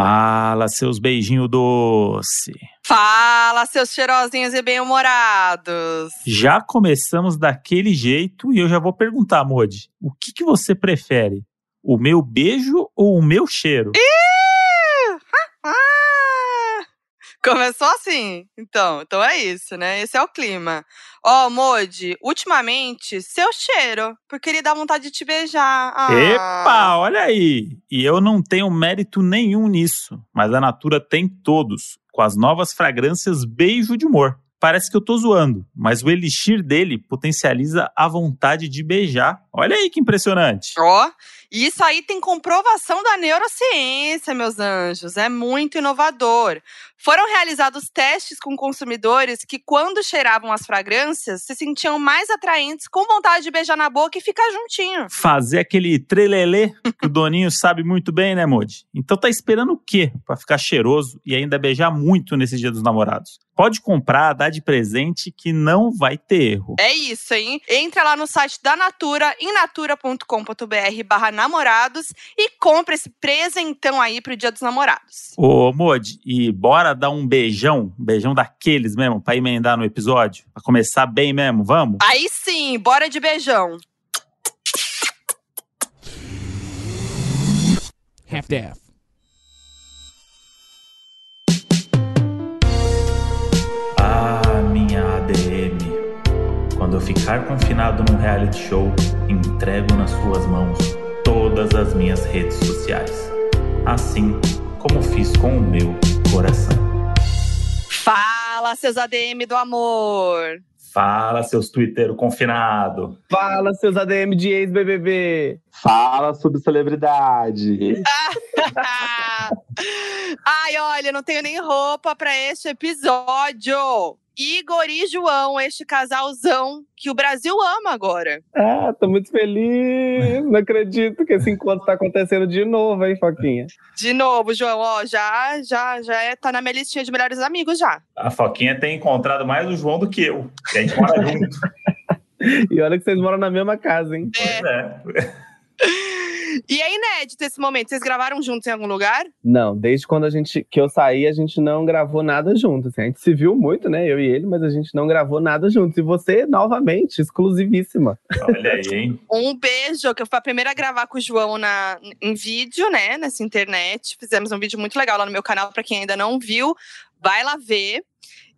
Fala, seus beijinhos doce. Fala, seus cheirosinhos e bem-humorados. Já começamos daquele jeito e eu já vou perguntar, Modi, o que, que você prefere? O meu beijo ou o meu cheiro? Ih! Começou assim. Então, então é isso, né? Esse é o clima. Ó, oh, Modi, ultimamente, seu cheiro, porque ele dá vontade de te beijar. Ah. Epa, olha aí. E eu não tenho mérito nenhum nisso, mas a Natura tem todos, com as novas fragrâncias Beijo de Humor. Parece que eu tô zoando, mas o elixir dele potencializa a vontade de beijar. Olha aí que impressionante. Ó, oh, isso aí tem comprovação da neurociência, meus anjos. É muito inovador. Foram realizados testes com consumidores que, quando cheiravam as fragrâncias, se sentiam mais atraentes, com vontade de beijar na boca e ficar juntinho. Fazer aquele trelelê que o Doninho sabe muito bem, né, Modi? Então tá esperando o quê para ficar cheiroso e ainda beijar muito nesse Dia dos Namorados? Pode comprar, dar de presente que não vai ter erro. É isso, hein? Entra lá no site da Natura, em natura.com.br barra namorados e compra esse presentão aí pro Dia dos Namorados. Ô, Modi, e bora dar um beijão, um beijão daqueles mesmo, pra emendar no episódio? Pra começar bem mesmo, vamos? Aí sim, bora de beijão. Half-Death. Quando eu ficar confinado num reality show, entrego nas suas mãos todas as minhas redes sociais. Assim como fiz com o meu coração. Fala, seus ADM do amor! Fala, seus Twitter confinado. Fala, seus ADM de ex-BBB. Fala sobre celebridade. Ai, olha, não tenho nem roupa para este episódio. Igor e João, este casalzão que o Brasil ama agora. Ah, tô muito feliz. Não acredito que esse encontro tá acontecendo de novo, hein, Foquinha? De novo, João, ó, já, já, já é, tá na minha listinha de melhores amigos já. A Foquinha tem encontrado mais o João do que eu, que a gente mora junto. e olha que vocês moram na mesma casa, hein? É. Pois é. E é inédito esse momento. Vocês gravaram juntos em algum lugar? Não, desde quando a gente que eu saí, a gente não gravou nada juntos. Assim. A gente se viu muito, né? Eu e ele, mas a gente não gravou nada juntos. E você, novamente, exclusivíssima. Olha aí, hein? um beijo, que eu fui a primeira a gravar com o João na, em vídeo, né? Nessa internet. Fizemos um vídeo muito legal lá no meu canal, para quem ainda não viu. Vai lá ver.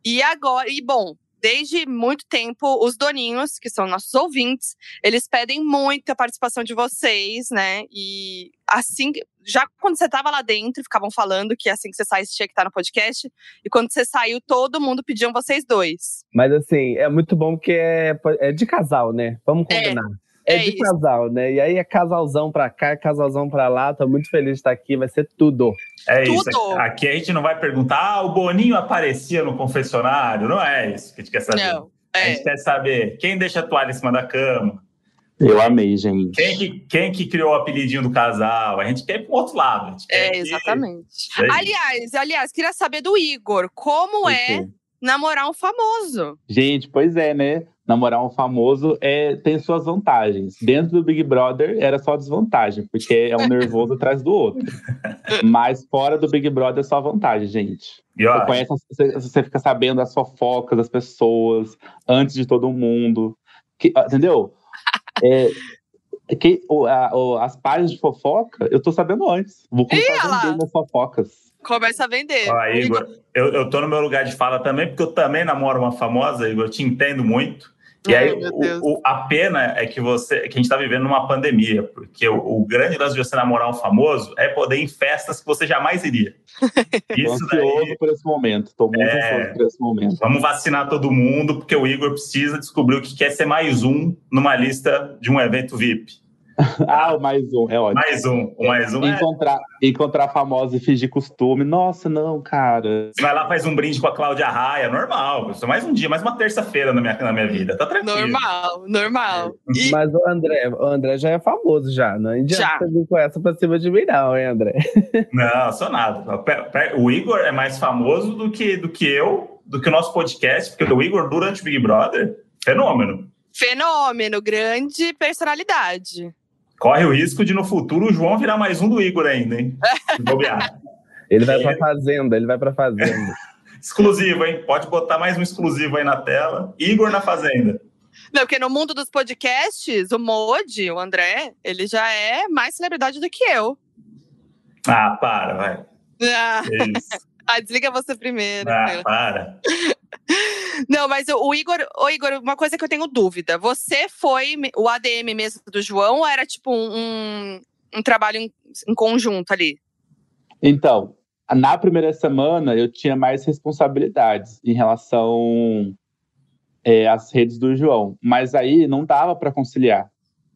E agora, e bom, desde muito tempo, os doninhos, que são nossos ouvintes, eles pedem muito a participação de vocês, né? E assim, já quando você estava lá dentro, ficavam falando que assim que você saísse tinha que estar no podcast, e quando você saiu, todo mundo pediam vocês dois. Mas assim, é muito bom porque é, é de casal, né? Vamos é. combinar. É. É, é de isso. casal, né? E aí é casalzão pra cá, casalzão pra lá. Tô muito feliz de estar aqui, vai ser tudo. É tudo. isso. Aqui a gente não vai perguntar, ah, o Boninho aparecia no confessionário. Não é isso que a gente quer saber. Não, é. A gente quer saber quem deixa a toalha em cima da cama. Eu amei, gente. Quem que, quem que criou o apelidinho do casal? A gente quer ir pro outro lado. é, exatamente. Que... Aliás, aliás, queria saber do Igor, como é namorar um famoso? Gente, pois é, né? Namorar um famoso é, tem suas vantagens. Dentro do Big Brother era só desvantagem, porque é um nervoso atrás do outro. Mas fora do Big Brother é só vantagem, gente. Você, conhece, você, você, fica sabendo as fofocas das pessoas antes de todo mundo. Que, ah, entendeu? É, que, o, a, o, as páginas de fofoca, eu tô sabendo antes. Vou começar a vender minhas fofocas. Começa a vender. Ah, Igor, eu, eu tô no meu lugar de fala também, porque eu também namoro uma famosa, Igor, eu te entendo muito. E aí, o, o, a pena é que você que a gente está vivendo numa pandemia, porque o, o, grande lance de você namorar um famoso é poder ir em festas que você jamais iria. Isso daí, por esse momento, estou muito é, ansioso por esse momento. Vamos vacinar todo mundo, porque o Igor precisa descobrir o que quer ser mais um numa lista de um evento VIP. Ah, o mais um, é ótimo. Mais um, o mais um. É encontrar, é... encontrar famosa e fingir costume. Nossa, não, cara. Você vai lá, faz um brinde com a Cláudia Raia, normal. Isso é mais um dia, mais uma terça-feira na minha, na minha vida. Tá tranquilo. Normal, normal. E... Mas o André, o André já é famoso já. Não adianta vir com essa pra cima de mim, não, hein, André? Não, sou nada. O Igor é mais famoso do que, do que eu, do que o nosso podcast, porque o Igor, durante o Big Brother, fenômeno. Fenômeno, grande personalidade corre o risco de no futuro o João virar mais um do Igor ainda, hein? Ele vai pra fazenda, ele vai pra fazenda. exclusivo, hein? Pode botar mais um exclusivo aí na tela. Igor na fazenda. Não, porque no mundo dos podcasts, o Modi, o André, ele já é mais celebridade do que eu. Ah, para, vai. Ah, ah desliga você primeiro. Ah, para. Não, mas o Igor, o Igor, uma coisa que eu tenho dúvida. Você foi o ADM mesmo do João ou era tipo um, um trabalho em, em conjunto ali? Então, na primeira semana eu tinha mais responsabilidades em relação é, às redes do João, mas aí não dava para conciliar.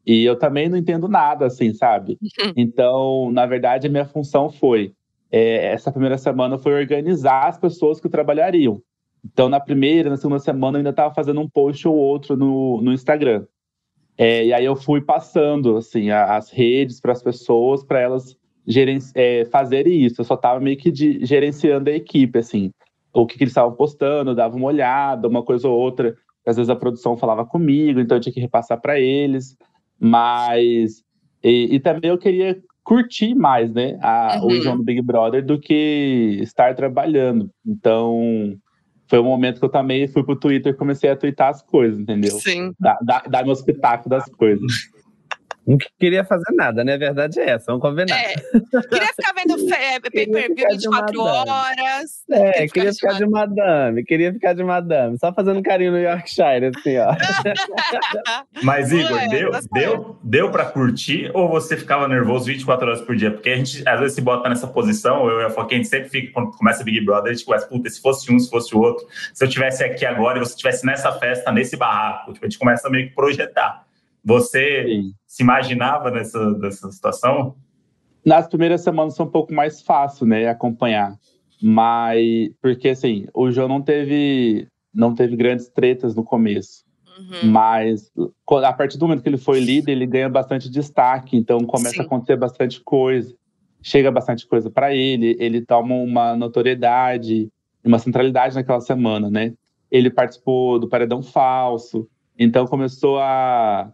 E eu também não entendo nada, assim, sabe? Então, na verdade, a minha função foi é, essa primeira semana foi organizar as pessoas que trabalhariam. Então, na primeira, na segunda semana, eu ainda estava fazendo um post ou outro no, no Instagram. É, e aí eu fui passando assim as redes para as pessoas, para elas é, fazerem isso. Eu só estava meio que de, gerenciando a equipe, assim. O que, que eles estavam postando, dava uma olhada, uma coisa ou outra. Às vezes a produção falava comigo, então eu tinha que repassar para eles. Mas. E, e, também eu queria curtir mais, né? A, uhum. O João do Big Brother do que estar trabalhando. Então foi o momento que eu também fui pro Twitter e comecei a twittar as coisas, entendeu? Sim. Dar, dar, dar meus pitacos das coisas. Não queria fazer nada, né? A verdade é essa, vamos combinar. É, queria ficar vendo é, pay-per-view 24 horas. É, queria, queria ficar, de, madame, queria ficar de madame, só fazendo carinho no Yorkshire, assim, ó. Mas, Igor, é, deu, deu, deu pra curtir ou você ficava nervoso 24 horas por dia? Porque a gente, às vezes, se bota nessa posição, eu e a Foquinha, a gente sempre fica, quando começa Big Brother, a gente começa, puta, se fosse um, se fosse o outro, se eu tivesse aqui agora e você estivesse nessa festa, nesse barraco, tipo, a gente começa a meio que projetar. Você Sim. se imaginava nessa, nessa situação? Nas primeiras semanas foi um pouco mais fácil, né, acompanhar. Mas, porque assim, o João não teve, não teve grandes tretas no começo. Uhum. Mas a partir do momento que ele foi líder, ele ganha bastante destaque, então começa Sim. a acontecer bastante coisa. Chega bastante coisa para ele, ele toma uma notoriedade, uma centralidade naquela semana, né? Ele participou do Paredão Falso, então começou a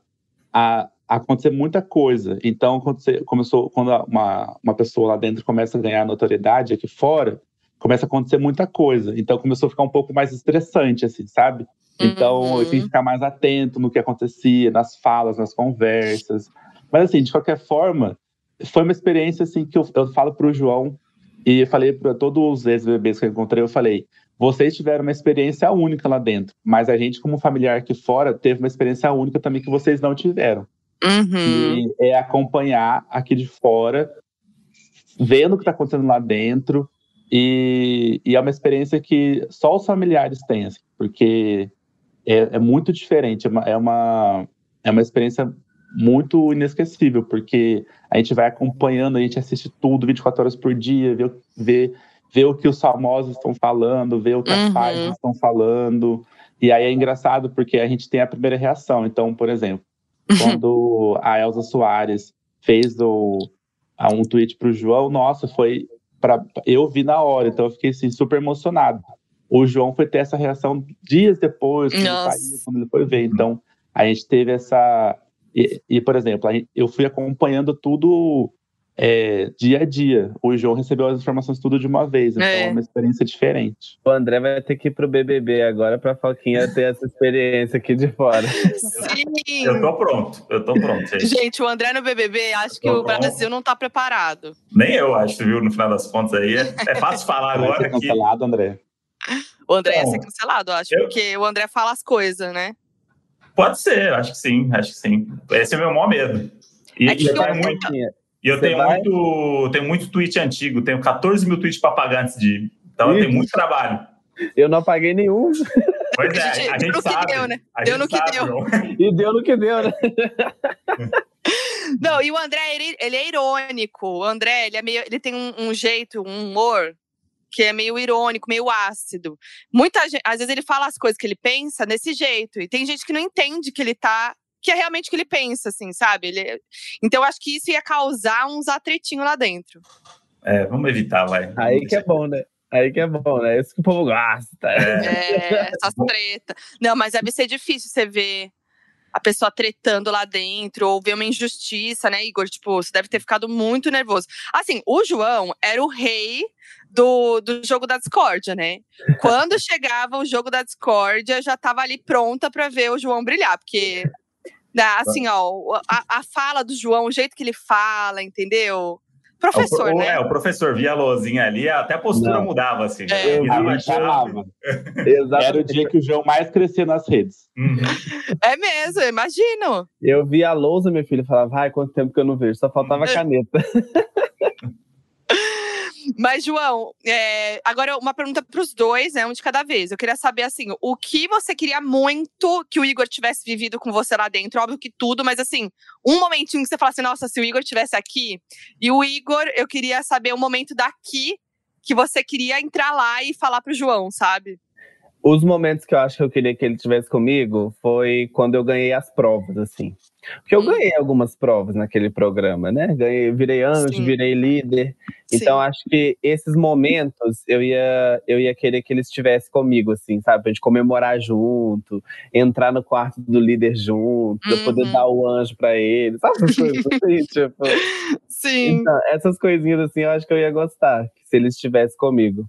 a, a acontecer muita coisa. Então, começou quando uma, uma pessoa lá dentro começa a ganhar notoriedade aqui fora, começa a acontecer muita coisa. Então, começou a ficar um pouco mais estressante, assim, sabe? Então, uhum. eu tinha que ficar mais atento no que acontecia, nas falas, nas conversas. Mas, assim, de qualquer forma, foi uma experiência, assim, que eu, eu falo para o João e falei para todos os ex-bebês que eu encontrei, eu falei, vocês tiveram uma experiência única lá dentro, mas a gente, como familiar aqui fora, teve uma experiência única também que vocês não tiveram. Uhum. É acompanhar aqui de fora, vendo o que está acontecendo lá dentro, e, e, é uma experiência que só os familiares têm, assim, porque é, é, muito diferente, é uma, é, uma, é uma experiência muito inesquecível, porque a gente vai acompanhando, a gente assiste tudo 24 horas por dia, vê, vê ver o que os famosos estão falando, ver o que uhum. as páginas estão falando. E aí é engraçado porque a gente tem a primeira reação. Então, por exemplo, quando a Elza Soares fez o, um tweet para o João, nossa, foi para eu vi na hora, então eu fiquei assim, super emocionado. O João foi ter essa reação dias depois, quando, ele, saiu, quando ele foi ver. Então, a gente teve essa. E, e por exemplo, eu fui acompanhando tudo é, dia a dia. O João recebeu as informações tudo de uma vez, então é, é uma experiência diferente. O André vai ter que ir pro BBB agora pra Foquinha ter essa experiência aqui de fora. Sim! Eu tô pronto, eu tô pronto. Gente, gente o André no BBB, acho que o Brasil não tá preparado. Nem eu acho, viu, no final das contas aí. É, é fácil falar agora. Vai ser cancelado, que... André. O André ia ser cancelado, acho, eu... porque o André fala as coisas, né? Pode ser, acho que sim, acho que sim. Esse é o meu maior medo. E, é que e eu, muito... E eu tenho vai... muito, tenho muito tweet antigo, tenho 14 mil tweets para pagar antes de ir. Então eu tenho muito trabalho. Eu não apaguei nenhum. Pois é, a gente, deu sabe. Deu, né? Deu no que sabe, deu. E deu no que deu, né? Não, e o André, ele, ele, é irônico. O André, ele, é meio, ele tem um, um, jeito, um humor que é meio irônico, meio ácido. Muita gente, às vezes ele fala as coisas que ele pensa desse jeito. E tem gente que não entende que ele tá que é realmente o que ele pensa, assim, sabe? Ele... Então, eu acho que isso ia causar uns atretinhos lá dentro. É, vamos evitar, vai. Aí que é bom, né? Aí que é bom, né? Isso que o povo gosta. É, é essas treta. Não, mas deve ser difícil você ver a pessoa tretando lá dentro, ou ver uma injustiça, né, Igor? Tipo, você deve ter ficado muito nervoso. Assim, o João era o rei do, do jogo da discórdia, né? Quando chegava o jogo da discórdia, eu já tava ali pronta para ver o João brilhar, porque assim, ó, a, a fala do João, o jeito que ele fala, entendeu? Professor, é, o, né? É, o professor via a luzinha ali, até a postura não. mudava, assim. É. Eu Era o dia que o João mais crescia nas redes. Uhum. É mesmo, imagino. Eu vi a lousa, meu filho, falava, ai, quanto tempo que eu não vejo, só faltava é. caneta. Mas, João, é, agora uma pergunta para os dois, né? Um de cada vez. Eu queria saber, assim, o que você queria muito que o Igor tivesse vivido com você lá dentro? Óbvio que tudo, mas, assim, um momentinho que você falasse, nossa, se o Igor tivesse aqui. E o Igor, eu queria saber o momento daqui que você queria entrar lá e falar pro João, sabe? Os momentos que eu acho que eu queria que ele tivesse comigo foi quando eu ganhei as provas, assim. Porque eu ganhei algumas provas naquele programa, né? Ganhei, virei anjo, Sim. virei líder. Sim. Então acho que esses momentos eu ia, eu ia querer que ele estivesse comigo, assim, sabe? Pra gente comemorar junto, entrar no quarto do líder junto, uhum. eu poder uhum. dar o anjo para ele, sabe? Essas coisas assim, tipo. Sim. Então, essas coisinhas assim eu acho que eu ia gostar, se ele estivesse comigo.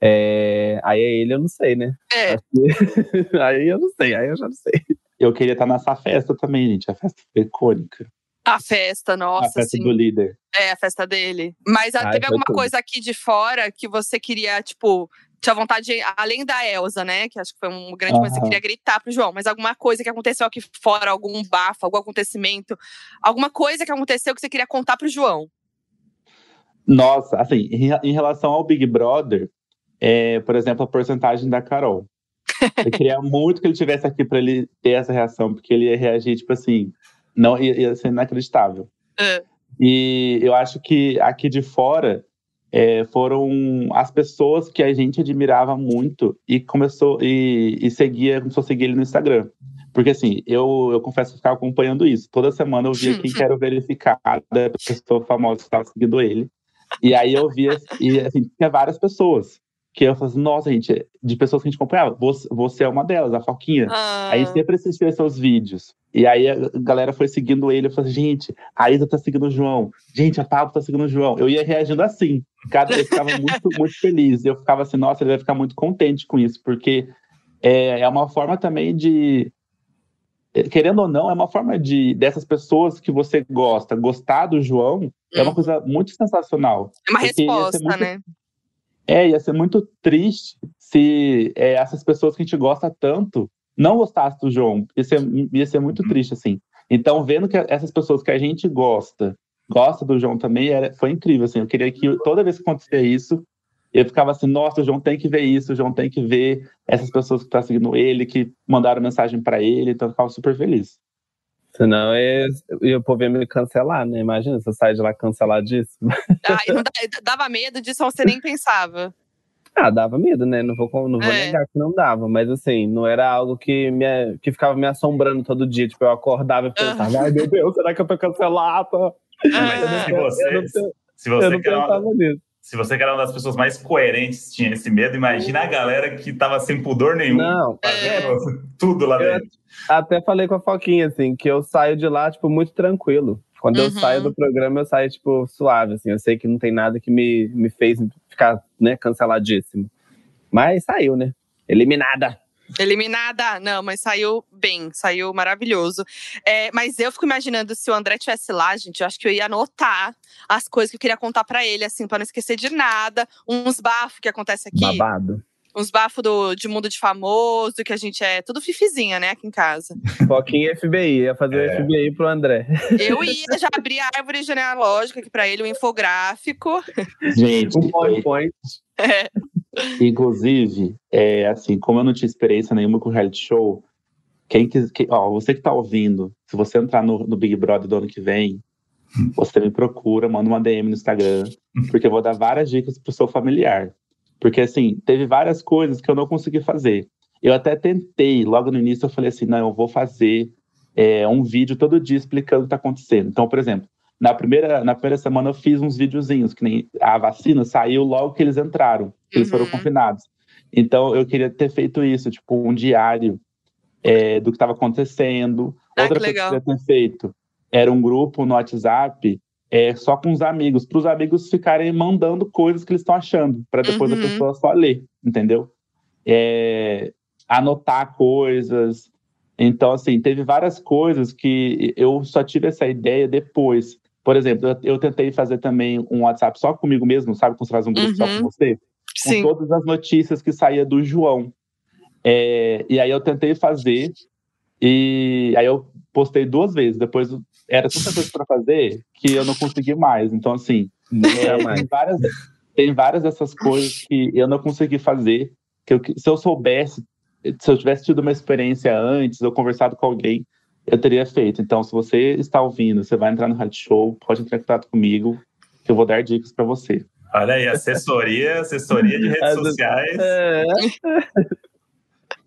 É, aí é ele, eu não sei, né? É. aí eu não sei, aí eu já não sei. Eu queria estar nessa festa também, gente. A festa foi icônica. A festa, nossa. A festa sim. do líder. É, a festa dele. Mas Ai, teve alguma tudo. coisa aqui de fora que você queria, tipo, tinha vontade, de, além da Elsa, né? Que acho que foi um grande coisa que você queria gritar pro João, mas alguma coisa que aconteceu aqui fora, algum bafo, algum acontecimento, alguma coisa que aconteceu que você queria contar pro João. Nossa, assim, em relação ao Big Brother, é, por exemplo, a porcentagem da Carol. Eu queria muito que ele tivesse aqui para ele ter essa reação, porque ele ia reagir, tipo assim, não ia, ia ser inacreditável. É. E eu acho que aqui de fora é, foram as pessoas que a gente admirava muito e começou e, e seguia, começou a seguir ele no Instagram. Porque assim, eu, eu confesso que ficava acompanhando isso. Toda semana eu via quem quero verificar a pessoa famosa que estava seguindo ele. E aí eu via, e assim, tinha várias pessoas que eu falei assim, nossa, gente, de pessoas que a gente acompanhava, você, você é uma delas, a Foquinha. Ah. Aí sempre assistia seus vídeos. E aí a galera foi seguindo ele, eu falei, gente, a Isa tá seguindo o João. Gente, a Pablo tá seguindo o João. Eu ia reagindo assim. Cada vez ficava muito, muito feliz. Eu ficava assim, nossa, ele vai ficar muito contente com isso, porque é, é uma forma também de. É, querendo ou não, é uma forma de dessas pessoas que você gosta, gostar do João, hum. é uma uhum. coisa muito sensacional. É uma resposta, muito, né? É, ia ser muito triste se é, essas pessoas que a gente gosta tanto não gostassem do João. Ia ser, ia ser muito uhum. triste, assim. Então, vendo que essas pessoas que a gente gosta, gosta do João também, era, foi incrível, assim. Eu queria que toda vez que acontecia isso, eu ficava assim, nossa, o João tem que ver isso, o João tem que ver essas pessoas que estão tá seguindo ele, que mandaram mensagem para ele, então eu ficava super feliz. Senão é, o povo ia me cancelar, né? Imagina se eu sair de lá canceladíssimo. Ah, dava medo disso ou você nem pensava? Ah, dava medo, né? Não vou, não vou é. negar que não dava, mas assim, não era algo que, me, que ficava me assombrando todo dia. Tipo, eu acordava e pensava, uhum. ai meu Deus, será que eu tô cancelado? Uhum. Mas se você, se você quer uma, se você era uma das pessoas mais coerentes, tinha esse medo, imagina a galera que tava sem pudor nenhum, não, fazendo é. tudo lá dentro. Até falei com a Foquinha, assim, que eu saio de lá, tipo, muito tranquilo. Quando uhum. eu saio do programa, eu saio, tipo, suave, assim. Eu sei que não tem nada que me, me fez ficar, né, canceladíssimo. Mas saiu, né? Eliminada. Eliminada, não, mas saiu bem, saiu maravilhoso. É, mas eu fico imaginando se o André tivesse lá, gente, eu acho que eu ia anotar as coisas que eu queria contar para ele, assim, para não esquecer de nada. Uns bafos que acontece aqui. Babado uns bafos de mundo de famoso, que a gente é tudo fifizinha, né, aqui em casa. Foquinha FBI, ia fazer é. o FBI pro André. Eu ia já abrir a árvore genealógica aqui pra ele, o um infográfico. Gente, um PowerPoint. É. Inclusive, é, assim, como eu não tinha experiência nenhuma com reality show, quem quis, que, ó, você que tá ouvindo, se você entrar no, no Big Brother do ano que vem, você me procura, manda uma DM no Instagram, porque eu vou dar várias dicas pro seu familiar. Porque, assim, teve várias coisas que eu não consegui fazer. Eu até tentei, logo no início eu falei assim, não, eu vou fazer é, um vídeo todo dia explicando o que está acontecendo. Então, por exemplo, na primeira, na primeira semana eu fiz uns videozinhos, que nem a vacina saiu logo que eles entraram, que uhum. eles foram uhum. confinados. Então, eu queria ter feito isso, tipo, um diário é, do que estava acontecendo. Ah, Outra que coisa que eu queria ter feito era um grupo no WhatsApp é, só com os amigos, para os amigos ficarem mandando coisas que eles estão achando, para depois uhum. a pessoa só ler, entendeu? É, anotar coisas. Então, assim, teve várias coisas que eu só tive essa ideia depois. Por exemplo, eu, eu tentei fazer também um WhatsApp só comigo mesmo, sabe? Quando você faz um grupo uhum. só com uhum. você. Sim. Com todas as notícias que saía do João. É, e aí eu tentei fazer, e aí eu postei duas vezes. Depois era tanta coisa para fazer que eu não consegui mais. Então, assim, é, tem, várias, tem várias dessas coisas que eu não consegui fazer. Que eu, se eu soubesse, se eu tivesse tido uma experiência antes, ou conversado com alguém, eu teria feito. Então, se você está ouvindo, você vai entrar no rádio show, pode entrar em contato comigo, que eu vou dar dicas para você. Olha aí, assessoria, assessoria de redes sociais. É.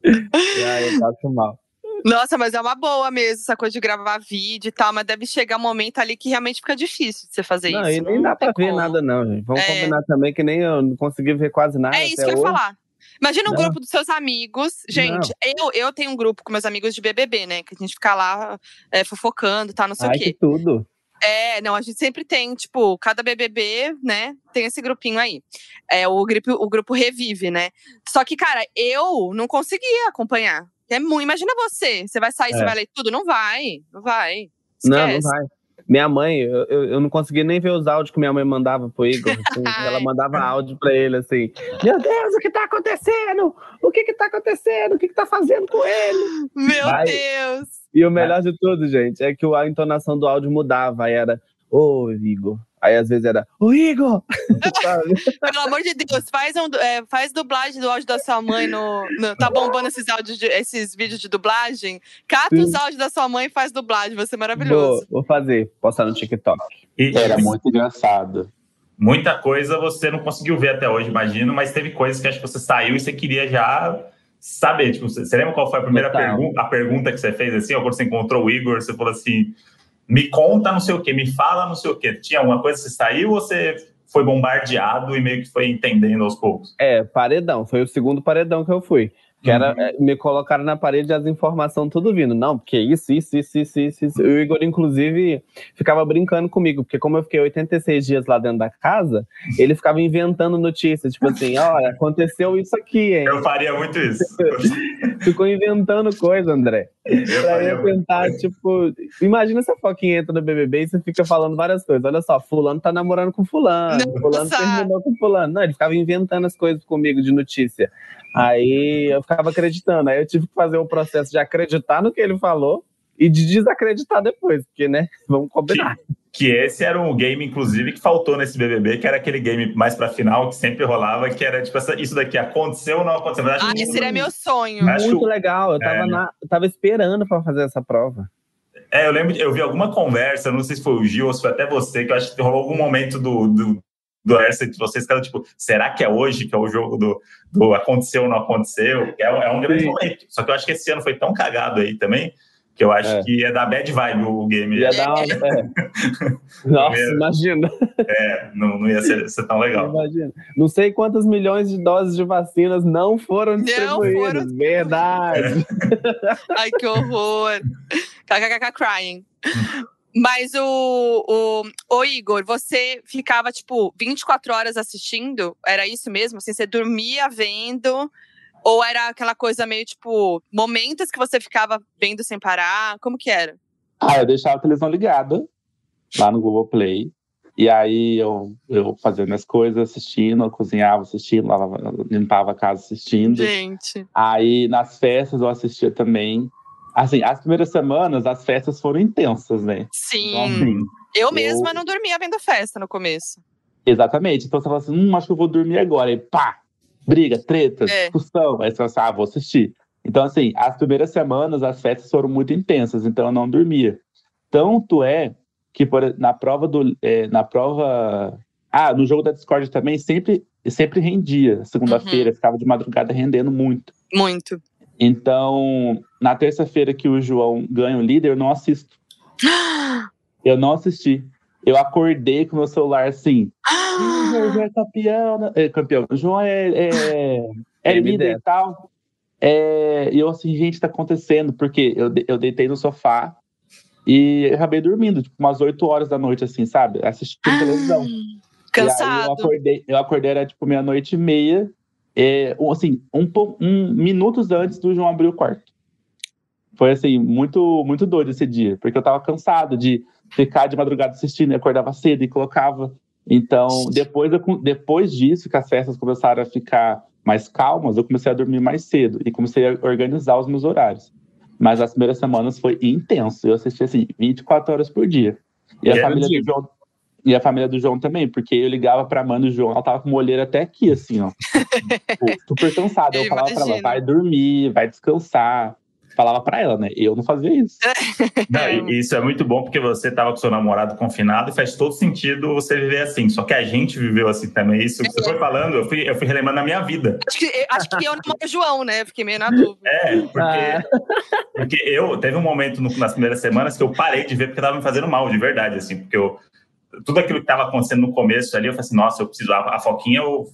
é, eu passo mal. Nossa, mas é uma boa mesmo, essa coisa de gravar vídeo e tal, mas deve chegar um momento ali que realmente fica difícil de você fazer não, isso. E nem não dá pra ver como. nada, não, gente. Vamos é... combinar também que nem eu não consegui ver quase nada. É isso que eu ia falar. Imagina um não. grupo dos seus amigos. Gente, eu, eu tenho um grupo com meus amigos de BBB, né? Que a gente fica lá é, fofocando, tá? Não sei Ai, o quê. Que tudo. É, não, a gente sempre tem, tipo, cada BBB, né, tem esse grupinho aí. É, o grupo, o grupo revive, né? Só que, cara, eu não conseguia acompanhar. É muito. Imagina você, você vai sair, é. você vai ler tudo? Não vai, não vai. Esquece. Não, não vai. Minha mãe, eu, eu não conseguia nem ver os áudios que minha mãe mandava pro Igor. Assim, ela mandava áudio pra ele assim: Meu Deus, o que tá acontecendo? O que que tá acontecendo? O que que tá fazendo com ele? Meu aí, Deus! E o melhor de tudo, gente, é que a entonação do áudio mudava. Era: Ô, Igor, Aí às vezes era, o Igor! Pelo amor de Deus, faz, um, é, faz dublagem do áudio da sua mãe no. no tá bombando esses áudios, de, esses vídeos de dublagem? Cata Sim. os áudios da sua mãe e faz dublagem, vai ser maravilhoso. Vou, vou fazer, postar no TikTok. E, era muito engraçado. Muita coisa você não conseguiu ver até hoje, imagino, mas teve coisas que acho que você saiu e você queria já saber. Tipo, você lembra qual foi a primeira pergunta, a pergunta que você fez assim, ou quando você encontrou o Igor, você falou assim me conta não sei o que, me fala não sei o que. Tinha alguma coisa que você saiu ou você foi bombardeado e meio que foi entendendo aos poucos? É, paredão. Foi o segundo paredão que eu fui. Que era, uhum. É, me colocaram na parede as informações tudo vindo. Não, porque isso, isso, isso, isso, isso, isso. O Igor, inclusive, ficava brincando comigo, porque como eu fiquei 86 dias lá dentro da casa, ele ficava inventando notícias, tipo assim, olha, aconteceu isso aqui, hein? Eu faria muito isso. Ficou inventando coisa, André. Eu pra eu tentar, muito. tipo, imagina se a Foquinha entra no BBB e você fica falando várias coisas. Olha só, fulano tá namorando com fulano, Não, fulano terminou com fulano. Não, ele ficava inventando as coisas comigo de notícia. Aí eu ficava acreditando. Aí eu tive que fazer o processo de acreditar no que ele falou e de desacreditar depois, porque, né? Vamos combinar. Que, que esse era um game, inclusive, que faltou nesse BBB, que era aquele game mais pra final, que sempre rolava, que era tipo, essa, isso daqui aconteceu ou não aconteceu? Mas ah, esse seria meu sonho. Muito legal. Eu tava, é, na, eu tava esperando pra fazer essa prova. É, eu lembro, eu vi alguma conversa, não sei se foi o Gil ou se foi até você, que eu acho que rolou algum momento do, do, do essa de vocês, que era tipo, será que é hoje que é o jogo do, do aconteceu ou não aconteceu? É, é um grande Sim. momento. Só que eu acho que esse ano foi tão cagado aí também, que eu acho é. que ia dar bad vibe o game. Ia dar uma... é. Nossa, ia... imagina. É, não, não ia ser, ser, tão legal. Imagina. Não sei quantas milhões de doses de vacinas não foram distribuídas. Não foram... Verdade. É. Ai, que horror. KKK crying. Mas o, o, o, Igor, você ficava, tipo, 24 horas assistindo? Era isso mesmo? Assim, você dormia vendo? Ou era aquela coisa meio, tipo, momentos que você ficava vendo sem parar? Como que era? Ah, eu deixava a televisão ligada lá no Google Play. E aí eu, eu fazia minhas coisas assistindo, eu cozinhava assistindo, lavava, limpava a casa assistindo. Gente. Aí nas festas eu assistia também. Assim, as primeiras semanas, as festas foram intensas, né? Sim. Então, assim, eu, eu mesma não dormia vendo festa no começo. Exatamente. Então você fala assim, hum, acho que eu vou dormir agora. E pá, briga, treta, é. discussão. Aí você fala assim, ah, vou assistir. Então, assim, as primeiras semanas, as festas foram muito intensas, então eu não dormia. Tanto é que por, na prova do. É, na prova. Ah, no jogo da Discord também sempre, sempre rendia. Segunda-feira, uhum. ficava de madrugada rendendo muito. Muito. Então, na terça-feira que o João ganha o líder, eu não assisto. eu não assisti. Eu acordei com o meu celular assim. o João é campeão. É, campeão. O João é, é, é líder e tal. É, e eu assim, gente, tá acontecendo, porque eu, eu deitei no sofá E acabei dormindo, tipo, umas 8 horas da noite, assim, sabe? Assistindo televisão. Cansado. eu acordei, eu acordei, era tipo meia-noite e meia. É, assim, um, um, minutos antes do João abrir o quarto. Foi assim, muito, muito doido esse dia, porque eu tava cansado de ficar de madrugada assistindo, e acordava cedo e colocava. Então, depois, eu, depois disso, que as festas começaram a ficar mais calmas, eu comecei a dormir mais cedo e comecei a organizar os meus horários. Mas as primeiras semanas foi intenso. Eu assisti assim 24 horas por dia. E, e a família do João e a família do João também, porque eu ligava pra mãe do João, ela tava com uma olheira até aqui, assim, ó. tipo, super cansada. Eu, eu falava imagino. pra ela, vai dormir, vai descansar falava para ela, né? Eu não fazia isso. Não, isso é muito bom porque você tava com seu namorado confinado e faz todo sentido você viver assim. Só que a gente viveu assim também. Isso que você foi falando, eu fui, eu fui relembrando na minha vida. Acho que, acho que eu namoro o João, né? Fiquei meio na dúvida. É, porque, ah. porque eu teve um momento no, nas primeiras semanas que eu parei de ver porque tava me fazendo mal, de verdade, assim, porque eu. Tudo aquilo que estava acontecendo no começo ali, eu falei assim, nossa, eu preciso. A, a Foquinha, eu,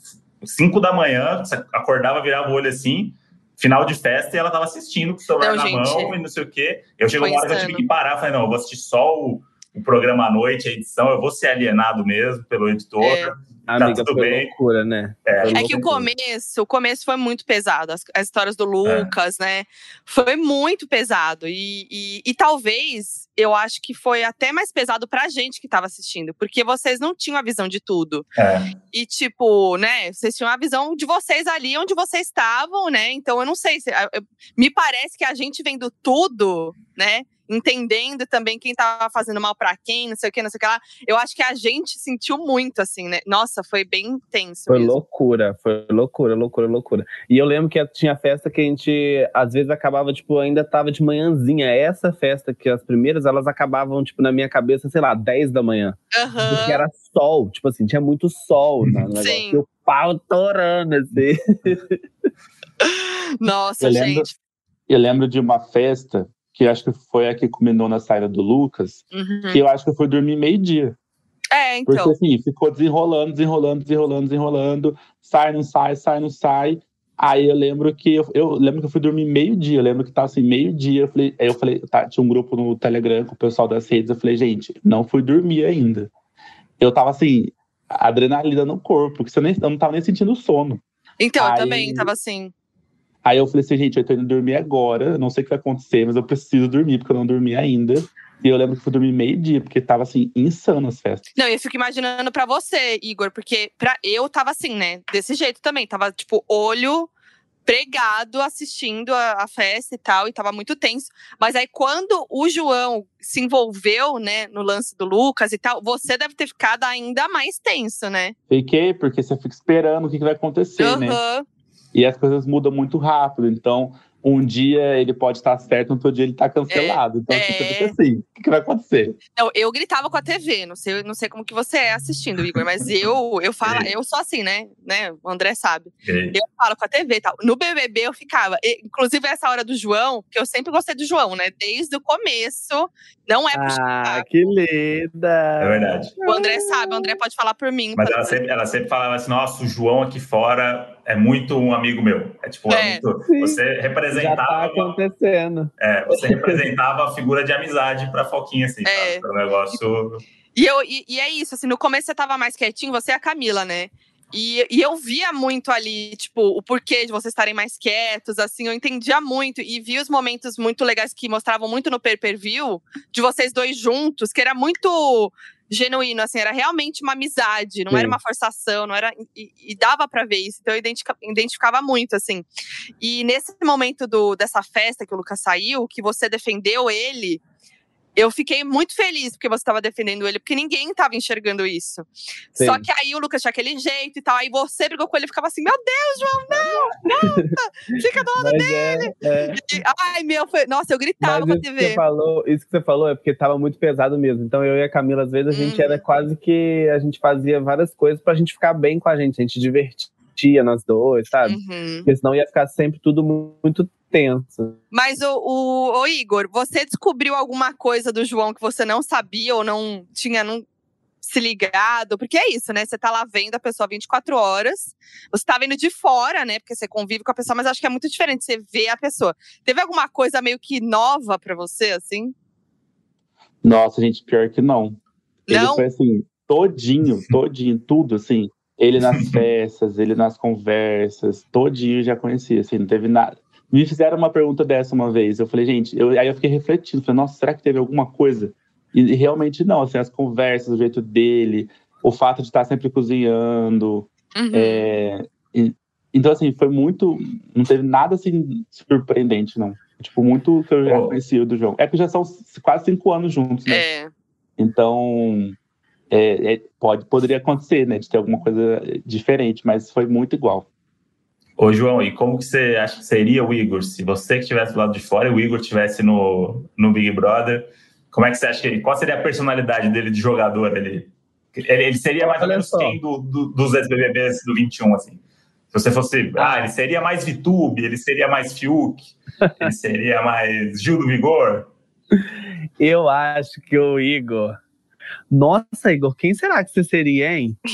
5 da manhã, acordava, virava o olho assim, final de festa e ela tava assistindo com o celular não, na gente, mão e não sei o quê. Eu chego uma hora que eu tive que parar, falei, não, eu vou assistir só o, o programa à noite, a edição, eu vou ser alienado mesmo pelo editor. É. Tá Amiga, tudo bem. loucura, né? É. é que o começo, o começo foi muito pesado. As, as histórias do Lucas, é. né? Foi muito pesado. E, e, e, talvez eu acho que foi até mais pesado pra gente que tava assistindo, porque vocês não tinham a visão de tudo. É. E, tipo, né, vocês tinham a visão de vocês ali onde vocês estavam, né? Então eu não sei se. Eu, me parece que a gente vendo tudo, né? Entendendo também quem tava fazendo mal para quem, não sei o que, não sei o que lá. Eu acho que a gente sentiu muito, assim, né? Nossa, foi bem tenso. Foi mesmo. loucura, foi loucura, loucura, loucura. E eu lembro que tinha festa que a gente, às vezes, acabava, tipo, ainda tava de manhãzinha. Essa festa, que as primeiras, elas acabavam, tipo, na minha cabeça, sei lá, 10 da manhã. Uhum. Porque era sol, tipo assim, tinha muito sol né, no negócio. Sim. E o pau torando, assim. Nossa, eu gente. Lembro, eu lembro de uma festa que acho que foi a que culminou na saída do Lucas, uhum. que eu acho que eu fui dormir meio-dia. É, então. Porque assim, ficou desenrolando, desenrolando, desenrolando, desenrolando, sai, não sai, sai, não sai. Aí eu lembro que eu, eu lembro que eu fui dormir meio-dia, eu lembro que tava assim, meio-dia, eu falei, aí eu falei, tá, tinha um grupo no Telegram com o pessoal das redes, eu falei, gente, não fui dormir ainda. Eu tava assim, adrenalina no corpo, porque eu, nem, eu não tava nem sentindo sono. Então, aí, eu também tava assim. Aí eu falei assim, gente, eu tô indo dormir agora, não sei o que vai acontecer, mas eu preciso dormir, porque eu não dormi ainda. E eu lembro que fui dormir meio-dia, porque tava assim, insano as festas. Não, eu fico imaginando pra você, Igor, porque pra eu tava assim, né? Desse jeito também. Tava, tipo, olho pregado assistindo a, a, festa e tal, e tava muito tenso. Mas aí, quando o João se envolveu, né, no lance do Lucas e tal, você deve ter ficado ainda mais tenso, né? Fiquei, porque você fica esperando o que, que vai acontecer, uhum. né? E as coisas mudam muito rápido. Então, um dia ele pode estar certo, no outro dia ele está cancelado. então, é... você fica assim, o que, que, vai acontecer? Não, eu gritava com a TV, não sei, não sei como que você é assistindo, Igor, mas eu eu falo, é. eu sou assim, né? né? O André sabe. É. Eu falo com a TV e tal. No BBB eu ficava, inclusive essa hora do João, que eu sempre gostei do João, né? Desde o começo, não é Ah, que linda! É verdade. O André sabe, o André pode falar por mim. Mas ela sempre, ela sempre falava assim, nossa, o João aqui fora é muito um amigo meu. É tipo, é. É muito, você representava. Já tá acontecendo. É, você representava a figura de amizade pra Foquinha, assim, é. Sabe? negócio. E, eu, e, e, é isso, assim, no começo você tava mais quietinho, você e a Camila, né? E, e eu via muito ali, tipo, o porquê de vocês estarem mais quietos, assim, eu entendia muito e vi os momentos muito legais que mostravam muito no pay-per-view de vocês dois juntos, que era muito genuíno, assim, era realmente uma amizade, não Sim. era uma forçação, não era. E, e dava para ver isso, então eu identificava, identificava, muito, assim. E nesse momento do, dessa festa que o Lucas saiu, que você defendeu ele eu fiquei muito feliz porque você estava defendendo ele, porque ninguém estava enxergando isso. Sim. Só que aí o Lucas tinha aquele jeito e tal, aí você brigou com ele e ficava assim: Meu Deus, João, não, volta, fica do lado Mas dele. É, é. E, ai, meu, foi, nossa, eu gritava Mas com a TV. Que você falou, isso que você falou é porque estava muito pesado mesmo. Então eu e a Camila, às vezes, a gente era uhum. quase que. A gente fazia várias coisas pra gente ficar bem com a gente, a gente divertia nós dois, sabe? Uhum. Porque senão ia ficar sempre tudo muito tenso. Mas o, o, o, Igor, você descobriu alguma coisa do João que você não sabia ou não tinha não, se ligado? Porque é isso, né? Você tá lá vendo a pessoa 24 horas, você tá vendo de fora, né? Porque você convive com a pessoa, mas acho que é muito diferente você ver a pessoa. Teve alguma coisa meio que nova para você, assim? Nossa, gente, pior que não. Ele Não? foi assim, todinho, todinho, tudo assim. Ele nas festas, ele nas conversas, todinho já conhecia, assim, não teve nada. Me fizeram uma pergunta dessa uma vez, eu falei, gente, eu, aí eu fiquei refletindo, falei, nossa, será que teve alguma coisa? E, e realmente não, assim, as conversas, o jeito dele, o fato de estar sempre cozinhando, Uhum. é, e- então, assim, foi muito. Não teve nada assim surpreendente, não. Tipo, muito que eu já Oh. conhecia do João. É que já são quase cinco anos juntos, né? É. Então, é, é, pode, poderia acontecer, né? De ter alguma coisa diferente, mas foi muito igual. Ô, João, e como que você acha que seria o Igor? Se você que estivesse do lado de fora e o Igor estivesse no, no Big Brother, como é que você acha que ele. Qual seria a personalidade dele de jogador ali? Ele, ele seria mais ou menos só. quem do, do- dos ex-BBBs do 21, assim? Se você fosse. Ah, ele seria mais Vitube, ele seria mais Fiuk, ele seria mais Gil do Vigor. Eu acho que o Igor. Nossa, Igor, quem será que você seria, hein?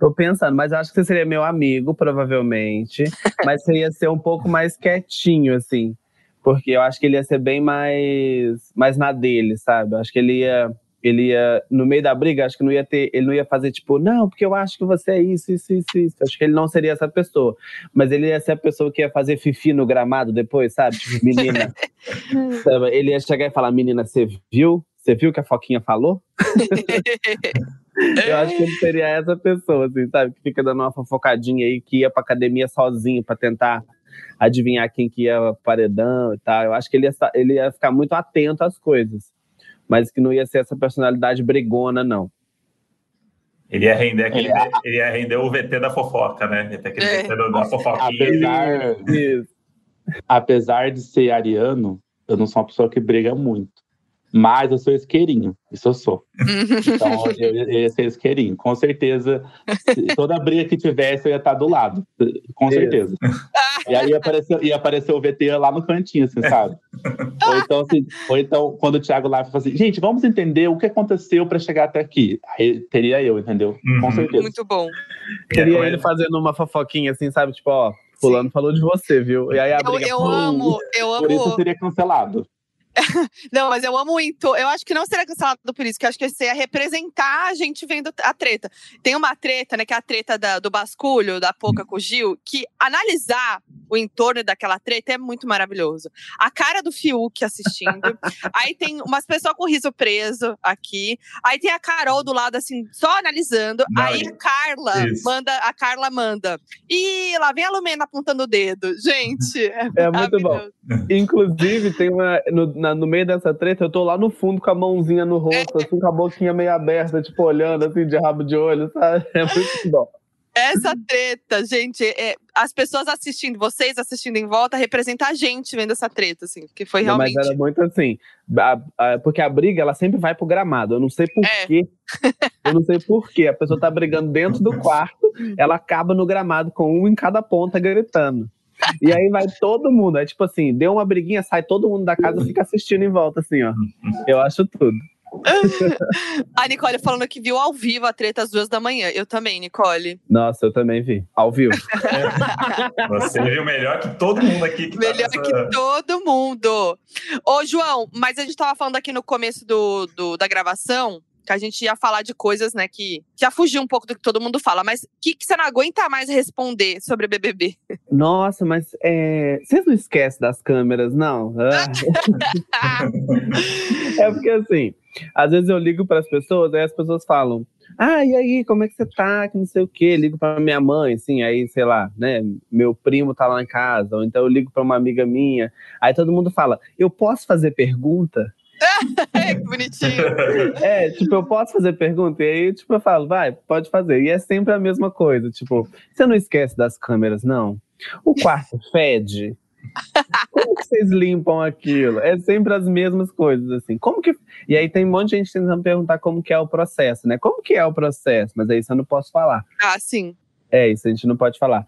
Tô pensando, mas eu acho que você seria meu amigo, provavelmente. mas você ia ser um pouco mais quietinho, assim. Porque eu acho que ele ia ser bem mais, mais na dele, sabe? Eu acho que ele ia, ele ia, no meio da briga, acho que não ia ter, ele não ia fazer tipo, não, porque eu acho que você é isso, isso, isso, isso. Acho que ele não seria essa pessoa. Mas ele ia ser a pessoa que ia fazer fifi no gramado depois, sabe? Tipo, menina. Ele ia chegar e falar, menina, você viu? Você viu o que a Foquinha falou? Eu acho que ele seria essa pessoa, assim, sabe? Que fica dando uma fofocadinha aí, que ia pra academia sozinho pra tentar adivinhar quem que ia pro paredão e tal. Eu acho que ele ia, ele ia ficar muito atento às coisas. Mas que não ia ser essa personalidade brigona, não. Ele ia render aquele. É. Ele ia render o VT da fofoca, né? Ia ter aquele É. VT da fofoquinha. Apesar, apesar de ser ariano, eu não sou uma pessoa que briga muito. Mas eu sou isqueirinho, isso eu sou. Então eu, eu ia ser isqueirinho. Com certeza, se toda briga que tivesse, eu ia estar do lado. Com certeza. E aí ia aparecer, ia aparecer o VT lá no cantinho, assim, sabe? Ou então, assim, ou então quando o Thiago lá fala assim, gente, vamos entender o que aconteceu para chegar até aqui. Aí teria eu, entendeu? Uhum. Com certeza. Muito bom. Queria ele fazendo uma fofoquinha assim, sabe? Tipo, ó, fulano falou de você, viu? E aí a Eu, briga... eu pum. amo, eu Por isso eu amo. seria cancelado. Não, mas eu amo o Into. Eu acho que não seria cancelado por isso, que eu acho que você ia representar a gente vendo a treta. Tem uma treta, né, que é a treta da- do basculho, da Poca com o Gil, que analisar o entorno daquela treta é muito maravilhoso. A cara do Fiuk assistindo. aí tem umas pessoas com riso preso aqui. Aí tem a Carol do lado, assim, só analisando. Não, aí a Carla isso. manda, a Carla manda. E lá vem a Lumena apontando o dedo. Gente, é, É muito bom. Inclusive, tem uma. No, na- no meio dessa treta, eu tô lá no fundo com a mãozinha no rosto, assim, com a boquinha meio aberta, tipo, olhando assim, de rabo de olho, sabe? É muito bom. Essa treta, gente, é, as pessoas assistindo, vocês assistindo em volta, representa a gente vendo essa treta, assim, que foi Não, Mas realmente. era muito assim. a- a- porque a briga, ela sempre vai pro gramado. Eu não sei por É. quê. Eu não sei por quê. A pessoa tá brigando dentro do quarto, ela acaba no gramado com um em cada ponta gritando. E aí vai todo mundo. É tipo assim, deu uma briguinha, sai todo mundo da casa e fica assistindo em volta, assim, ó. Eu acho tudo. A Nicole falando que viu ao vivo a treta às duas da manhã. Eu também, Nicole. Nossa, eu também vi. Ao vivo. Você viu melhor que todo mundo aqui que Melhor tá que nessa- todo mundo. Ô, João, mas a gente tava falando aqui no começo do, do- da gravação que a gente ia falar de coisas, né, que já fugiu um pouco do que todo mundo fala. Mas o que, que você não aguenta mais responder sobre BBB? Nossa, mas é... vocês não esquecem das câmeras, não? Ah. É porque assim, às vezes eu ligo para as pessoas, aí as pessoas falam: Ah, e aí, como é que você tá? Que não sei o quê. Ligo para minha mãe, assim, aí, sei lá, né? Meu primo tá lá em casa, ou então eu ligo para uma amiga minha. Aí todo mundo fala: Eu posso fazer pergunta? É, que bonitinho. É, tipo, eu posso fazer pergunta? E aí, tipo, eu falo: Vai, pode fazer. E é sempre a mesma coisa. Tipo, você não esquece das câmeras, não? O quarto fede? Como que vocês limpam aquilo? É sempre as mesmas coisas, assim. Como que. E aí tem um monte de gente tentando perguntar como que é o processo, né? Como que é o processo? Mas aí isso eu não posso falar. Ah, sim. É, isso a gente não pode falar.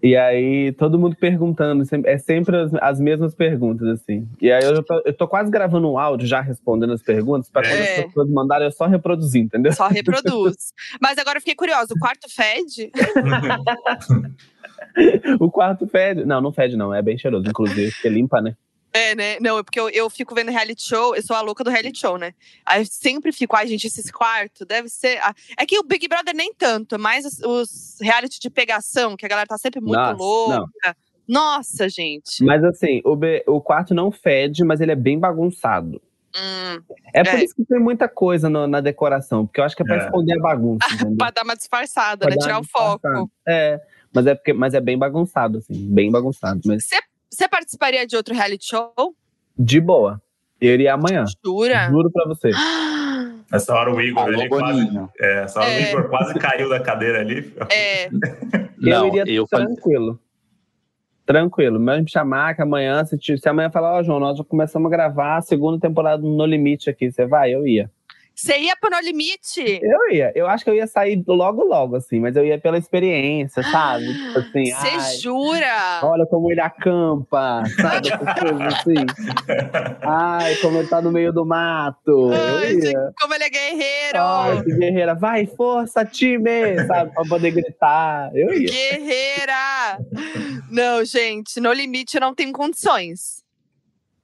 E aí, todo mundo perguntando, é sempre as, as mesmas perguntas, assim. E aí, eu tô, eu tô quase gravando um áudio já respondendo as perguntas, pra quando É. as pessoas mandarem, eu só reproduzir, entendeu? Só reproduz. Mas agora eu fiquei curiosa. O quarto fede? O quarto fede. Não, não fede, não. É bem cheiroso, inclusive, porque limpa, né? É, né? Não, é porque eu, eu fico vendo reality show, eu sou a louca do reality show, né? Aí eu sempre fico, ai, gente, esses quartos, deve ser. É que o Big Brother nem tanto, é mais os, os reality de pegação, que a galera tá sempre muito Nossa, louca. não. Nossa, gente. Mas assim, o, be- o quarto não fede, mas ele é bem bagunçado. Hum, É por É. isso que tem muita coisa no- na decoração, porque eu acho que é pra É. esconder a bagunça. pra dar uma disfarçada, Pra né? Tirar o foco. É, mas é, porque, mas é bem bagunçado, assim, bem bagunçado. Mas Você você participaria de outro reality show? de boa. Eu iria amanhã. Jura? Juro pra você. Nessa hora o Igor, Alô, ele quase, é, essa hora o É. Igor quase caiu da cadeira ali. É, Não, eu iria eu falei- tranquilo. Tranquilo. Mas me chamar que amanhã, se, te- se amanhã falar, ó, João, nós já começamos a gravar a segunda temporada do No Limite aqui. Você vai? Eu ia. Você ia pro No Limite? Eu ia. Eu acho que eu ia sair logo, logo, assim, mas eu ia pela experiência, sabe? Tipo assim, ai, Você jura? olha como ele acampa, sabe? Essas coisas assim. Ai, como ele tá no meio do mato. Ai, como ele é guerreiro! Ai, que guerreira. Vai, força, time! Sabe? Pra poder gritar. Eu ia. Guerreira! Não, gente, no limite eu não tenho condições.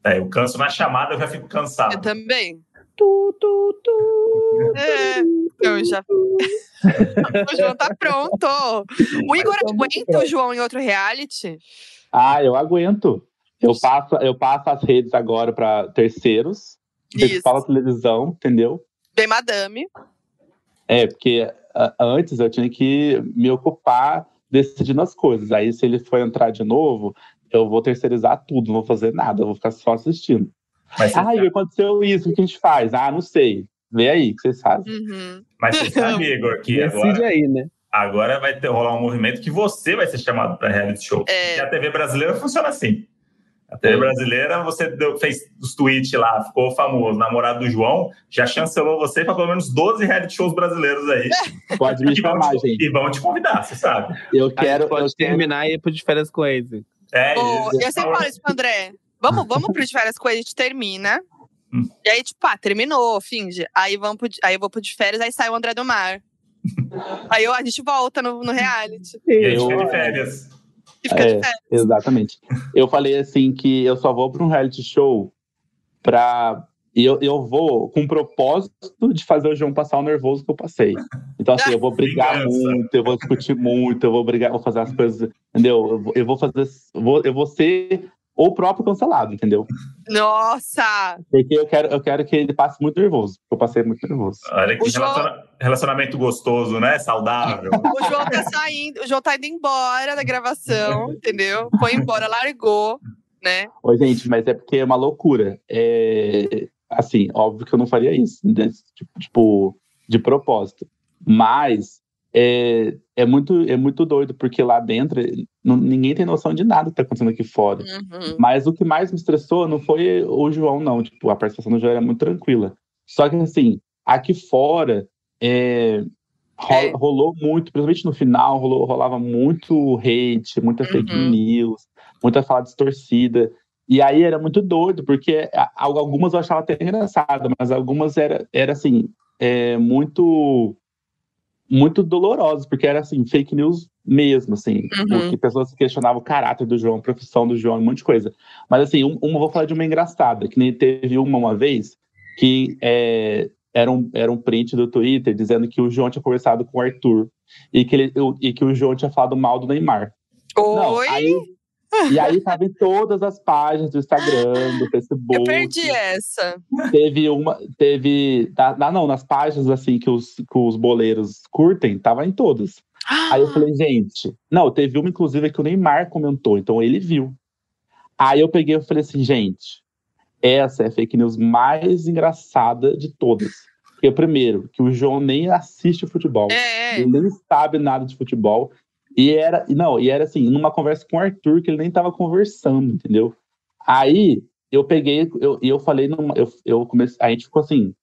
É, eu canso na chamada, eu já fico cansado. Eu também. Tu, tu, tu. É, eu já. o João tá pronto. O Igor aguenta o João em outro reality? Ah, eu aguento. Eu passo, eu passo as redes agora para terceiros. Principal da televisão, entendeu? Bem, madame. É, porque a- antes eu tinha que me ocupar decidindo as coisas. Aí, se ele for entrar de novo, eu vou terceirizar tudo, não vou fazer nada, eu vou ficar só assistindo. Mas Ah, Igor, aconteceu isso, o que a gente faz? Ah, não sei. Vê aí que vocês fazem. Uhum. mas você sabe, Igor, que Decide agora, aí, né? agora vai ter, rolar um movimento que você vai ser chamado para reality show. É. E a TV brasileira funciona assim. A TV brasileira, você deu- fez os tweets lá, ficou famoso, namorado do João, já chancelou você para pelo menos 12 reality shows brasileiros aí. Pode me chamar, te, gente. e vão te convidar, você sabe. Eu quero. pode Eu terminar e ir pro de férias com eles. É, isso. eu sempre falo isso pro André. Vamos, vamos pro de férias com a gente termina. Hum. E aí, tipo, ah, terminou, finge. Aí, vamos pro, aí eu vou pro de férias, aí sai o André do Mar. aí eu- a gente volta no, no reality. E a gente Eu- fica de férias. E fica É. de férias. Exatamente. Eu falei assim que eu só vou para um reality show pra. e Eu, eu vou com o propósito de fazer o João passar o nervoso que eu passei. Então, assim, eu vou brigar Vingança. muito, eu vou discutir muito, eu vou brigar, vou fazer as coisas, entendeu? Eu vou, eu vou fazer. Vou, eu vou ser o próprio cancelado, entendeu? Nossa! Porque eu quero, eu quero que ele passe muito nervoso, porque eu passei muito nervoso. Olha que O João- relaciona- relacionamento gostoso, né? Saudável. O João tá saindo, o João tá indo embora da gravação, entendeu? Foi embora, largou, né? Ô, gente, mas é porque é uma loucura. É, assim, óbvio que eu não faria isso, né? tipo, tipo, de propósito. Mas é, é, muito, é muito doido, porque lá dentro não- ninguém tem noção de nada que tá acontecendo aqui fora. Uhum. Mas o que mais me estressou não foi o João, não. Tipo, a participação do João era muito tranquila. Só que, assim, aqui fora é, ro- É. rolou muito, principalmente no final, rolou, rolava muito hate, muita fake Uhum. news, muita fala distorcida. E aí era muito doido, porque algumas eu achava até engraçada, mas algumas era, era assim, é, muito muito dolorosas, porque era assim, fake news mesmo, assim, Uhum. porque pessoas que questionavam o caráter do João, a profissão do João, um monte de coisa. Mas assim, um, uma, vou falar de uma engraçada, que nem teve uma uma vez que é, era, um, era um print do Twitter dizendo que o João tinha conversado com o Arthur e que, ele, o- e que o João tinha falado mal do Neymar. Não, Oi? aí, e aí tava em todas as páginas do Instagram, do Facebook. Eu perdi essa. Teve uma. Teve. na- não, nas páginas assim que os, que os boleiros curtem, tava em todas. Aí eu falei, gente. Não, teve uma, inclusive, que o Neymar comentou, então ele viu. Aí eu peguei e falei assim, gente, essa é a fake news mais engraçada de todas. Porque, primeiro, que o João nem assiste futebol. É, Ele nem sabe nada de futebol. E era, não, e era assim, numa conversa com o Arthur, que ele nem tava conversando, entendeu? Aí eu peguei, eu, e eu falei, numa, eu, eu comecei, a gente ficou assim,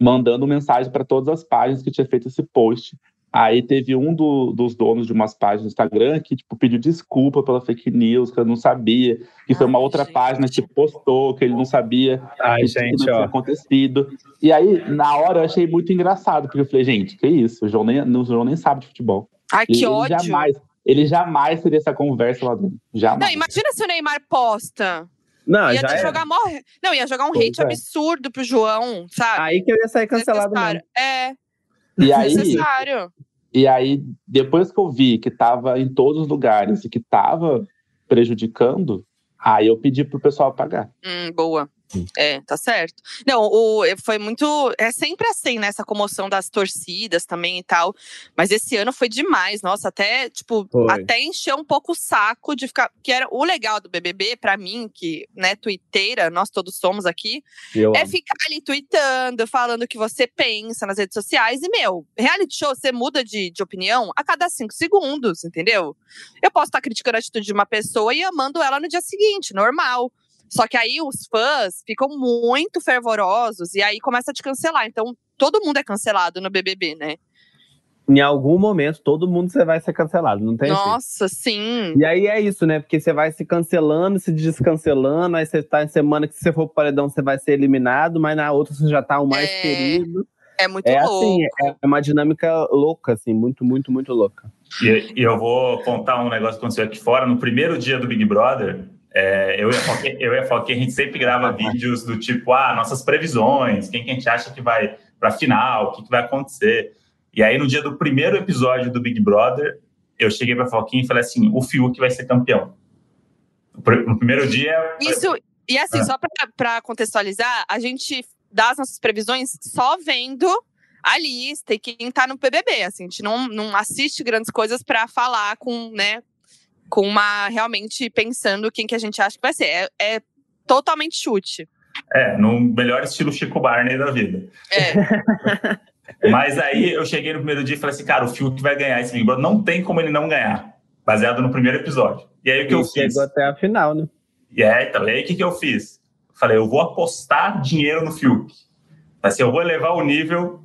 mandando mensagem para todas as páginas que tinha feito esse post. Aí teve um do- dos donos de umas páginas do Instagram que tipo, pediu desculpa pela fake news, que eu não sabia, que foi uma Ai, outra gente. página que postou, que ele não sabia Ai, que gente, tinha ó. acontecido. E aí, na hora, eu achei muito engraçado, porque eu falei, gente, que isso? O João nem, o João nem sabe de futebol. Ai, Ele, que ele ódio. jamais, ele jamais teria essa conversa lá dentro. Jamais. Não, imagina se o Neymar posta. Não, ia já jogar mó- Não, ia jogar um Pois hate é. absurdo pro João, sabe? Aí que eu ia sair cancelado mesmo. É, E aí, necessário. e aí, depois que eu vi que tava em todos os lugares e que tava prejudicando, aí eu pedi pro pessoal pagar. Hum, boa. É, tá certo. Não, o, foi muito. É sempre assim, né? Essa comoção das torcidas também e tal. Mas esse ano foi demais. Nossa, até, tipo, Foi. até encheu um pouco o saco de ficar. Que era o legal do BBB, pra mim, que, né, tuiteira, nós todos somos aqui, Eu é amo. ficar ali tweetando, falando o que você pensa nas redes sociais. E, meu, reality show, você muda de, de opinião a cada cinco segundos, entendeu? Eu posso estar criticando a atitude de uma pessoa e amando ela no dia seguinte, normal. Só que aí os fãs ficam muito fervorosos e aí começa a te cancelar. Então, todo mundo é cancelado no BBB, né? Em algum momento, todo mundo você vai ser cancelado, não tem jeito. Nossa, sim. E aí é isso, né? Porque você vai se cancelando, se descancelando, aí você tá em semana que se você for pro paredão, você vai ser eliminado, mas na outra você já tá o mais É, querido. É muito É louco. assim, é uma dinâmica louca, assim, muito, muito, muito louca. E, e eu vou contar um negócio que aconteceu aqui fora. No primeiro dia do Big Brother, é, eu, e a Foquinha, eu e a Foquinha, a gente sempre grava vídeos do tipo, ah, nossas previsões, quem que a gente acha que vai pra final, o que, que vai acontecer. E aí, no dia do primeiro episódio do Big Brother, eu cheguei pra Foquinha e falei assim, o Fiuk vai ser campeão. No pr- No primeiro dia... Isso, e assim, Ah. só pra contextualizar, a gente dá as nossas previsões só vendo a lista e quem tá no BBB. Assim, a gente não, não assiste grandes coisas pra falar com, né, com uma realmente pensando quem que a gente acha que vai ser. É, é totalmente chute. É, no melhor estilo Chico Barney da vida. É, Mas aí eu cheguei no primeiro dia e falei assim, cara, o Fiuk vai ganhar esse Big Brother. Não tem como ele não ganhar, baseado no primeiro episódio. E aí o que eu fiz? chegou até a final, né? E aí, então, e aí o que, que eu fiz? Falei, eu vou apostar dinheiro no Fiuk. Assim, eu vou elevar o nível.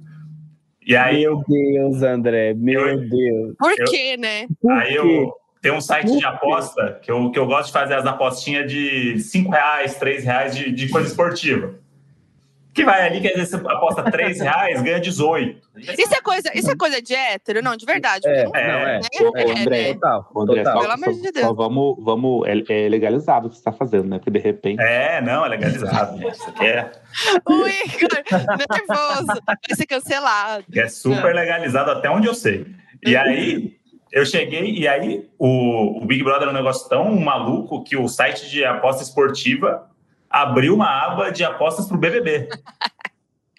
E aí, eu, Meu Deus, André, meu Eu- Deus. por quê, né? Por aí quê? eu tenho um site de aposta que eu, que eu gosto de fazer as apostinhas de 5 reais, 3 reais de, de coisa esportiva. Que vai ali, que às vezes você aposta 3 reais, ganha 18. Isso é coisa, isso é coisa de hétero? Não, de verdade. É, não, é. É, André, é. Total, André, total. só, Pelo amor de Deus. só vamos, vamos é, é legalizado o que você está fazendo, né? Porque de repente. É, não, é legalizado. Isso aqui é, O Igor, nervoso, vai ser cancelado. é super legalizado até onde eu sei. E aí, eu cheguei, e aí o, o Big Brother é um negócio tão maluco que o site de aposta esportiva abriu uma aba de apostas pro BBB.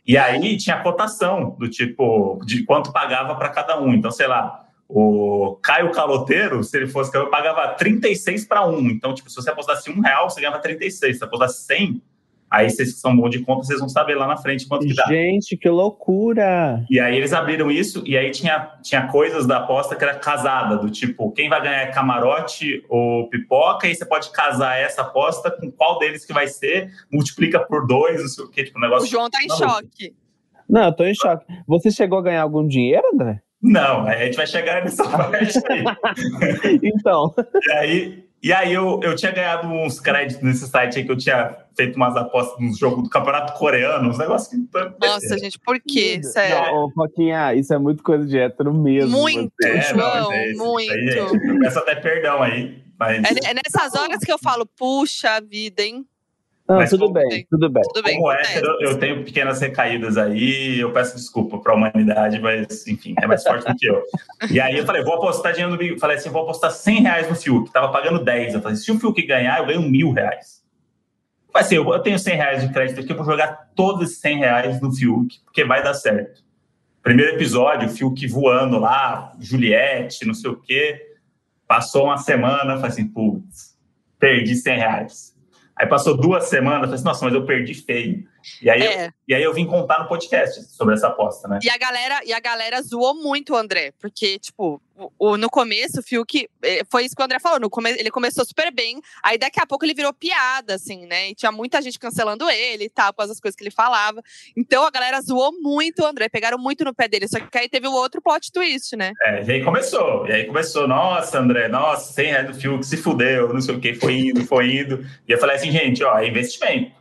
E aí tinha cotação do tipo de quanto pagava para cada um. Então, sei lá, o Caio Caloteiro, se ele fosse campeão, pagava 36 para 1. Então, tipo, se você apostasse um real, você ganhava 36. Se você apostasse 100, aí vocês que são bons de conta, vocês vão saber lá na frente quanto que dá. Gente, que loucura! E aí eles abriram isso, e aí tinha, tinha coisas da aposta que era casada, do tipo, quem vai ganhar é camarote ou pipoca, e você pode casar essa aposta com qual deles que vai ser, multiplica por dois, não sei o quê, tipo, um O negócio. João tá em choque. Não, eu tô em choque. Você chegou a ganhar algum dinheiro, André? Não, aí a gente vai chegar nessa parte aí. Então, E aí, e aí eu, eu tinha ganhado uns créditos nesse site aí que eu tinha feito umas apostas no jogo do campeonato coreano, uns negócios que. Nossa, gente, por quê? Sério. Não, ô, Foquinha, isso é muito coisa de hétero mesmo. Muito. É, não, João, mas é isso, muito. Isso aí, gente. Eu peço até perdão aí, mas. É, é nessas horas que eu falo, puxa vida, hein? Não, Mas tudo bem, tudo bem. Tudo bem. Como hétero, eu tenho pequenas recaídas aí, eu peço desculpa para a humanidade, mas enfim, é mais forte do que eu. E aí eu falei, vou apostar dinheiro no Big Falei assim, vou apostar 100 reais no Fiuk, tava pagando 10. Eu falei, se o Fiuk ganhar, eu ganho mil reais. Falei assim, eu, eu tenho 100 reais de crédito aqui, eu vou jogar todos esses 100 reais no Fiuk, porque vai dar certo. Primeiro episódio, o Fiuk voando lá, Juliette, não sei o quê. Passou uma semana, eu falei assim, putz, perdi 100 reais. Aí passou duas semanas, eu falei assim, nossa, mas eu perdi feio. E aí, eu, É, e aí eu vim contar no podcast sobre essa aposta, né? e a galera, e a galera zoou muito o André, porque, tipo, o, o- no começo, o Fiuk, eh, foi isso que o André falou, no come, ele começou super bem, aí daqui a pouco ele virou piada, assim, né? E tinha muita gente cancelando ele e tal, por causa das coisas que ele falava. Então a galera zoou muito o André, pegaram muito no pé dele, só que aí teve o outro plot twist, né? É, e aí começou. E aí começou, nossa, André, nossa, 100 reais do Fiuk, se fudeu, não sei o que, foi indo, foi indo. E eu falei assim, gente, ó, é investimento.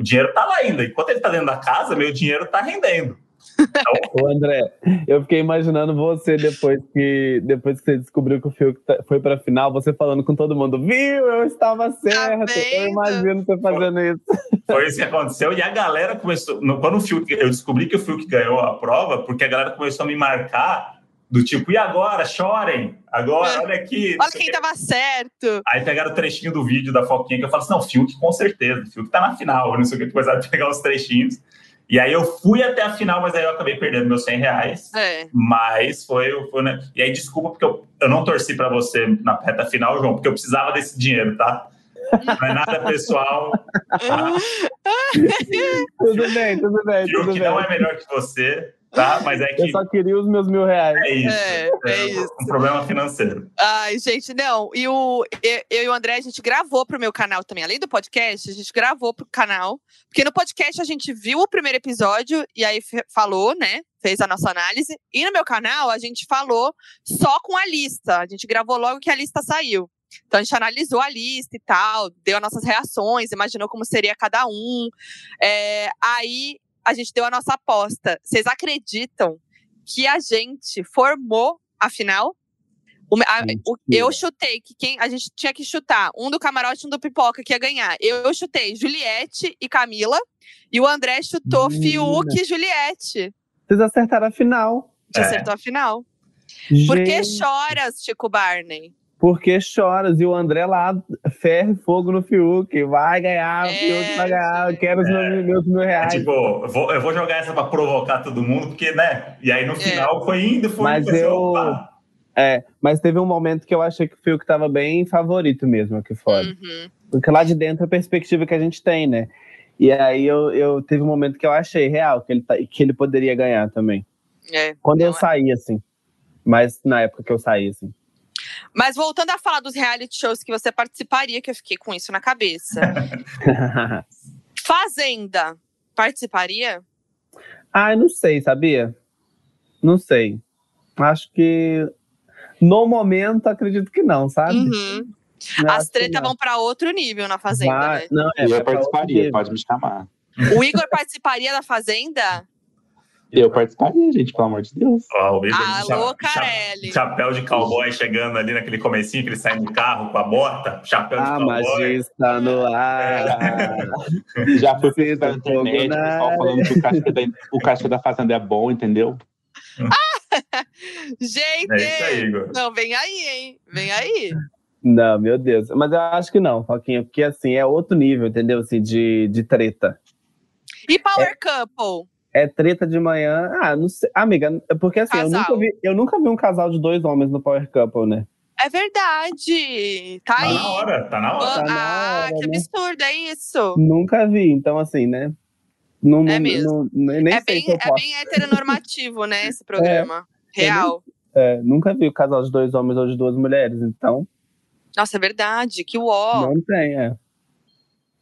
O dinheiro tá lá ainda. Enquanto ele tá dentro da casa, meu dinheiro tá rendendo. Ô André, eu fiquei imaginando você depois que, depois que você descobriu que o Fiuk tá, foi pra final, você falando com todo mundo, viu? Eu estava certo. Tá eu imagino você fazendo isso. Foi isso que aconteceu. E a galera começou. Quando o Fiuk, eu descobri que o Fiuk ganhou a prova, porque a galera começou a me marcar do tipo, e agora? Chorem! Agora, olha aqui. Olha quem tava certo. Aí pegaram o trechinho do vídeo da Foquinha que eu falo assim: não, Fiuk com certeza, Fiuk tá na final, não sei o que, começaram a pegar os trechinhos. E aí eu fui até a final, mas aí eu acabei perdendo meus 100 reais. É. Mas foi, foi né? E aí, desculpa, porque eu, eu não torci para você na reta final, João, porque eu precisava desse dinheiro, tá? Não é nada pessoal. Tá? tudo bem, tudo bem. Fiuk tudo bem. não é melhor que você. Tá, mas é que. Eu só queria os meus mil reais. É isso. É, é isso. Um problema financeiro. Ai, gente, não. E o, eu, eu e o André, a gente gravou pro meu canal também. Além do podcast, a gente gravou pro canal. Porque no podcast a gente viu o primeiro episódio e aí falou, né? Fez a nossa análise. E no meu canal a gente falou só com a lista. A gente gravou logo que a lista saiu. Então a gente analisou a lista e tal, deu as nossas reações, imaginou como seria cada um. É, aí a gente deu a nossa aposta. Vocês acreditam que a gente formou a final? O, a, o, eu chutei que quem a gente tinha que chutar um do camarote e um do pipoca que ia ganhar. Eu, eu chutei Juliette e Camila. E o André chutou Menina. Fiuk e Juliette. Vocês acertaram a final. Já É. acertou a final. Por que Gente, choras, Chico Barney? Porque choras e o André lá, ferro e fogo no Fiuk. Vai ganhar, o É, Fiuk vai ganhar. Eu quero os meus, meus mil É reais. tipo, eu vou, eu vou jogar essa pra provocar todo mundo, porque, né? E aí no final foi indo, foi Mas indo. assim, eu-. É, mas teve um momento que eu achei que o Fiuk tava bem favorito mesmo aqui fora. Uhum. Porque lá de dentro é a perspectiva que a gente tem, né? E aí eu, eu teve um momento que eu achei real que ele, tá- que ele poderia ganhar também. É. Quando eu saí, assim. Mas na época que eu saí, assim. Mas voltando a falar dos reality shows que você participaria, que eu fiquei com isso na cabeça. Fazenda, participaria? ah, eu não sei, sabia? Não sei. Acho que no momento acredito que não, sabe? Uhum. As tretas não. vão pra outro nível na Fazenda, Vai- né? Não, é, Eu participaria, pode me chamar. O Igor participaria da Fazenda? Eu participaria, gente, pelo amor de Deus. Ó, o Alô, cha- Carelli. cha- Chapéu de cowboy chegando ali naquele comecinho, que ele sai do carro com a bota, chapéu de A cowboy. magia está no ar. Já fui Sinto pela internet, o pessoal falando que o cachê, da, o cachê da Fazenda é bom, entendeu? Gente! É isso aí, Igor. Não, vem aí, hein? Vem aí. Não, meu Deus. Mas eu acho que não, Foquinha, porque assim, é outro nível, entendeu? Assim, de, de treta. E Power Couple? É treta de manhã. Ah, não sei. Amiga, é porque assim, eu nunca, vi, eu nunca vi um casal de dois homens no Power Couple, né? É verdade. Tá Tá aí. na hora, tá na hora. Tá na ah, hora, que né? absurdo, é isso. Nunca vi. Então, assim, né? Não, É mesmo. não- nem É sei bem, é bem heteronormativo, né, esse programa. Real. É, nunca vi o casal de dois homens ou de duas mulheres. Então, Nossa, é verdade. Que uó. não tem, é.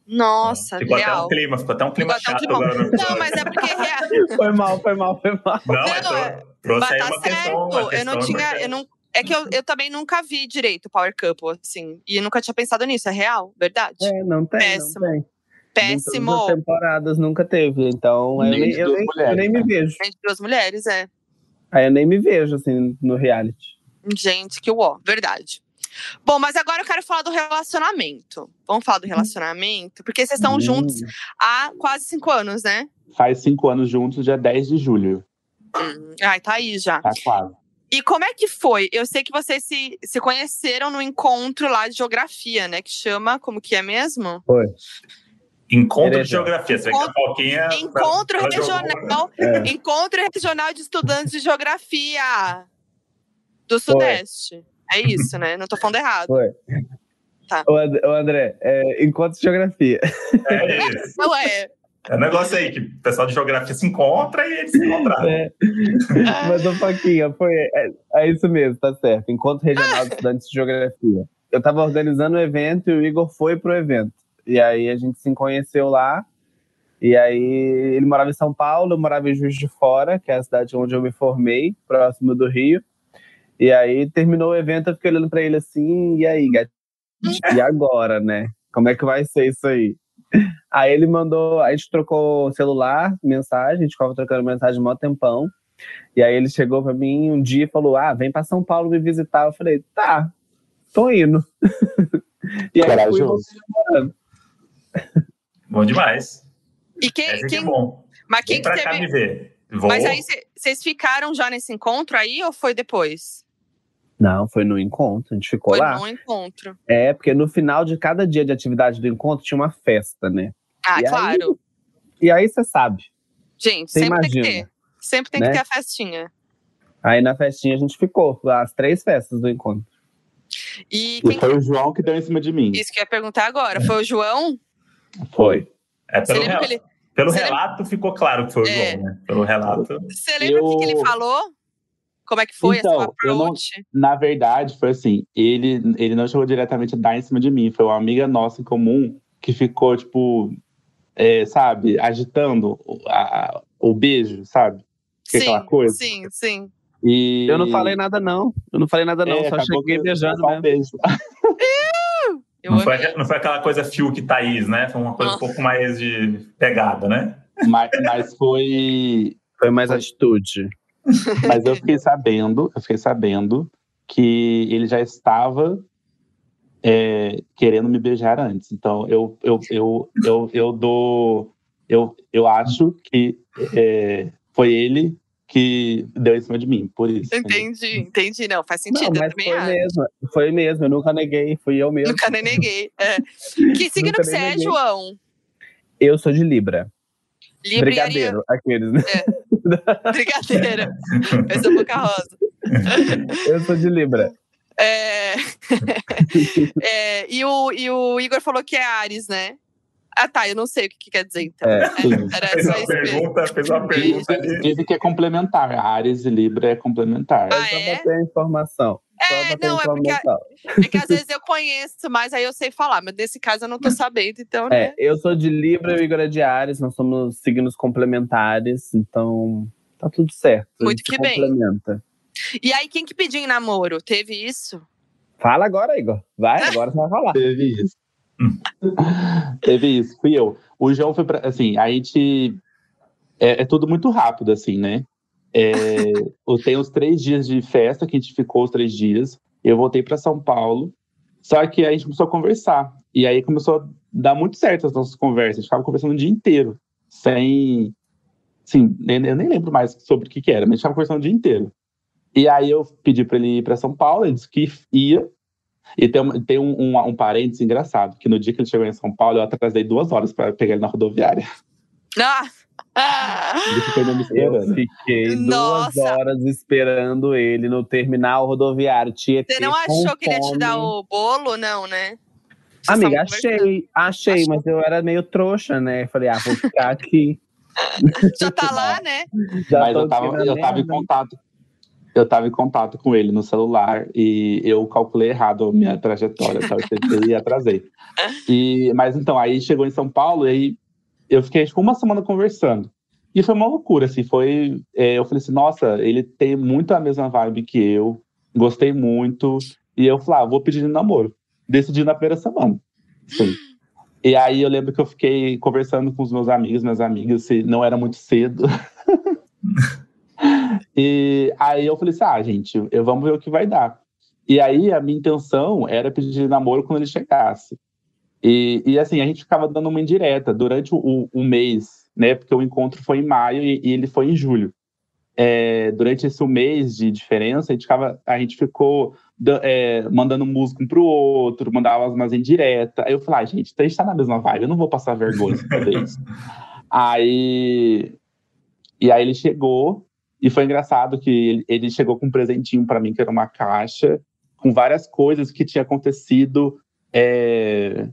Nossa, ficou até real. um clima, ficou até um clima Ficou até um chato climão. agora no Não, mas é porque real. Foi mal, foi mal, foi mal. Não, é, Não, é- trou- trouxe aí Mas tá uma questão. uma certo. Eu não tinha. Eu não, é que eu, eu também nunca vi direito o Power Couple, assim. E nunca tinha pensado nisso. É real? Verdade? É, não tem, Péssimo. não tem. Péssimo. Em temporadas nunca teve. Então, eu Nem nem, de eu nem, mulheres, eu nem me né? vejo. Entre duas mulheres, é. Aí eu nem me vejo, assim, no reality. Gente, que uó, verdade. Bom, mas agora eu quero falar do relacionamento. Vamos falar do relacionamento? Porque vocês estão Hum. juntos há quase cinco anos, né? Faz cinco anos juntos, dia 10 de julho. Hum. Ai, tá aí já. Tá quase. E como é que foi? Eu sei que vocês se, se conheceram no encontro lá de geografia, né? Que chama, como que é mesmo? Foi. Encontro de geografia. Você que a Foquinha. Encontro jogou- regional, É. encontro regional de estudantes de geografia do Sudeste. É isso, né? Não tô falando errado. Foi. Tá. Ô, André, é, enquanto de geografia. É isso. Não é. É um negócio aí que o pessoal de geografia se encontra e eles se encontraram. É. Mas, ô, Foquinha, foi, é, é isso mesmo, tá certo. Encontro Regional de Estudantes de Geografia. Eu tava organizando o evento e o Igor foi pro evento. E aí a gente se conheceu lá. E aí ele morava em São Paulo, eu morava em Juiz de Fora, que é a cidade onde eu me formei, próximo do Rio. E aí terminou o evento, eu fiquei olhando pra ele assim, e aí, gatinho? E agora, né? Como é que vai ser isso aí? Aí ele mandou, a gente trocou celular, mensagem, a gente ficava trocando mensagem um tempão. E aí ele chegou pra mim um dia e falou: Ah, vem pra São Paulo me visitar. Eu falei, tá, tô indo. e aí eu fui Bom demais. E quem, Esse aqui quem... é bom. Mas quem Vem pra que cá teve... me ver. Vou. Mas aí vocês ficaram já nesse encontro aí ou foi depois? Não, foi no encontro, a gente ficou Foi lá. no encontro. É, porque no final de cada dia de atividade do encontro tinha uma festa, né? Ah, E aí, claro. E aí você sabe. Gente, Você sempre tem que imagina, ter. Sempre tem né? que ter a festinha. Aí na festinha a gente ficou, as três festas do encontro. E E foi o João que deu em cima de mim. Isso que eu ia perguntar agora. Foi o João? Foi. É Você pelo, lembra rel- que ele, pelo relato ficou claro que foi o É. João, né? Pelo relato. você lembra o que, que ele Eu- falou? Como é que foi Então, a sua eu não- approach? Na verdade, foi assim, ele, ele não chegou diretamente a dar em cima de mim, foi uma amiga nossa em comum que ficou, tipo, é, sabe, agitando o- a- o beijo, sabe? Que é aquela Sim, coisa. sim, sim. E... Eu não falei nada, não. Eu não falei nada, não. É, só cheguei que- beijando só um mesmo. beijo. Eu Não amei. foi, não foi aquela coisa Fiuk Thaís, né? Foi uma coisa um pouco mais de pegada, né? Mas, mas foi. Foi mais atitude. Mas eu fiquei sabendo, eu fiquei sabendo que ele já estava é, querendo me beijar antes. Então eu, eu, eu, eu, eu dou. Eu, eu acho que é, foi ele que deu em cima de mim, por isso. Entendi, entendi. Não, faz Não, sentido. eu mas também foi acho. mesmo. Foi mesmo, eu nunca neguei. Fui eu mesmo. Nunca nem neguei. É. Que signo que você é. João? Eu sou de Libra. Libra e Ariano. Brigadeiro, aqueles, né? Brigadeira. Eu sou boca rosa. Eu sou de Libra. É... É, e, o, e o Igor falou que é Ares, né? Ah, tá. Eu não sei o que, que quer dizer, então. É. É, Sim. era Fez só mesmo. pergunta, fez uma pergunta ali. Dizem que é complementar. Ares e Libra é complementar. Ah, Só é? pra ter a informação. Só É, pra não, é porque- informação. É que às vezes eu conheço, mas aí eu sei falar. Mas nesse caso eu não tô sabendo, então, É, né? eu sou de Libra e o Igor é de Ares. Nós somos signos complementares. Então, tá tudo certo. a Muito gente que bem. complementa. E aí, quem que pediu em namoro? Teve isso? Fala agora, Igor. Vai, agora você vai falar. Teve isso. Teve isso, fui eu. O João foi pra. Assim, a gente. É, é tudo muito rápido, assim, né? É, tenho os três dias de festa, que a gente ficou os três dias. Eu voltei para São Paulo. Só que aí a gente começou a conversar. E aí começou a dar muito certo as nossas conversas. A gente ficava conversando o dia inteiro. Sem. Sim, eu nem lembro mais sobre o que, que era, mas a gente ficava conversando o dia inteiro. E aí eu pedi para ele ir para São Paulo, ele disse que ia. E tem, um- tem um, um, um parênteses engraçado, que no dia que ele chegou em São Paulo, eu atrasei duas horas para pegar ele na rodoviária. Ah! Ah! Ele ficou Eu fiquei Nossa. duas horas esperando ele no terminal rodoviário. Tietê, Você não achou que ele ia te dar o bolo, não, né? Vocês Amiga, conversando. achei, achei, mas eu era meio trouxa, né? Falei, ah, vou ficar aqui. Já tá lá, né? Já Mas eu tava, eu tava em contato. Eu tava em contato com ele no celular e eu calculei errado a minha trajetória? Eu e atrasei. E, mas então, aí chegou em São Paulo e aí eu fiquei tipo, uma semana conversando. E foi uma loucura, assim, foi... é, eu falei assim, nossa, ele tem muito a mesma vibe que eu, gostei muito. E eu falei, ah, vou pedir de namoro. Decidi na primeira semana. Sim. E aí eu lembro que eu fiquei conversando com os meus amigos, minhas amigas, se não era muito cedo. e aí eu falei assim: ah, gente, eu, vamos ver o que vai dar. E aí a minha intenção era pedir namoro quando ele chegasse. E, e assim, a gente ficava dando uma indireta durante o, o mês, né? Porque o encontro foi em maio e, e ele foi em julho. É, durante esse mês de diferença, a gente, ficava, a gente ficou é, mandando música um pro outro, mandava umas indiretas. Aí eu falei, ah, gente, a gente tá na mesma vibe, eu não vou passar vergonha fazer isso. aí. E aí ele chegou, e foi engraçado que ele, chegou com um presentinho para mim, que era uma caixa, com várias coisas que tinha acontecido. é,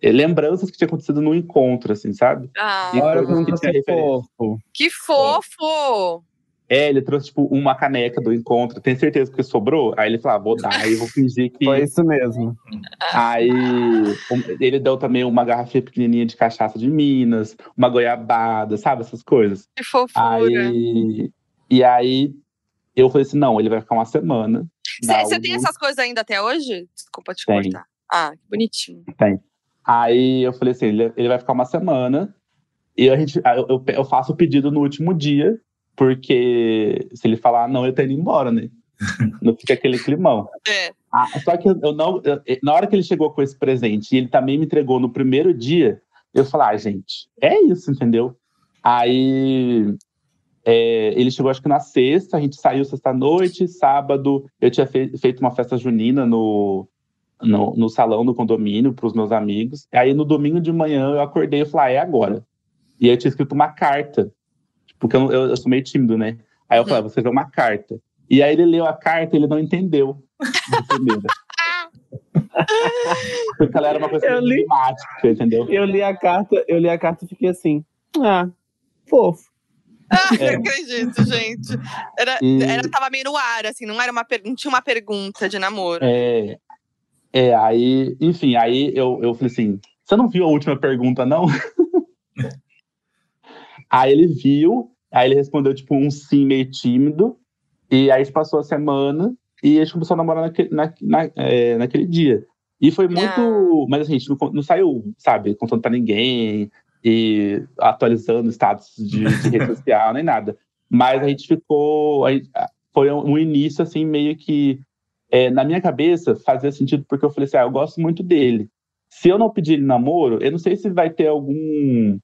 é, lembranças que tinha acontecido no encontro, assim, sabe? Ah, E Olha que tinha é fofo. que fofo! É, ele trouxe, tipo, uma caneca do encontro. Tem certeza que sobrou? Aí ele falou, ah, vou dar, aí eu vou fingir que. Foi isso mesmo. Aí ele deu também uma garrafinha pequenininha de cachaça de Minas, uma goiabada, sabe? Essas coisas. Que fofura. Aí. E aí eu falei assim: não, ele vai ficar uma semana. na Você tem essas coisas ainda até hoje? Desculpa te Tenho. cortar. Ah, que bonitinho. Aí eu falei assim, ele, ele vai ficar uma semana e a gente, eu, eu faço o pedido no último dia, porque se ele falar não, ele tá indo embora, né? Não fica aquele climão. É. Ah, só que eu não. Eu, na hora que ele chegou com esse presente e ele também me entregou no primeiro dia, eu falei, ah, gente, é isso, entendeu? Aí é, ele chegou, acho que na sexta, a gente saiu sexta-noite, sábado eu tinha fe feito uma festa junina no, no, no salão do condomínio para os meus amigos. Aí no domingo de manhã eu acordei e falei, ah, é agora. E aí eu tinha escrito uma carta, porque eu, eu, eu sou meio tímido, né? Aí eu falei, ah, você vê uma carta. E aí ele leu a carta e ele não entendeu Porque ela era uma coisa eu li, entendeu? Eu li a carta, eu li a carta e fiquei assim, ah, fofo. Ah, é. não acredito, gente. Era, e... era, tava meio no ar, assim, não era uma não tinha uma pergunta de namoro. É, é aí, enfim, aí eu, eu falei assim: você não viu a última pergunta, não? aí ele viu, aí ele respondeu, tipo, um sim meio tímido, e aí passou a semana e a gente começou a namorar naquele, na, na, é, naquele dia. E foi muito. Mas assim, a gente não, não saiu, sabe, contando pra ninguém e atualizando status de, de rede social, nem nada. Mas a gente ficou. A gente, foi um início, assim, meio que. É, na minha cabeça, fazia sentido porque eu falei assim: ah, eu gosto muito dele. Se eu não pedir ele namoro, eu não sei se vai ter algum.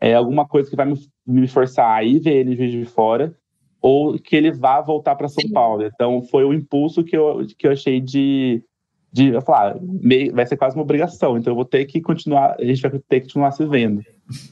É, alguma coisa que vai me, me forçar a ir ver ele em Juiz de Fora ou que ele vá voltar para São. Paulo. Então foi o impulso que eu, que eu achei de, de eu falar, ah, meio, vai ser quase uma obrigação, então eu vou ter que continuar, a gente vai ter que continuar se vendo.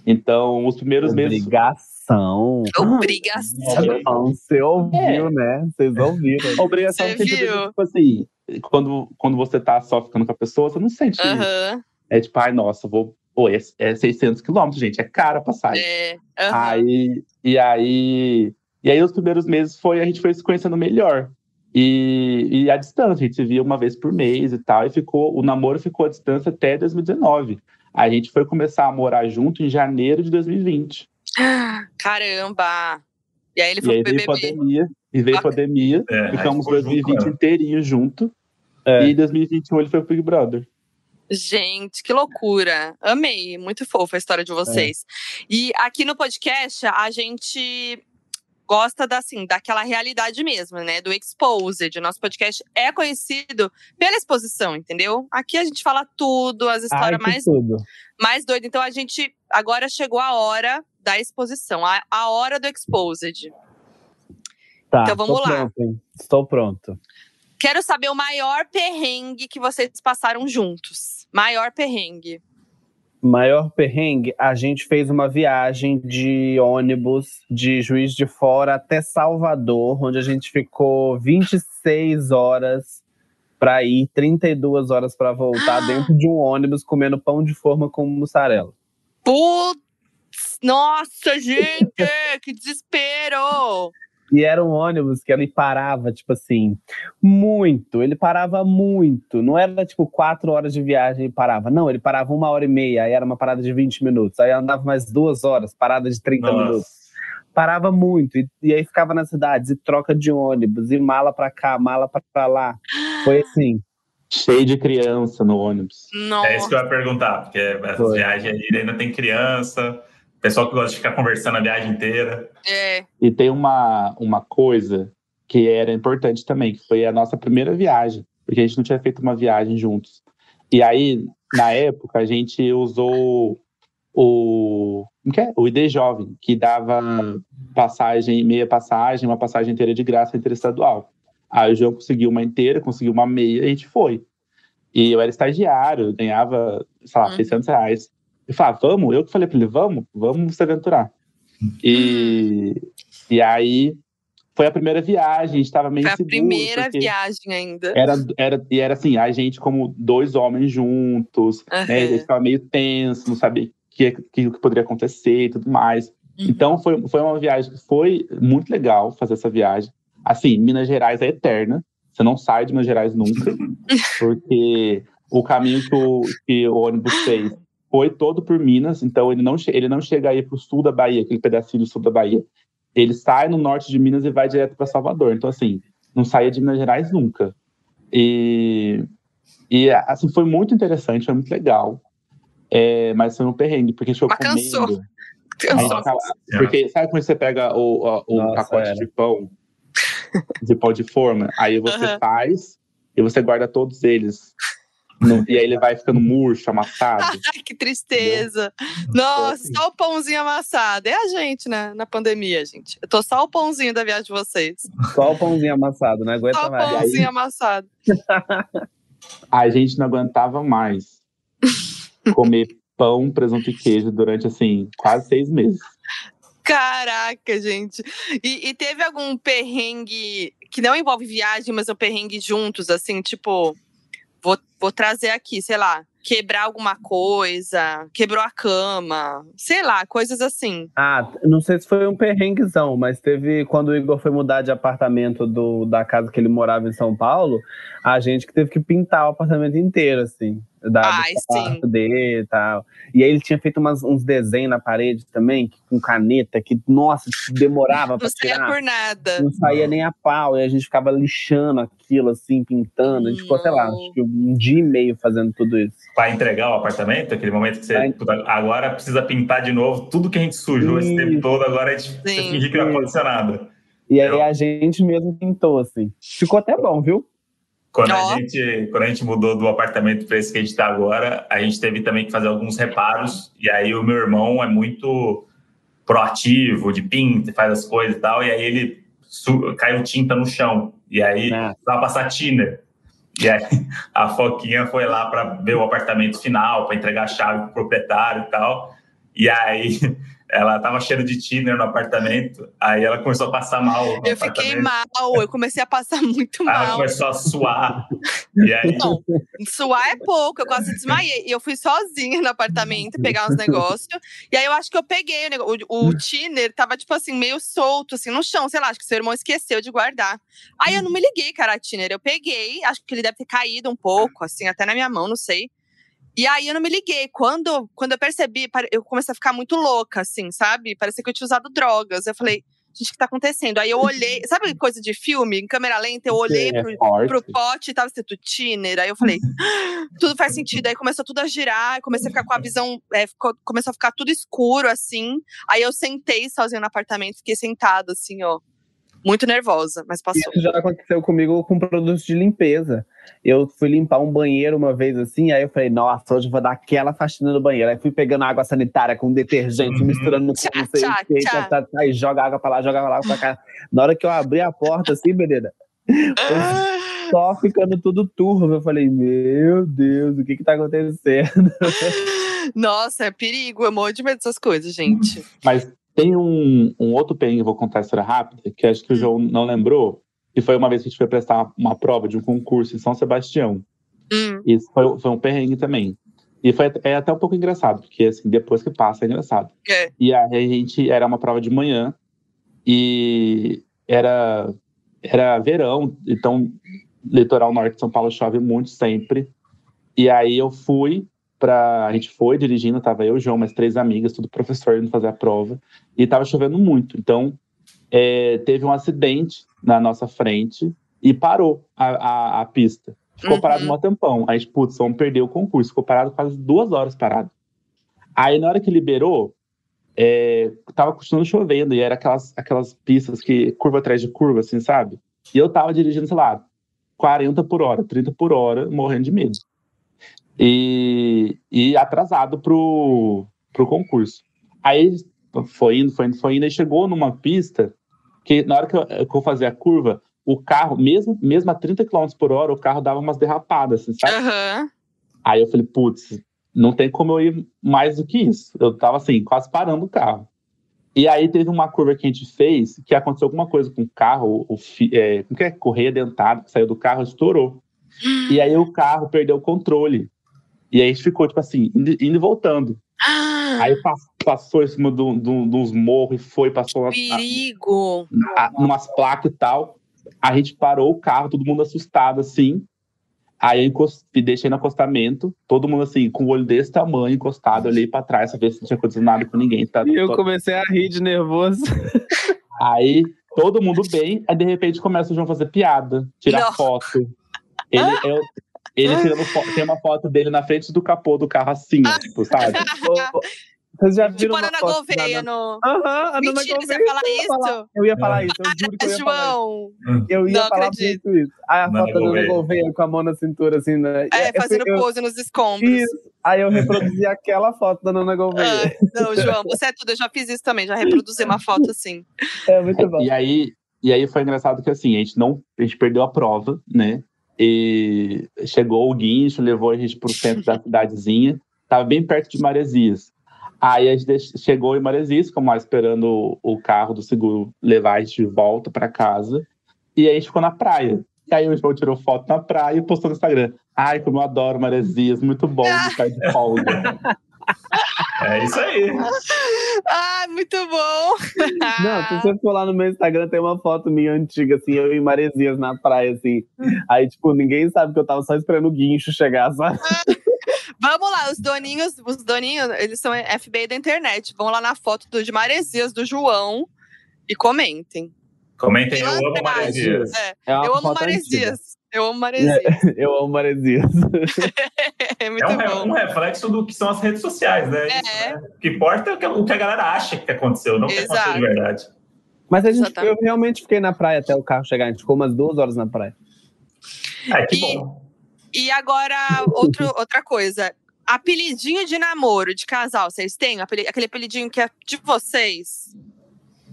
Então, os primeiros meses. Obrigação. Obrigação. Você ouviu, é. né? Vocês ouviram. Obrigação você viu? tipo assim, quando, quando você tá só ficando com a pessoa, você não sente. Uhum. É tipo, ai, nossa, vou. Pô, é, é 600 quilômetros, gente, é cara a passagem. É. Uhum. Aí, e aí e aí, os primeiros meses foi a gente foi se conhecendo melhor. E, e a distância, a gente se via uma vez por mês e tal, e ficou, o namoro ficou à distância até 2019. A gente foi começar a morar junto em janeiro de 2020. Caramba! E aí ele foi e aí pro veio BBB. Pandemia, e veio a pandemia, é, ficamos 2020 junto, inteirinho junto. É. E em 2021 ele foi pro Big Brother. Gente, que loucura. Amei. Muito fofa a história de vocês. É. E aqui no podcast, a gente gosta da, assim, daquela realidade mesmo, né? Do exposed. Nosso podcast é conhecido pela exposição, entendeu? Aqui a gente fala tudo, as histórias mais, tudo. mais doidas. Então a gente agora chegou a hora da exposição, a, a hora do exposed. Tá, então vamos lá. Pronto, estou pronto. Quero saber o maior perrengue que vocês passaram juntos. Maior perrengue. Maior perrengue, a gente fez uma viagem de ônibus de Juiz de Fora até Salvador, onde a gente ficou 26 horas para ir, 32 horas para voltar dentro de um ônibus comendo pão de forma com mussarela. Putz, nossa, gente, que desespero! E era um ônibus que ele parava, tipo assim, muito. Ele parava muito. Não era tipo quatro horas de viagem e parava. Não, ele parava uma hora e meia, aí era uma parada de 20 minutos. Aí andava mais duas horas, parada de 30 Nossa. minutos. Parava muito. E, e, aí ficava nas cidades, e troca de ônibus, e mala pra cá, mala pra lá. Foi assim. Cheio de criança no ônibus. Nossa. É isso que eu ia perguntar, porque essas Foi. viagens aí ainda tem criança. Pessoal que gosta de ficar conversando a viagem inteira. É. E tem uma, uma coisa que era importante também, que foi a nossa primeira viagem, porque a gente não tinha feito uma viagem juntos. E aí, na época, a gente usou o, é? o ID Jovem, que dava passagem, meia passagem, uma passagem inteira de graça interestadual. Aí o João conseguiu uma inteira, conseguiu uma meia e a gente foi. E eu era estagiário, ganhava, sei lá, uhum. 600 reais. E falava, vamos? Eu que falei para ele, vamos, vamos se aventurar. E, e aí foi a primeira viagem, a gente estava meio Foi a primeira viagem ainda. Era, era, e era assim, a gente como dois homens juntos, uhum. né? A gente estava meio tenso, não sabia o que, que, que, poderia acontecer e tudo mais. Uhum. Então foi, foi uma viagem que foi muito legal fazer essa viagem. Assim, Minas Gerais é eterna, você não sai de Minas Gerais nunca, porque o caminho que o, que o ônibus fez foi todo por Minas, então ele não, ele não chega aí para o sul da Bahia, aquele pedacinho do sul da Bahia. Ele sai no norte de Minas e vai direto para Salvador. Então, assim, não saía de Minas Gerais nunca. E, e assim, foi muito interessante, foi muito legal. É, mas foi um perrengue, porque ficou Mas cansou. comendo. Cansou. Porque sabe quando você pega o, a- o Nossa, pacote era. de pão, de pão de forma, aí você Aham. faz e você guarda todos eles. No- e aí ele vai ficando murcho, amassado. Ai, que tristeza. Nossa, só o pãozinho amassado. É a gente, né? Na pandemia, gente. Eu tô só o pãozinho da viagem de vocês. Só o pãozinho amassado, não aguenta Só o mais. pãozinho amassado. A gente não aguentava mais comer pão, presunto e queijo durante, assim, quase seis meses. Caraca, gente. E, e teve algum perrengue que não envolve viagem, mas um perrengue juntos, assim, tipo, vou, vou trazer aqui, sei lá, quebrar alguma coisa, quebrou a cama, sei lá, coisas assim. Ah, não sei se foi um perrenguezão, mas teve quando o Igor foi mudar de apartamento do, da casa que ele morava em São Paulo, a gente que teve que pintar o apartamento inteiro, assim, da, Ai, do sim. dele e tal. E aí ele tinha feito umas- uns desenhos na parede também, que- com caneta, que, nossa, demorava pra Não saía tirar. por nada. Não saía nem a pau, e a gente ficava lixando aquilo, assim, pintando. A gente ficou, sei lá, acho que um dia e meio fazendo tudo isso. Pra entregar o apartamento, aquele momento que você. Agora precisa pintar de novo tudo que a gente sujou esse tempo todo, agora a gente Sim. fingir que não aconteceu nada. E aí a gente mesmo pintou, assim. Ficou até bom, viu? Quando Ó. a, gente, quando a gente mudou do apartamento para esse que a gente está agora, a gente teve também que fazer alguns reparos. E aí o meu irmão é muito proativo, de pinta, faz as coisas e tal. E aí ele caiu tinta no chão. E aí Ah. precisava passar thinner. E aí a Foquinha foi lá para ver o apartamento final, para entregar a chave pro proprietário e tal. E aí ela tava cheia de thinner no apartamento. Aí ela começou a passar mal. Eu fiquei mal, eu comecei a passar muito Aí ela mal. começou a suar. E aí Não, suar é pouco, eu quase desmaiei. E eu fui sozinha no apartamento pegar uns negócios. E aí eu acho que eu peguei o negócio. O, o thinner tava, tipo assim, meio solto, assim, no chão, sei lá, acho que seu irmão esqueceu de guardar. Aí eu não me liguei, cara, thinner. Eu peguei, acho que ele deve ter caído um pouco, assim, até na minha mão, não sei. E aí eu não me liguei. Quando, quando eu percebi, eu comecei a ficar muito louca, assim, sabe? Parecia que eu tinha usado drogas. Eu falei, gente, o que tá acontecendo? Aí eu olhei, sabe coisa de filme, em câmera lenta? Eu olhei É pro, Forte. pro pote e tava escrito Tiner. Aí eu falei, "Ah, tudo faz sentido. Aí começou tudo a girar, comecei a ficar com a visão, é, ficou- começou a ficar tudo escuro, assim. Aí eu sentei sozinha no apartamento, fiquei sentada, assim, ó. Muito nervosa, mas passou. Isso já aconteceu comigo com produtos de limpeza. Eu fui limpar um banheiro uma vez assim, aí eu falei, nossa, hoje eu vou dar aquela faxina no banheiro. Aí fui pegando água sanitária com detergente, Uhum. misturando no Tchá, não sei tchá, o que, tchá. tá, tá, e joga água pra lá, joga água pra cá. Na hora que eu abri a porta, assim, menina, só ficando tudo turvo. Eu falei, meu Deus, o que que tá acontecendo? Nossa, é perigo. Eu morro de medo dessas coisas, gente. Mas tem um, um outro perrengue, vou contar a história rápida, que acho que o João não lembrou, que foi uma vez que a gente foi prestar uma, uma prova de um concurso em São Sebastião. Hum, Isso foi, foi um perrengue também. E foi é até um pouco engraçado, porque assim, depois que passa é engraçado. é. E aí a gente era uma prova de manhã e era era verão, então litoral norte de São Paulo chove muito sempre. E aí eu fui para a gente foi dirigindo, tava eu, o João, mais três amigas, tudo professor indo fazer a prova e tava chovendo muito. Então é, teve um acidente na nossa frente e parou a, a, a pista. Ficou Uhum. parado um tempão. Aí, putz, vamos perder o concurso. Ficou parado quase duas horas parado. Aí, na hora que liberou, é, tava continuando chovendo e era aquelas, aquelas pistas que curva atrás de curva, assim, sabe? E eu tava dirigindo, sei lá, 40 por hora, 30 por hora, morrendo de medo. E, e atrasado pro, pro concurso. Aí foi indo, foi indo, foi indo, e chegou numa pista que na hora que eu, que eu fazia a curva, o carro, mesmo, mesmo a 30 km por hora, o carro dava umas derrapadas, assim, sabe? Aham. Aí eu falei, putz, não tem como eu ir mais do que isso. Eu tava assim, quase parando o carro. E aí teve uma curva que a gente fez, que aconteceu alguma coisa com o carro, o, fi- é, como que é? Correia dentada, que saiu do carro, estourou. E aí o carro perdeu o controle. E aí a gente ficou, tipo assim, indo, indo e voltando. Ah, Aí pass- passou em cima do, do, dos morros e foi, passou a, perigo. a, numas placas e tal. A gente parou o carro, todo mundo assustado, assim. Aí eu encos- me deixei no acostamento, todo mundo assim, com o olho desse tamanho, encostado, olhei pra trás pra ver se não tinha acontecido nada com ninguém. Tá, E eu Tô- comecei a rir de nervoso. Aí todo mundo bem, aí de repente começa o João a fazer piada, tirar Não. foto. Ele, eu, Ele tirando fo- tem uma foto dele na frente do capô do carro assim, ó, tipo, sabe? Vocês já Tipo viram a uma Ana Gouveia Ana- no. Aham, a Nana Mentira, você Gouveia, ia falar eu ia falar- isso? Eu ia falar isso, eu juro que eu ia falar isso. João. Eu ia Não falar acredito. muito isso. Aí a foto da Nana Gouveia. Com a mão na cintura, assim, né? É, Eu- fazendo eu, pose nos escombros. Isso. Aí eu reproduzi aquela foto da Nana Gouveia. Ah, não, João, você é tudo. Eu já fiz isso também, já reproduzi uma foto assim. É muito bom. E aí, e aí foi engraçado que assim, a gente não. A gente perdeu a prova, né? E chegou o guincho, levou a gente pro centro da cidadezinha, tava bem perto de Maresias. Aí a gente chegou em Maresias, ficamos lá esperando o, o carro do seguro levar a gente de volta pra casa. E aí a gente ficou na praia. E aí o João tirou foto na praia e postou no Instagram. Ai, como eu adoro Maresias, muito bom ficar de folga. É isso aí. Ai, muito bom. Não, se você for lá no meu Instagram, tem uma foto minha antiga, assim, eu em Maresias na praia, assim. Aí, tipo, ninguém sabe que eu tava só esperando o guincho chegar, sabe? Vamos lá, os doninhos, os doninhos, eles são FBI da internet. Vão lá na foto do, de Maresias do João e comentem. Comentem, eu amo. Maresias. É, É eu amo Maresias. Eu amo Maresias. antiga. Eu amo Maresias. É muito É um, um reflexo do que são as redes sociais, né? É. Isso, né? O que importa é o que, o que a galera acha que aconteceu, não o que aconteceu de verdade. Mas a gente, Exatamente. eu realmente fiquei na praia até o carro chegar. A gente ficou umas duas horas na praia. É, que E- bom. E agora, outro, outra coisa. Apelidinho de namoro, de casal, vocês têm? Aquele apelidinho que é de vocês?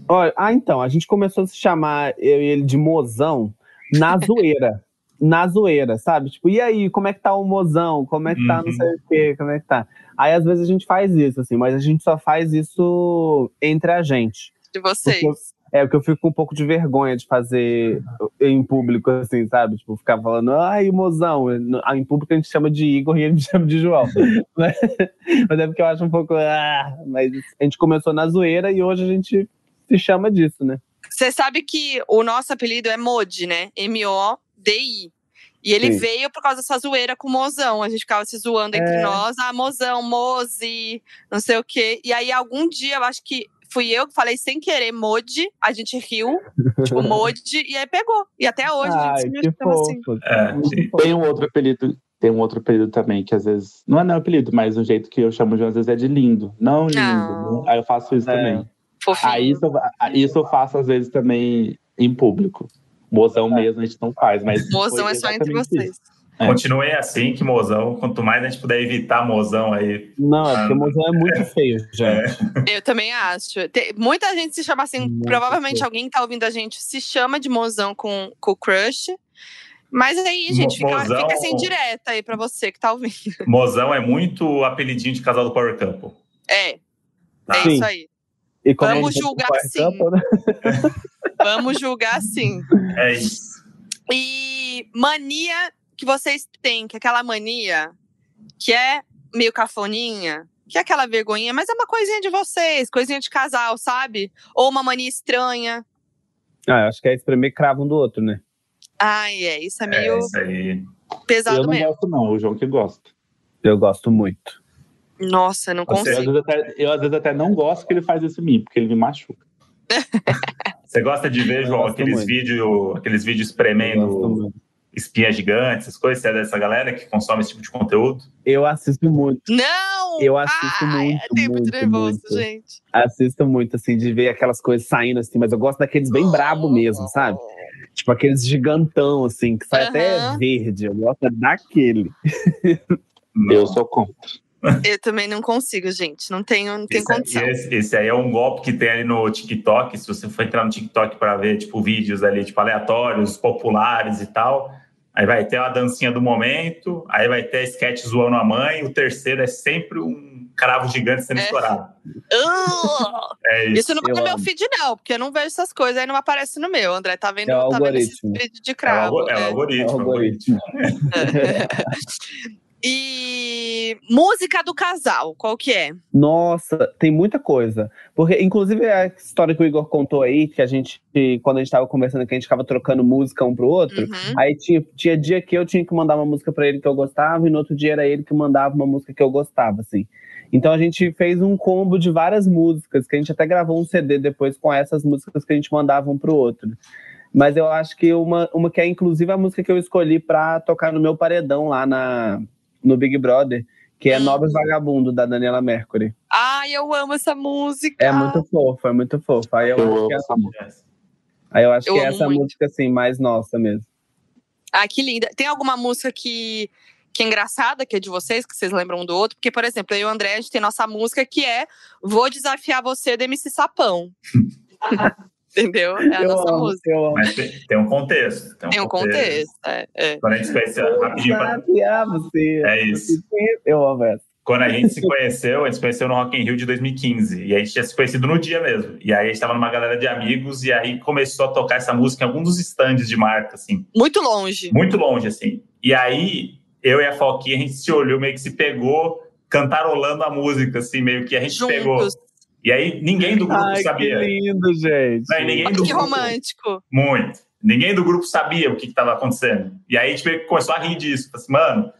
Olha, ah, então, a gente começou a se chamar eu e ele de mozão na zoeira. Na zoeira, sabe? Tipo, e aí, como é que tá o mozão? Como é que tá não Uhum. sei o quê? Como é que tá? Aí, às vezes, a gente faz isso, assim, mas a gente só faz isso entre a gente. De vocês? Porque É, porque eu fico com um pouco de vergonha de fazer em público, assim, sabe? Tipo, ficar falando, ai, mozão. Ah, Em público a gente chama de Igor e ele me chama de João. mas, mas é porque eu acho um pouco. Ah, mas a gente começou na zoeira e hoje a gente se chama disso, né? Você sabe que o nosso apelido é Modi, né? M-O-D-I. E ele Sim. veio por causa dessa zoeira com o mozão. A gente ficava se zoando entre É. nós. Ah, mozão, mozi, não sei o quê. E aí, algum dia, eu acho que fui eu que falei sem querer Modi. A gente riu, tipo, Modi. e aí pegou. E até hoje a Ai, gente se que chama assim. É. Tem um outro apelido, tem um outro apelido também que às vezes. Não é não apelido, mas o jeito que eu chamo de às vezes é de lindo. Não lindo. Ah. Aí eu faço isso É. também. Fofinho. Aí isso, isso eu faço às vezes também em público. Mozão mesmo a gente não faz, mas. Mozão é só entre vocês. isso. É. Continuem assim, que mozão. Quanto mais a gente puder evitar mozão aí. Não, é porque mozão é muito feio, gente. Eu também acho. Tem- muita gente se chama assim. Muito provavelmente fofo. alguém que tá ouvindo a gente se chama de mozão com, com o crush. Mas aí, gente, fica, Mozão- fica assim direta aí pra você que tá ouvindo. Mozão é muito apelidinho de casal do Power Couple. É, Tá? é Sim. isso aí. E como Vamos julgar sim. campo, né? Vamos julgar sim. É isso. E mania que vocês têm, que é aquela mania que é meio cafoninha, que é aquela vergonhinha, mas é uma coisinha de vocês, coisinha de casal, sabe? Ou uma mania estranha. Ah, eu acho que é espremer cravo um do outro, né? Ai, é, isso é É meio isso aí. pesado Eu não mesmo. gosto, não, o João que gosta. Eu gosto muito. Nossa, eu não Você- Eu às, consigo. vezes até, eu às vezes até não gosto que ele faz isso em mim, porque ele me machuca. Você gosta de ver, João, aqueles vídeos aqueles vídeos espremendo espinhas gigantes, essas coisas? Você é dessa galera que consome esse tipo de conteúdo? Eu assisto muito. Não! Eu assisto Ai, muito, É tempo muito, de nervoso, muito. gente. Assisto muito, assim, de ver aquelas coisas saindo, assim, mas eu gosto daqueles bem brabo mesmo, sabe? Tipo aqueles gigantão, assim, que sai até Aham. verde. Eu gosto daquele. Eu sou contra. Eu também não consigo, gente. Não tenho, não tenho Esse, condição. esse, esse aí é um golpe que tem ali no TikTok. Se você for entrar no TikTok para ver, tipo, vídeos ali, tipo, aleatórios, populares e tal. Aí vai ter a dancinha do momento, aí vai ter a sketch zoando a mãe. O terceiro é sempre um cravo gigante sendo É. estourado. Ugh! É isso. Isso não vai no meu amo. feed, não, porque eu não vejo essas coisas, aí não aparece no meu. André tá vendo, É o tá vendo esses algoritmo. vídeos de É o, cravo. é o é. algoritmo. É o algoritmo. E música do casal, qual que é? Nossa, tem muita coisa. Porque, inclusive, a história que o Igor contou aí, que a gente, quando a gente tava conversando, que a gente ficava trocando música um pro outro. Uhum. Aí tinha, tinha dia que eu tinha que mandar uma música pra ele que eu gostava, e no outro dia era ele que mandava uma música que eu gostava, assim. Então a gente fez um combo de várias músicas, que a gente até gravou um CD depois com essas músicas que a gente mandava um pro outro. Mas eu acho que uma, uma que é inclusive a música que eu escolhi pra tocar no meu paredão lá na, no Big Brother, que é hum. Novos Vagabundo, da Daniela Mercury. Ai, eu amo essa música. É muito fofa, é muito fofa. Aí eu, eu acho que é essa música. Aí eu acho eu que é essa muito. música, assim, mais nossa mesmo. Ah, que linda. Tem alguma música que, que é engraçada, que é de vocês, que vocês lembram um do outro? Porque, por exemplo, eu e o André, a gente tem nossa música que é Vou Desafiar Você, do MC Sapão. Entendeu? É a eu nossa amo, música. Mas tem, tem, um contexto. Tem um, tem um contexto. contexto é, é. Quando a gente se conheceu, rapidinho. Pra... Você. É isso. Eu amo essa. Quando a gente se conheceu, a gente se conheceu no Rock in Rio de 2015. E a gente tinha se conhecido no dia mesmo. E aí a gente estava numa galera de amigos e aí começou a tocar essa música em algum dos estandes de marca, assim. Muito longe. Muito longe, assim. E aí, eu e a Foquinha, a gente se olhou, meio que se pegou, cantarolando a música, assim, meio que a gente Juntos. pegou. E aí ninguém do grupo Ai, sabia. Que lindo, gente. Não, ninguém do que grupo, romântico. Muito. Ninguém do grupo sabia o que estava acontecendo. E aí a gente começou a rir disso. Falei assim, mano,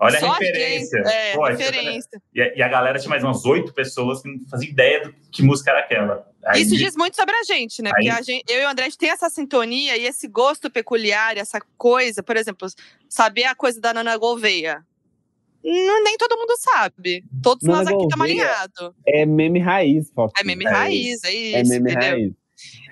olha Só a referência. é, Pô, referência. E a, e a, galera tinha mais umas oito pessoas que não faziam ideia do que música era aquela. Aí, Isso diz muito sobre a gente, né? Aí, Porque gente, eu e o André a gente tem essa sintonia e esse gosto peculiar, essa coisa, por exemplo, saber a coisa da Nana Gouveia nem todo mundo sabe. Todos nós aqui estamos alinhados. É meme raiz, Fox. É meme é raiz, é isso. É meme entendeu? raiz.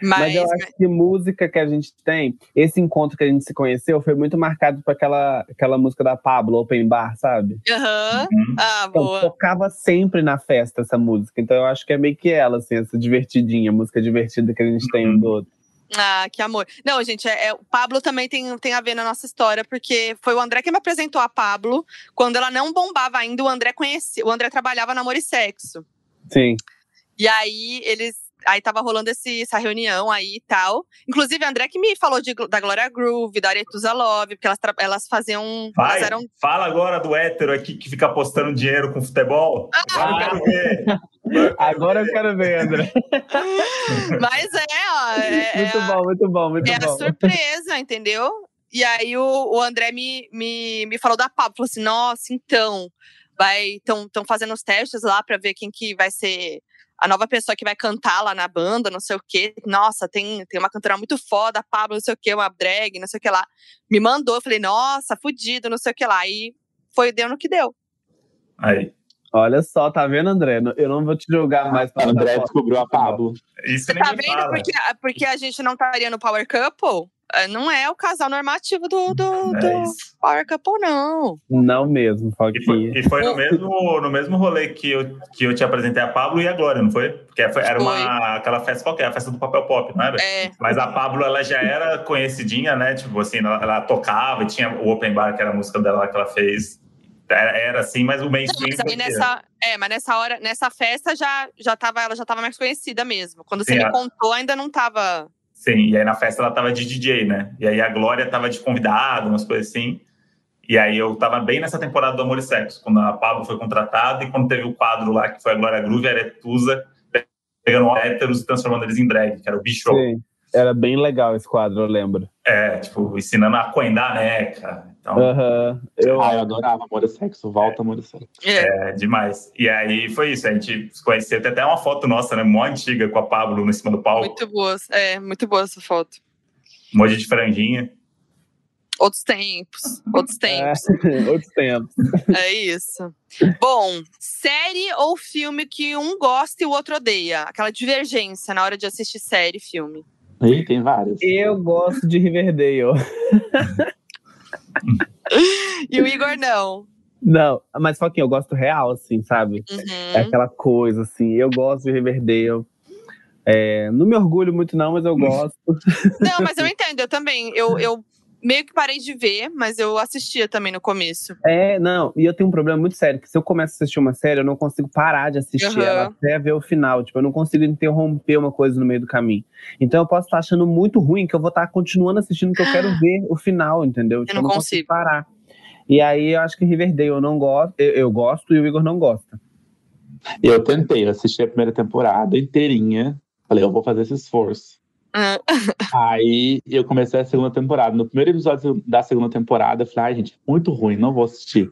Mas, mas, eu acho que música que a gente tem, esse encontro que a gente se conheceu foi muito marcado por aquela, aquela música da Pablo, Open Bar, sabe? Aham. Uhum. Ah, então, boa. Tocava sempre na festa essa música. Então eu acho que é meio que ela, assim, essa divertidinha, música divertida que a gente tem um do outro. Ah, que amor. Não, gente, é, é, o Pablo também tem, tem a ver na nossa história, porque foi o André que me apresentou a Pablo. Quando ela não bombava ainda, o André conhecia. O André trabalhava na Amor e Sexo. Sim. E aí eles. Aí tava rolando esse, essa reunião aí e tal. Inclusive, André que me falou de, da Glória Groove, da Aretusa Love, porque elas, elas faziam. Vai, elas eram... Fala agora do hétero aqui que fica apostando dinheiro com futebol. Ah, eu quero ver. Agora eu quero ver, André. Mas é, ó. É, muito é, bom, muito bom, muito é bom. É surpresa, entendeu? E aí o, o André me, me, me falou da Pablo, falou assim: nossa, então, vai. Estão fazendo os testes lá para ver quem que vai ser a nova pessoa que vai cantar lá na banda, não sei o quê. Nossa, tem, tem uma cantora muito foda, Pablo, não sei o quê, uma drag, não sei o que lá. Me mandou, falei, nossa, fudido, não sei o que lá. E foi, deu no que deu. Aí. Olha só, tá vendo, André? Eu não vou te julgar mais. O André descobriu a Pablo. Isso Você tá vendo porque, porque a gente não estaria no Power Couple? É, não é o casal normativo do, do, é do Power Couple, não. Não mesmo, E foi, e foi no, mesmo, no mesmo rolê que eu, que eu te apresentei a Pablo e a Glória, não foi? Porque foi, era uma, aquela festa qualquer, a festa do papel pop, não era? É. Mas a Pablo, ela já era conhecidinha, né? Tipo assim, ela, ela tocava, tinha o Open Bar, que era a música dela que ela fez era, era assim, mas o mainstream. Não, mas nessa, é, mas nessa hora, nessa festa já, já tava, ela já estava mais conhecida mesmo. Quando Sim, você me contou, ainda não estava. Sim, e aí na festa ela tava de DJ, né? E aí a Glória tava de convidado, umas coisas assim. E aí eu tava bem nessa temporada do Amor e Sexo, quando a Pablo foi contratada e quando teve o quadro lá, que foi a Glória Groove, a Aretusa, pegando héteros e transformando eles em drag, que era o bicho. Sim, era bem legal esse quadro, eu lembro. É, tipo, ensinando a coendar né, cara? Então, uhum. eu... Ah, eu adorava Amor e Sexo, volta Amor e Sexo. É. é, demais. E aí foi isso, a gente se conheceu, tem até uma foto nossa, né, mó antiga com a Pablo em cima do palco. Muito boa, é, muito boa essa foto. Um monte de franjinha. Outros tempos, outros é, tempos. É, outros tempos. É isso. Bom, série ou filme que um gosta e o outro odeia? Aquela divergência na hora de assistir série e filme. Ih, tem vários. Eu gosto de Riverdale. e o Igor não. Não, mas só que eu gosto real, assim, sabe? Uhum. É aquela coisa, assim. Eu gosto de Riverdale. É, não me orgulho muito, não, mas eu gosto. Não, mas eu entendo, eu também. Eu, eu meio que parei de ver, mas eu assistia também no começo. É, não, e eu tenho um problema muito sério, que se eu começo a assistir uma série, eu não consigo parar de assistir uhum. ela até ver o final. Tipo, eu não consigo interromper uma coisa no meio do caminho. Então eu posso estar achando muito ruim que eu vou estar continuando assistindo, que eu quero ver o final, entendeu? Tipo, eu não, eu não consigo. parar. E aí eu acho que Riverdale eu não gosto, eu, eu gosto e o Igor não gosta. Eu tentei, assistir a primeira temporada inteirinha. Falei, eu vou fazer esse esforço. Aí eu comecei a segunda temporada. No primeiro episódio da segunda temporada, eu falei, ai, gente, muito ruim, não vou assistir.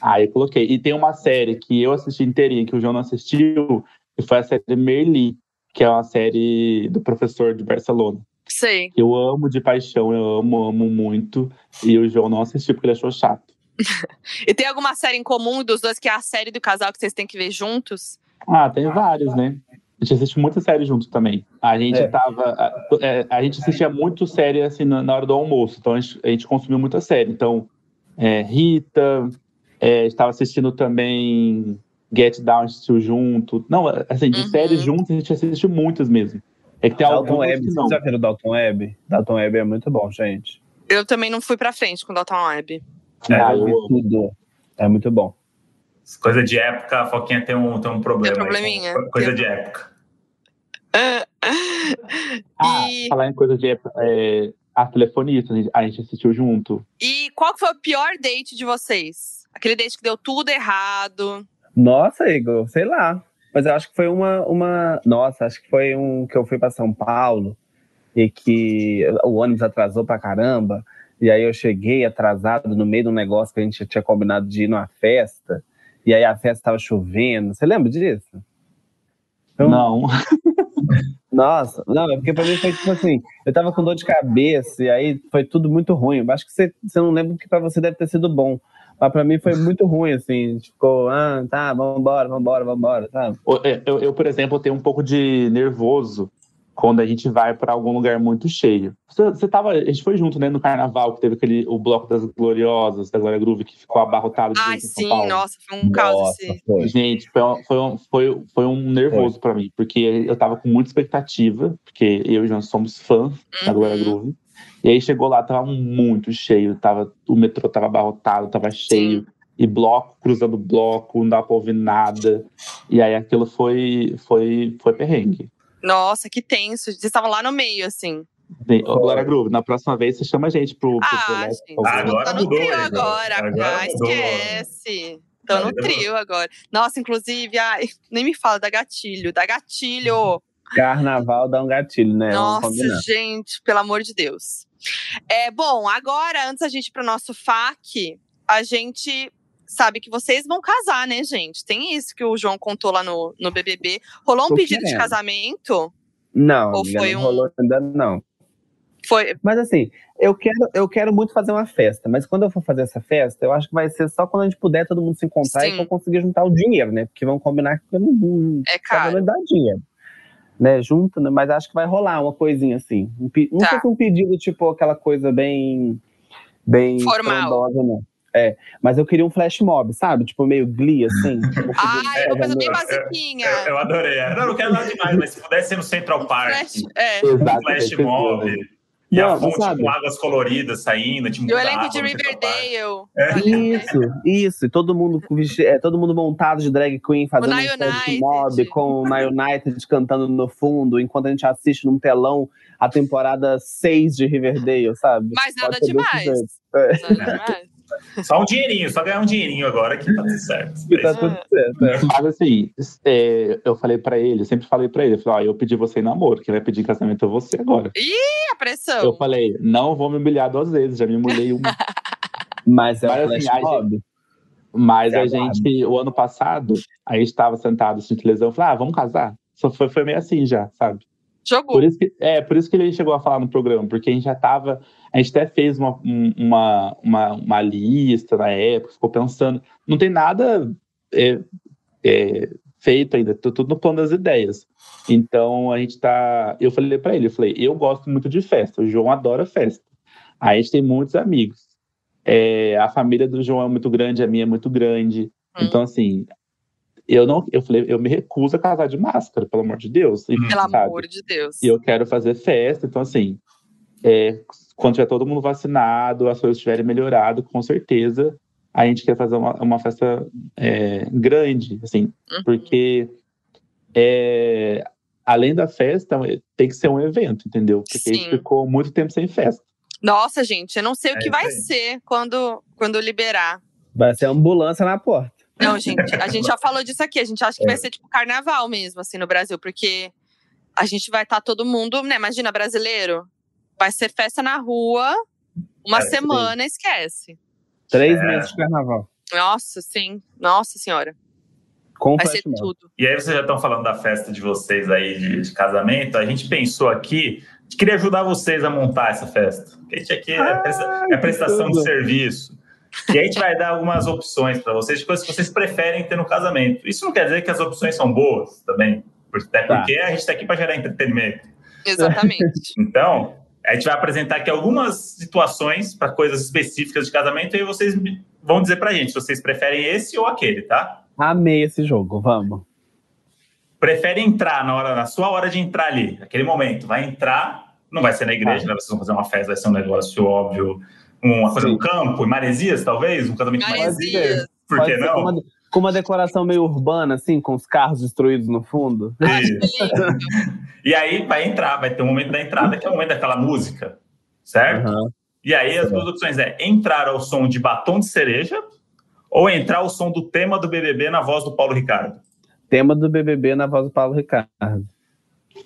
Aí eu coloquei. E tem uma série que eu assisti inteirinha, que o João não assistiu, que foi a série Merli, que é uma série do professor de Barcelona. Sei. Eu amo de paixão, eu amo, amo muito. E o João não assistiu porque ele achou chato. e tem alguma série em comum dos dois, que é a série do casal que vocês têm que ver juntos? Ah, tem vários, né? A gente assiste muita série junto também. A gente é. tava. A, é, a, gente assistia muito série assim na, na hora do almoço, então a gente, a gente consumiu muita série. Então, é, Rita, é, estava assistindo também Get Down, assistiu junto. Não, assim, de uhum. séries juntos a gente assiste muitas mesmo. É que tem Dalton Web, não. Vocês já viram Dalton Web? Dalton Web é muito bom, gente. Eu também não fui pra frente com Dalton Web. É, ah, eu vi tudo. É muito bom. Coisa de época, a Foquinha tem um, tem um problema. Tem um probleminha. Aí, coisa tem... de época. ah, e... falar em coisa de é, a telefonista, a gente assistiu junto. E qual foi o pior date de vocês? Aquele date que deu tudo errado. Nossa, Igor, sei lá. Mas eu acho que foi uma, uma. Nossa, acho que foi um que eu fui para São Paulo e que o ônibus atrasou pra caramba. E aí eu cheguei atrasado no meio de um negócio que a gente tinha combinado de ir numa festa. E aí a festa estava chovendo. Você lembra disso? Então, não. Nossa, não, é porque pra mim foi tipo assim, eu tava com dor de cabeça e aí foi tudo muito ruim. Eu acho que você, você não lembra porque pra você deve ter sido bom. Mas pra mim foi muito ruim, assim. Ficou, ah, tá, vambora, vambora, vambora, sabe? É, eu, eu, por exemplo, tenho um pouco de nervoso quando a gente vai para algum lugar muito cheio. Você, você tava, a gente foi junto, né, no carnaval, que teve aquele, o bloco das gloriosas, da Glória Groove, que ficou abarrotado de Ai, sim, nossa, foi um caos esse. Foi. Gente, foi, um, foi, um, foi, foi um nervoso para mim, porque eu tava com muita expectativa, porque eu e o João somos fãs uhum. da Glória Groove. E aí chegou lá, tava muito cheio, tava, o metrô tava abarrotado, tava cheio. Sim. E bloco, cruzando bloco, não dava pra ouvir nada. E aí aquilo foi, foi, foi perrengue. Nossa, que tenso. Vocês estavam lá no meio, assim. Glória Groove, na próxima vez você chama a gente pro, pro ah, gente, agora tá no mudou, trio agora, agora ah, esquece. Tô no trio agora. Nossa, inclusive, ai, nem me fala da gatilho, da gatilho. Carnaval dá um gatilho, né? Nossa, gente, pelo amor de Deus. É, bom, agora, antes a gente ir pro nosso FAQ, a gente sabe que vocês vão casar, né, gente? Tem isso que o João contou lá no, no BBB. Rolou um Tô pedido querendo. de casamento? Não, Ou foi não um... rolou ainda não. Foi. Mas assim, eu quero, eu quero muito fazer uma festa, mas quando eu for fazer essa festa, eu acho que vai ser só quando a gente puder todo mundo se encontrar Sim. e for conseguir juntar o dinheiro, né? Porque vão combinar que eu não, é caro. não dá dinheiro né, junto, né, mas acho que vai rolar uma coisinha assim. Um, não tá. sei se um pedido tipo aquela coisa bem bem formal, não. É, mas eu queria um flash mob, sabe? Tipo, meio glee, assim. ah, uma coisa bem basiquinha. Eu, eu, adorei. Não, não quero nada demais, mas se pudesse ser no Central Park. Flash, é. um flash mob. E não, a fonte sabe? com águas coloridas saindo, tipo, E o elenco de Riverdale. É. Isso, isso. E todo mundo, é, todo mundo montado de drag queen, fazendo um mob, com o My United cantando no fundo, enquanto a gente assiste num telão a temporada 6 de Riverdale, sabe? Mas nada demais. É. Nada demais. Só um dinheirinho, só ganhar um dinheirinho agora que tá tudo certo. tá tudo certo. É. Mas assim, é, eu falei pra ele, eu sempre falei pra ele, eu falei, ó, eu pedi você em namoro, quem vai pedir casamento é você agora. Ih, a pressão! Eu falei, não vou me humilhar duas vezes, já me humilhei uma. Mas é Mas, assim, a gente, mas a gente, o ano passado, a gente tava sentado assistindo televisão, falei, ah, vamos casar? Só foi, foi meio assim já, sabe? Jogou. Por isso que, é, por isso que ele chegou a falar no programa, porque a gente já tava. A gente até fez uma, uma, uma, uma lista na época, ficou pensando. Não tem nada é, é, feito ainda, tudo no plano das ideias. Então a gente tá. Eu falei para ele, eu falei, eu gosto muito de festa, o João adora festa. Aí a gente tem muitos amigos. É, a família do João é muito grande, a minha é muito grande. Hum. Então, assim, eu não, eu falei, eu me recuso a casar de máscara, pelo amor de Deus. E, pelo sabe? amor de Deus. E eu quero fazer festa, então assim, é, quando tiver todo mundo vacinado, as coisas estiverem melhorado, com certeza a gente quer fazer uma, uma festa é, grande, assim, uhum. porque é, além da festa, tem que ser um evento, entendeu? Porque Sim. a gente ficou muito tempo sem festa. Nossa, gente, eu não sei o que é, vai ser quando, quando liberar. Vai ser ambulância na porta. Não, gente, a gente já falou disso aqui. A gente acha que vai é. ser tipo carnaval mesmo, assim, no Brasil, porque a gente vai estar tá todo mundo, né? Imagina, brasileiro. Vai ser festa na rua, uma é, semana, sim. esquece. Três é. meses de carnaval. Nossa, sim. Nossa senhora. Com vai ser tudo. E aí vocês já estão falando da festa de vocês aí de, de, casamento. A gente pensou aqui gente queria ajudar vocês a montar essa festa. a gente aqui é, presta, é prestação de serviço. E a gente vai dar algumas opções para vocês, de coisas que vocês preferem ter no casamento. Isso não quer dizer que as opções são boas também, até tá. porque tá. a gente está aqui para gerar entretenimento. Exatamente. Então, a gente vai apresentar aqui algumas situações para coisas específicas de casamento e vocês vão dizer para a gente se vocês preferem esse ou aquele, tá? Amei esse jogo, vamos. Prefere entrar na hora, na sua hora de entrar ali, aquele momento, vai entrar, não vai ser na igreja, né? Vocês vão fazer uma festa, vai ser um negócio óbvio, uma coisa Sim. no campo, em Maresias, talvez, um casamento em Maresias. Por que não? Uma, com uma decoração meio urbana, assim, com os carros destruídos no fundo. e aí vai entrar, vai ter um momento da entrada, que é o momento daquela música, certo? Uhum. E aí as duas opções é entrar ao som de batom de cereja ou entrar ao som do tema do BBB na voz do Paulo Ricardo? Tema do BBB na voz do Paulo Ricardo.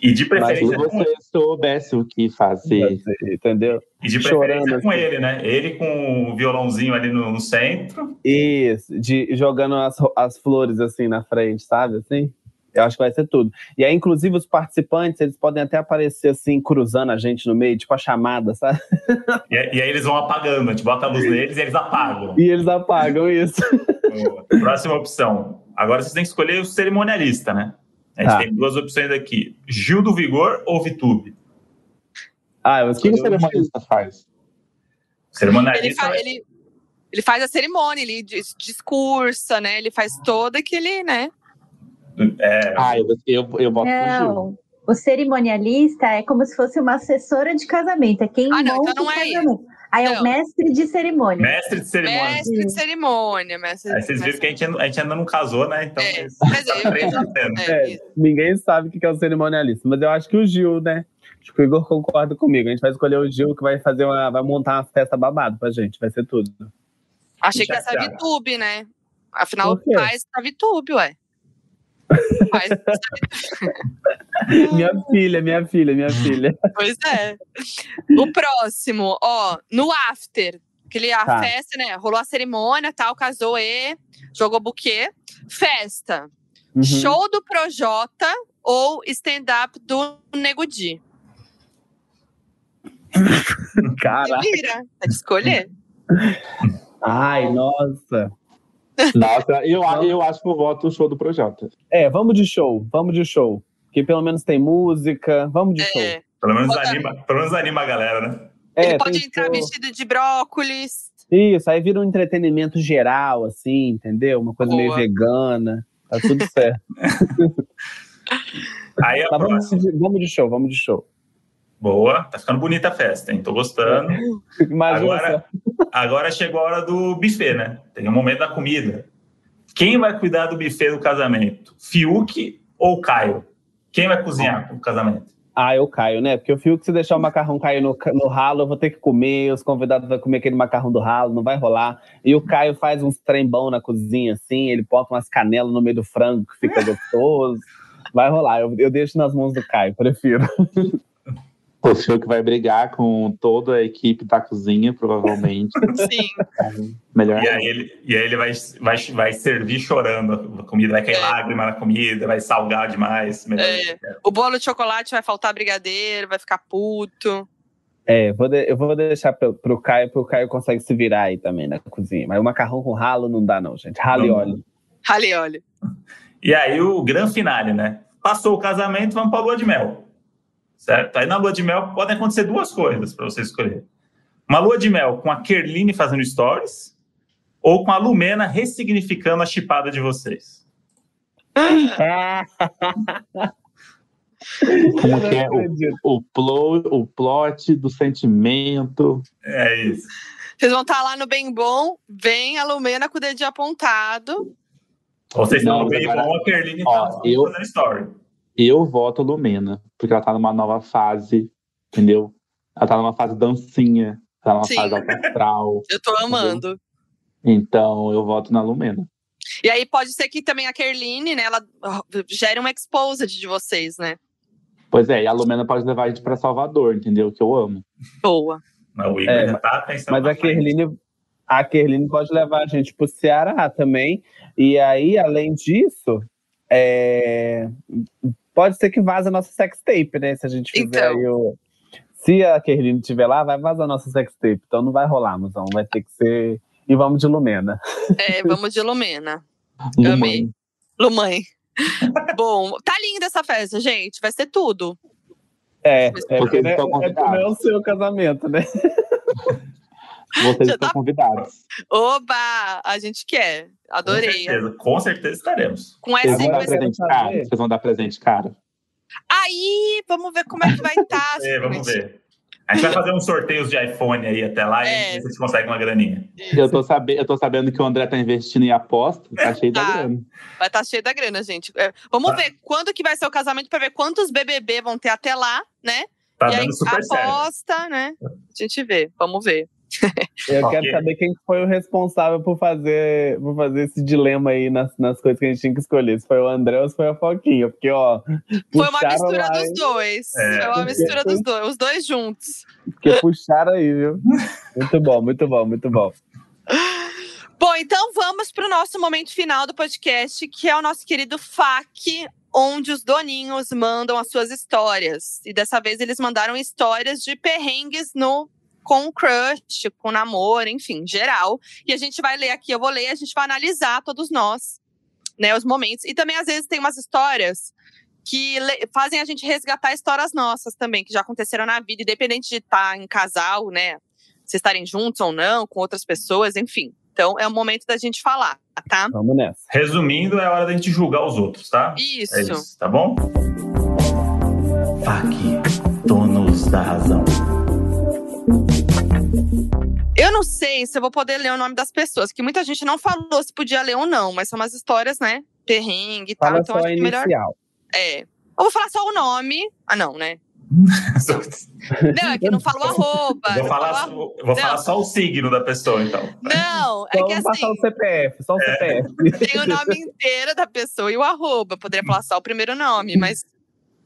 E de preferência. Mas se você soubesse o que fazer. Entendeu? E de preferência Chorando, com assim. ele, né? Ele com o violãozinho ali no, no centro. Isso, de, jogando as, as flores assim na frente, sabe? Assim. Eu acho que vai ser tudo. E aí, inclusive, os participantes, eles podem até aparecer assim, cruzando a gente no meio, tipo a chamada, sabe? E, e aí eles vão apagando, a gente bota a luz neles e eles apagam. E eles apagam isso. Próxima opção. Agora vocês têm que escolher o cerimonialista, né? A gente tá. tem duas opções aqui: Gil do Vigor ou Vitube? Ah, eu o que o cerimonialista faz? O cerimonialista. Ele, fa ele, ele, faz a cerimônia, ele discursa, né? Ele faz todo aquele, né? É... Ah, eu, eu, eu voto não, Gil. O cerimonialista é como se fosse uma assessora de casamento, é quem ah, não, então não é casamento. Aí é o mestre de cerimônia. Mestre de cerimônia. Mestre de cerimônia. Mestre Aí vocês viram que a gente, a gente ainda não casou, né? Então, é, mas é, é, é, ninguém sabe o que é o cerimonialista, mas eu acho que o Gil, né? Acho que o Igor concorda comigo. A gente vai escolher o Gil que vai fazer uma, vai montar uma festa babado pra gente, vai ser tudo. Achei que ia ser a VTube, né? Afinal, faz a VTube, ué. minha filha, minha filha, minha filha. Pois é. O próximo, ó, no after. Aquele, a tá. festa, né? Rolou a cerimônia, tal, casou e jogou buquê. Festa. Uhum. Show do Projota ou stand-up do Nego Di? Cara. Vira, de escolher. Ai, nossa. Nossa, eu, eu acho que eu voto o show do Projota. É, vamos de show, vamos de show. Que pelo menos tem música, vamos de é. show. Pelo menos, anima, pelo menos anima a galera, né? É, Ele pode entrar show. vestido de brócolis. Isso, aí vira um entretenimento geral, assim, entendeu? Uma coisa Boa. meio vegana. Tá tudo certo. aí tá, vamos, de, vamos de show, vamos de show. Boa, tá ficando bonita a festa, hein? Tô gostando. agora, agora chegou a hora do buffet, né? Tem o um momento da comida. Quem vai cuidar do buffet do casamento? Fiuk ou Caio? Quem vai cozinhar o casamento? Ah, eu caio, né? Porque o Fiuk, se deixar o macarrão cair no, no ralo, eu vou ter que comer, os convidados vão comer aquele macarrão do ralo, não vai rolar. E o Caio faz uns trembão na cozinha, assim, ele bota umas canelas no meio do frango, que fica gostoso. Vai rolar, eu, eu deixo nas mãos do Caio, prefiro. O senhor que vai brigar com toda a equipe da cozinha, provavelmente. Sim. melhor. E aí ele, e aí ele vai, vai, vai servir chorando a comida, vai cair é. lágrima na comida, vai salgar demais. É. O bolo de chocolate vai faltar brigadeiro, vai ficar puto. É, vou de, eu vou deixar pro, pro Caio, pro Caio consegue se virar aí também na cozinha. Mas o macarrão com ralo não dá, não, gente. Ralo e óleo. Ralo e óleo. E aí o grande finale, né? Passou o casamento, vamos pra lua de mel certo? Aí na lua de mel podem acontecer duas coisas para você escolher. Uma lua de mel com a Kerline fazendo stories ou com a Lumena ressignificando a chipada de vocês. Como que é o, o, plot, o plot do sentimento. É isso. Vocês vão estar lá no Bem Bom, vem a Lumena com o dedinho apontado. Ou vocês estão no Bem Bom, a Kerline tá eu, fazendo story. Eu voto Lumena, porque ela tá numa nova fase, entendeu? Ela tá numa fase dancinha, tá numa Sim. fase astral. Eu tô amando. Entendeu? Então, eu voto na Lumena. E aí pode ser que também a Kerline, né, ela gere uma exposed de vocês, né? Pois é, e a Lumena pode levar a gente pra Salvador, entendeu? Que eu amo. Boa. Mas o Igor é, tá pensando Mas a Kerline, a Kerline pode levar a gente pro Ceará também. E aí, além disso, é, pode ser que vaze a nossa sex tape, né? Se a gente fizer então. o. Se a Kerline estiver lá, vai vazar nossa sextape. Então não vai rolar, musão. Vai ter que ser. E vamos de Lumena. É, vamos de Lumena. Lumãe. Amei. Lumãe. Bom, tá linda essa festa, gente. Vai ser tudo. É, é Vocês porque né, estão é, não é o seu casamento, né? Vocês Já estão tá- convidados. Oba! A gente quer. Adorei. Com certeza, com certeza estaremos. Com Vocês essa vão dar presente caro? Vocês vão dar presente caro? Aí, vamos ver como é que vai estar. É, vamos ver. A gente vai fazer uns sorteios de iPhone aí até lá É. e ver se a gente consegue uma graninha. Eu tô, sabe, eu tô sabendo que o André tá investindo em aposta, tá cheio da Tá. grana. Vai estar cheio da grana, gente. É, vamos Tá. ver quando que vai ser o casamento para ver quantos BBB vão ter até lá, né? Tá e aí dando super certo. aposta, né? A gente vê. Vamos ver. Eu quero saber quem foi o responsável por fazer, por fazer esse dilema aí nas, nas coisas que a gente tinha que escolher. Se foi o André ou se foi a Foquinha. Porque, ó. Foi uma mistura lá, dos dois. É. Foi uma mistura dos dois, os dois juntos. Porque puxaram aí, viu? Muito bom, muito bom, muito bom. Bom, então vamos para o nosso momento final do podcast, que é o nosso querido FAQ, onde os doninhos mandam as suas histórias. E dessa vez eles mandaram histórias de perrengues no com crush, com namoro, enfim, geral. E a gente vai ler aqui, eu vou ler, a gente vai analisar todos nós, né, os momentos. E também às vezes tem umas histórias que fazem a gente resgatar histórias nossas também, que já aconteceram na vida, independente de estar em casal, né? Se estarem juntos ou não, com outras pessoas, enfim. Então é o momento da gente falar, tá? Vamos nessa. Resumindo, é hora da gente julgar os outros, tá? Isso. É isso, tá bom? FAQ, donos da razão. Eu não sei se eu vou poder ler o nome das pessoas, que muita gente não falou se podia ler ou não, mas são umas histórias, né? Perrengue e tal. Fala Então só acho a que melhor. inicial. É. Eu vou falar só o nome. Ah, não, né? Não, é que não fala o arroba. vou falar, fala o só- vou falar só o signo da pessoa, então. Não, é Só que vamos passar assim, o CPF, só o CPF. tem o nome inteiro da pessoa e o arroba. Poderia falar só o primeiro nome, mas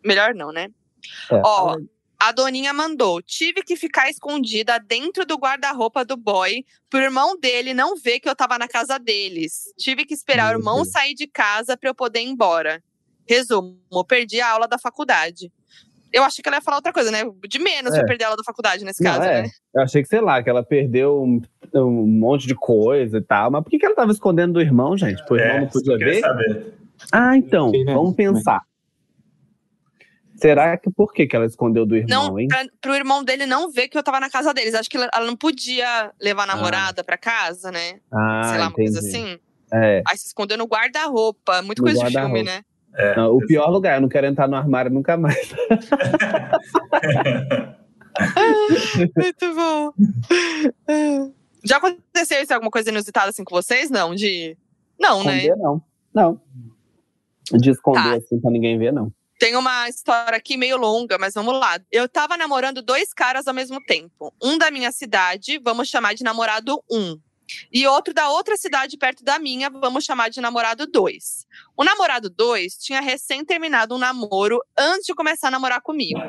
melhor não, né? É, Ó. A Doninha mandou. Tive que ficar escondida dentro do guarda-roupa do boy pro irmão dele não ver que eu tava na casa deles. Tive que esperar o irmão sair de casa pra eu poder ir embora. Resumo, perdi a aula da faculdade. Eu achei que ela ia falar outra coisa, né? De menos É. pra perder a aula da faculdade nesse Não, caso, é. né? Eu achei que, sei lá, que ela perdeu um, um monte de coisa e tal. Mas por que, que ela tava escondendo do irmão, gente? Pro irmão É, não podia ver? saber. Ah, então, né? vamos pensar. Será que por que, que ela escondeu do irmão, Não, hein? pra, pro irmão dele não ver que eu tava na casa deles. Acho que ela ela não podia levar a namorada pra casa, né? Ah, Sei lá, uma entendi. coisa assim. É. Aí se escondeu no guarda-roupa. Muito No coisa de filme, né? É, Não, o pior lugar, eu não quero entrar no armário nunca mais. Muito bom. Já aconteceu isso alguma coisa inusitada assim com vocês? Não, de. Não, né? Esconder, não. Não. De esconder Tá. assim pra ninguém ver, não. Tem uma história aqui meio longa, mas vamos lá. Eu tava namorando dois caras ao mesmo tempo. Um da minha cidade, vamos chamar de namorado 1. Um. E outro da outra cidade perto da minha, vamos chamar de namorado 2. O namorado 2 tinha recém terminado um namoro antes de começar a namorar comigo.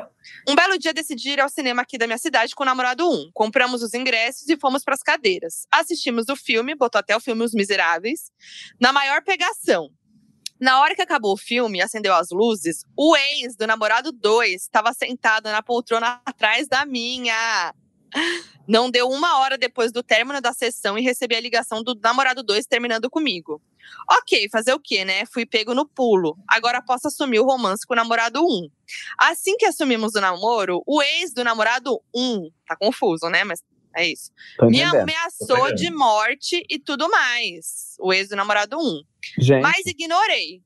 Um belo dia decidi ir ao cinema aqui da minha cidade com o namorado 1. Compramos os ingressos e fomos para as cadeiras. Assistimos o filme, botou até o filme Os Miseráveis, na maior pegação. Na hora que acabou o filme e acendeu as luzes, o ex do namorado 2 estava sentado na poltrona atrás da minha. Não deu uma hora depois do término da sessão e recebi a ligação do namorado 2 terminando comigo. Ok, fazer o quê, né? Fui pego no pulo. Agora posso assumir o romance com o namorado 1. Assim que assumimos o namoro, o ex do namorado 1, tá confuso, né? Mas é isso. Tô Me entendendo. ameaçou de morte e tudo mais. O ex do namorado 1. Gente, Mas ignorei.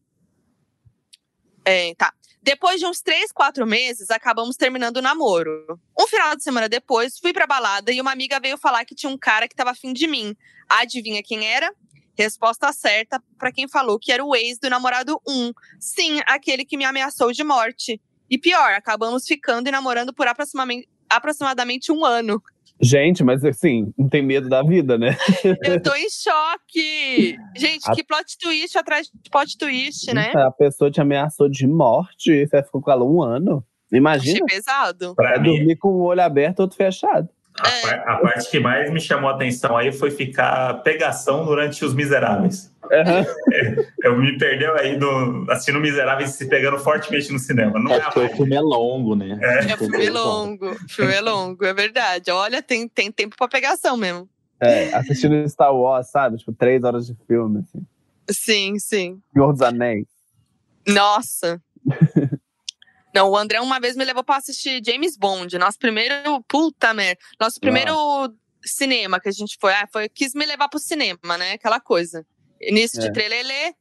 É, tá. Depois de uns três, quatro meses, acabamos terminando o namoro. Um final de semana depois, fui pra balada e uma amiga veio falar que tinha um cara que tava afim de mim. Adivinha quem era? Resposta certa pra quem falou que era o ex do namorado 1. Sim, aquele que me ameaçou de morte. E pior, acabamos ficando e namorando por aproximadamente, aproximadamente um ano. Gente, mas assim, não tem medo da vida, né? Eu tô em choque! Gente, A- que plot twist atrás de plot twist, né? A pessoa te ameaçou de morte e você ficou com ela um ano. Imagina, Achei pesado. Pra mim, dormir com o olho aberto e outro fechado. A, é. a, parte que mais me chamou a atenção aí foi ficar pegação durante os Miseráveis. Uhum. eu me perdeu aí do, assistindo Miseráveis se pegando fortemente no cinema. Não é, é o filme é longo, né? É, é filme é longo. filme é longo, é verdade. Olha, tem, tem tempo pra pegação mesmo. É, assistindo Star Wars, sabe? Tipo, três horas de filme, assim. Sim, sim. Senhor dos Anéis. Nossa. Não, o André uma vez me levou para assistir James Bond. Nosso primeiro. Puta merda. Nosso primeiro Nossa. cinema que a gente foi. Ah, foi. Quis me levar pro cinema, né? Aquela coisa. Início é. de trelelê.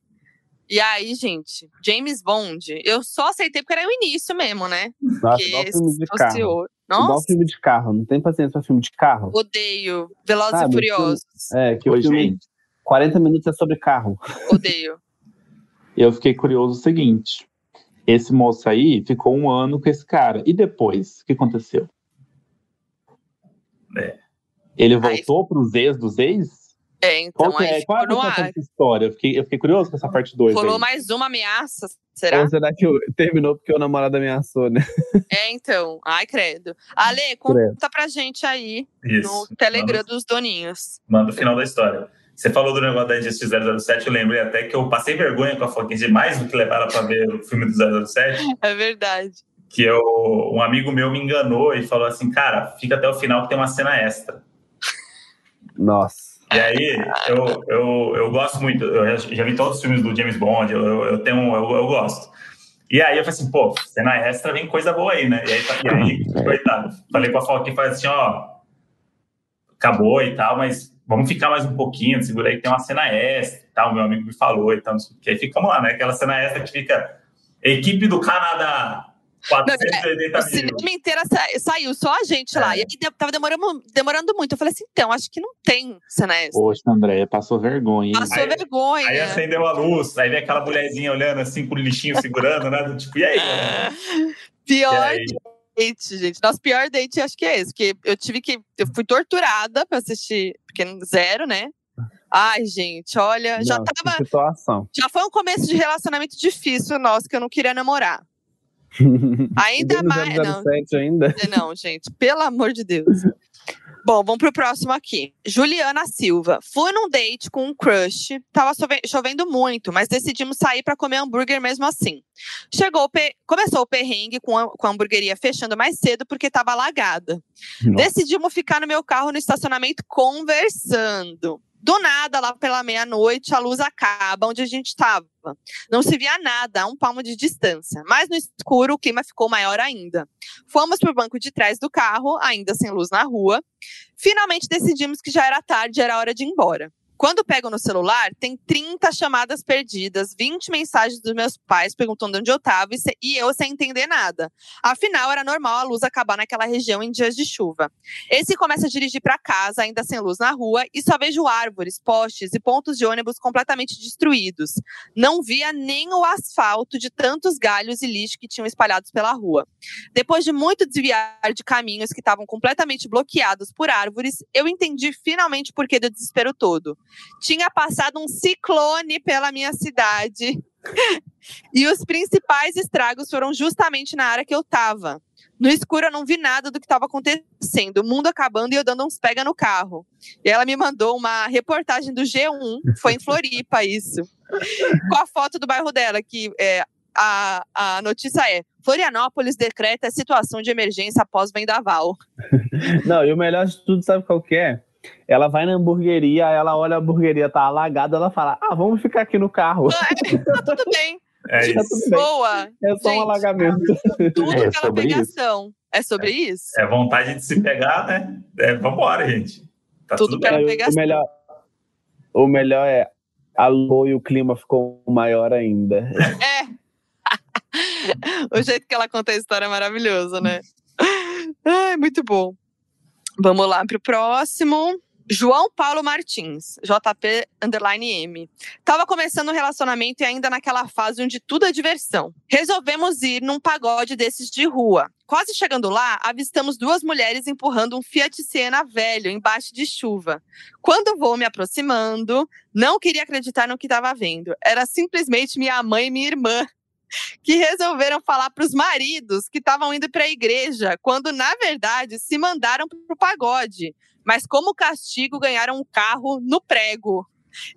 E aí, gente, James Bond, eu só aceitei porque era o início mesmo, né? Nossa, igual filme de carro. Nossa. Igual filme de carro, não tem paciência pra filme de carro. Odeio. Velozes Sabe, e Furiosos. Filme, é, que Oi, o filme, gente. 40 minutos é sobre carro. Odeio. eu fiquei curioso o seguinte: esse moço aí ficou um ano com esse cara. E depois, o que aconteceu? É. Ele voltou para os ex dos ex? É, então qual é, qual é a dessa história? Eu fiquei, eu fiquei curioso com essa parte 2. Rolou mais uma ameaça, será? Ou será que terminou porque o namorado ameaçou, né? É, então. Ai, credo. Ale, conta credo. pra gente aí Isso. no Telegram Manda, dos doninhos. Manda o final da história. Você falou do negócio da Injustice 007, eu lembrei até que eu passei vergonha com a Foquinha demais do que levar ela para ver o filme do 007. É verdade. Que eu, um amigo meu me enganou e falou assim, cara, fica até o final que tem uma cena extra. Nossa. E aí, eu, eu, eu gosto muito, eu já vi todos os filmes do James Bond, eu, eu tenho, eu, eu gosto. E aí eu falei assim, pô, cena extra vem coisa boa aí, né? E aí, e aí coitado, falei com a Foquinha, falei assim, ó, acabou e tal, mas vamos ficar mais um pouquinho, segura aí que tem uma cena extra e tal, meu amigo me falou e tal, que aí ficamos lá, né? Aquela cena extra que fica equipe do Canadá, 480 o cinema inteiro saiu, só a gente é. lá. E aí tava demorando, demorando muito. Eu falei assim, então, acho que não tem cena extra. Poxa, André, passou vergonha. Hein? Passou aí, vergonha. Aí acendeu a luz, aí vem aquela mulherzinha olhando assim com o lixinho segurando, né? Tipo, e aí? Pior e aí? Date, gente. Nosso pior date acho que é esse, porque eu tive que. Eu fui torturada pra assistir, porque zero, né? Ai, gente, olha, já tava. Situação. Já foi um começo de relacionamento difícil nosso, que eu não queria namorar. Ainda mais. Não, ainda? não, gente, pelo amor de Deus. Bom, vamos pro próximo aqui. Juliana Silva. Fui num date com um crush. Tava chovendo muito, mas decidimos sair para comer hambúrguer mesmo assim. Chegou Começou o perrengue com a, com a hamburgueria fechando mais cedo porque estava alagada. Nossa. Decidimos ficar no meu carro no estacionamento conversando. Do nada, lá pela meia-noite, a luz acaba onde a gente estava. Não se via nada a um palmo de distância, mas no escuro o clima ficou maior ainda. Fomos para o banco de trás do carro, ainda sem luz na rua. Finalmente decidimos que já era tarde, era hora de ir embora. Quando pego no celular, tem 30 chamadas perdidas, 20 mensagens dos meus pais perguntando onde eu estava e eu sem entender nada. Afinal, era normal a luz acabar naquela região em dias de chuva. Esse começa a dirigir para casa, ainda sem luz na rua, e só vejo árvores, postes e pontos de ônibus completamente destruídos. Não via nem o asfalto de tantos galhos e lixo que tinham espalhados pela rua. Depois de muito desviar de caminhos que estavam completamente bloqueados por árvores, eu entendi finalmente por que do desespero todo tinha passado um ciclone pela minha cidade. e os principais estragos foram justamente na área que eu estava. No escuro eu não vi nada do que estava acontecendo, o mundo acabando e eu dando uns pega no carro. E ela me mandou uma reportagem do G1, foi em Floripa isso, com a foto do bairro dela, que é, a, a notícia é: Florianópolis decreta situação de emergência após vendaval. Não, e o melhor de tudo, sabe qual que é? Ela vai na hamburgueria, ela olha a hamburgueria, tá alagada, ela fala: Ah, vamos ficar aqui no carro. É, tá tudo bem. É tipo, isso. Boa. É só Gente, um alagamento. Tudo é pela pegação. Isso. É sobre isso? É vontade de se pegar, né? É, vambora, gente. Tá tudo, tudo pela pegação. O melhor, o melhor é a lua e o clima ficou maior ainda. É. o jeito que ela conta a história é maravilhoso, né? Ai, muito bom. Vamos lá para o próximo. João Paulo Martins, JP underline M. Tava começando um relacionamento e ainda naquela fase onde tudo é diversão. Resolvemos ir num pagode desses de rua. Quase chegando lá, avistamos duas mulheres empurrando um Fiat Siena velho embaixo de chuva. Quando vou me aproximando, não queria acreditar no que estava vendo. Era simplesmente minha mãe e minha irmã. Que resolveram falar para os maridos que estavam indo para a igreja, quando na verdade se mandaram para o pagode. Mas como castigo ganharam um carro no prego.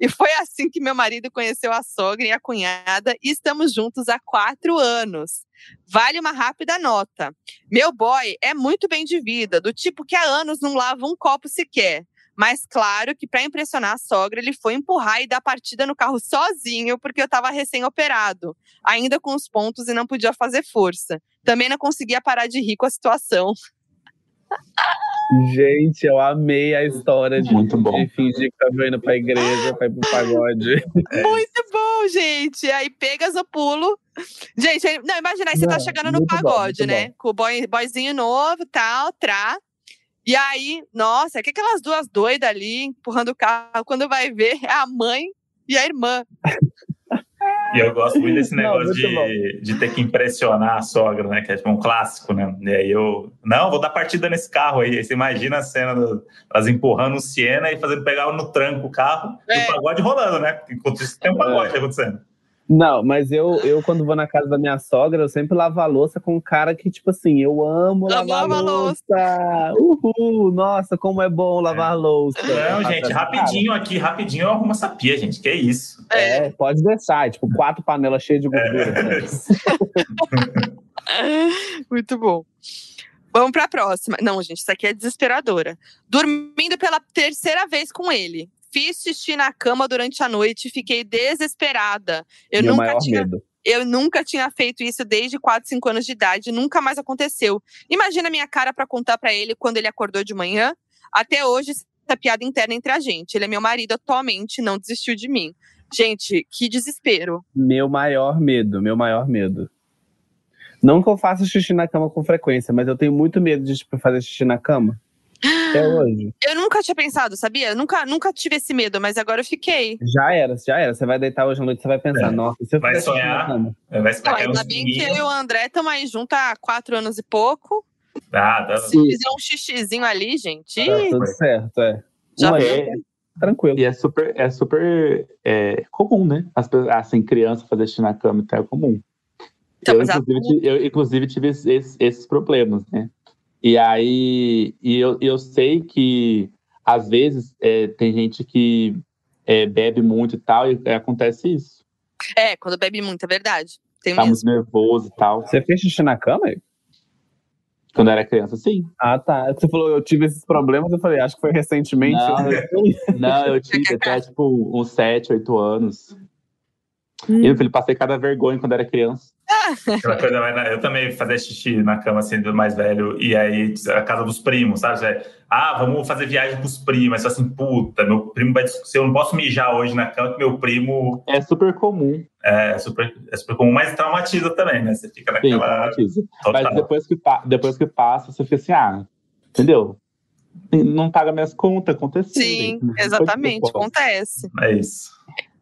E foi assim que meu marido conheceu a sogra e a cunhada e estamos juntos há quatro anos. Vale uma rápida nota. Meu boy é muito bem de vida, do tipo que há anos não lava um copo sequer. Mas claro que para impressionar a sogra, ele foi empurrar e dar partida no carro sozinho, porque eu estava recém-operado, ainda com os pontos e não podia fazer força. Também não conseguia parar de rir com a situação. Gente, eu amei a história de, Muito bom. de fingir que tava indo pra igreja, pra ir pro pagode. Muito bom, gente. Aí pegas o pulo. Gente, não, imagina aí você tá Não, chegando no bom, pagode, muito né? Com o boy, boyzinho novo, tal, trá. E aí, nossa, que aquelas duas doidas ali empurrando o carro, quando vai ver, é a mãe e a irmã. E eu gosto muito desse Não, negócio muito bom. de, de ter que impressionar a sogra, né? Que é tipo um clássico, né? E aí eu, não, vou dar partida nesse carro aí. Aí você imagina a cena do- elas empurrando o Siena e fazendo pegar no tranco o carro e É. o pagode rolando, né? Enquanto isso tem um pagode É. acontecendo. Não, mas eu, eu, quando vou na casa da minha sogra, eu sempre lavo a louça com um cara que, tipo assim, eu amo Eu lavar lavo a louça. Uhul! Nossa, como é bom lavar louça. Não, Nossa, gente, cara, rapidinho aqui, rapidinho eu arrumo essa pia, gente. Que isso? É. É, pode deixar. é, Tipo, quatro panelas cheias de gordura. né? Muito bom. Vamos para a próxima. Não, gente, isso aqui é desesperadora. Dormindo pela terceira vez com ele. Fiz xixi na cama durante a noite e fiquei desesperada. Eu Meu nunca tinha medo. Eu nunca tinha feito isso desde 4, 5 anos de idade, nunca mais aconteceu. Imagina a minha cara pra contar pra ele quando ele acordou de manhã. Até hoje, essa piada interna entre a gente. Ele é meu marido atualmente, não desistiu de mim. Gente, que desespero. Meu maior medo, meu maior medo. Não que eu faça xixi na cama com frequência, mas eu tenho muito medo de tipo, fazer xixi na cama. Até hoje. Eu nunca tinha pensado, sabia? Eu nunca, nunca tive esse medo, mas agora eu fiquei. Já era, já era. Você vai deitar hoje à noite, você vai pensar, É. nossa, se eu Vai sonhar. cama. Vai explicar ainda bem que eu pinguinhos. e o André estamos aí juntos há quatro anos e pouco. Ah, tá. Se fizer um xixizinho ali, gente, Tá tudo certo, é. Já É, tranquilo. e é super, é super é, comum, né? As, assim, criança fazer xixi na cama então é comum. Então, eu, inclusive, eu, inclusive, tive esses, esses problemas, né? E aí, e eu, eu sei que às vezes é, tem gente que é, bebe muito e tal, e acontece isso. é, quando bebe muito, é verdade. Tem Tá mesmo. muito nervoso e tal. Você fez xixi na cama? Quando eu era criança, sim. Ah, tá. Você falou, eu tive esses problemas, eu falei, acho que foi recentemente. Não. Não, eu tive até, tipo, uns 7, 8 anos. E eu falei, passei cada vergonha quando era criança. Aquela coisa eu também fazia xixi na cama assim do mais velho, e aí a casa dos primos, sabe? É, Ah, vamos fazer viagem com os primos. Assim, puta, meu primo vai. Se eu não posso mijar hoje na cama, que meu primo É super comum. é super, é super comum, mas traumatiza também, né? Você fica Sim, naquela. traumatiza. Mas depois que, depois que passa, você fica assim, ah, entendeu? Não paga minhas contas, aconteceu. Sim, gente. Exatamente, acontece. É isso.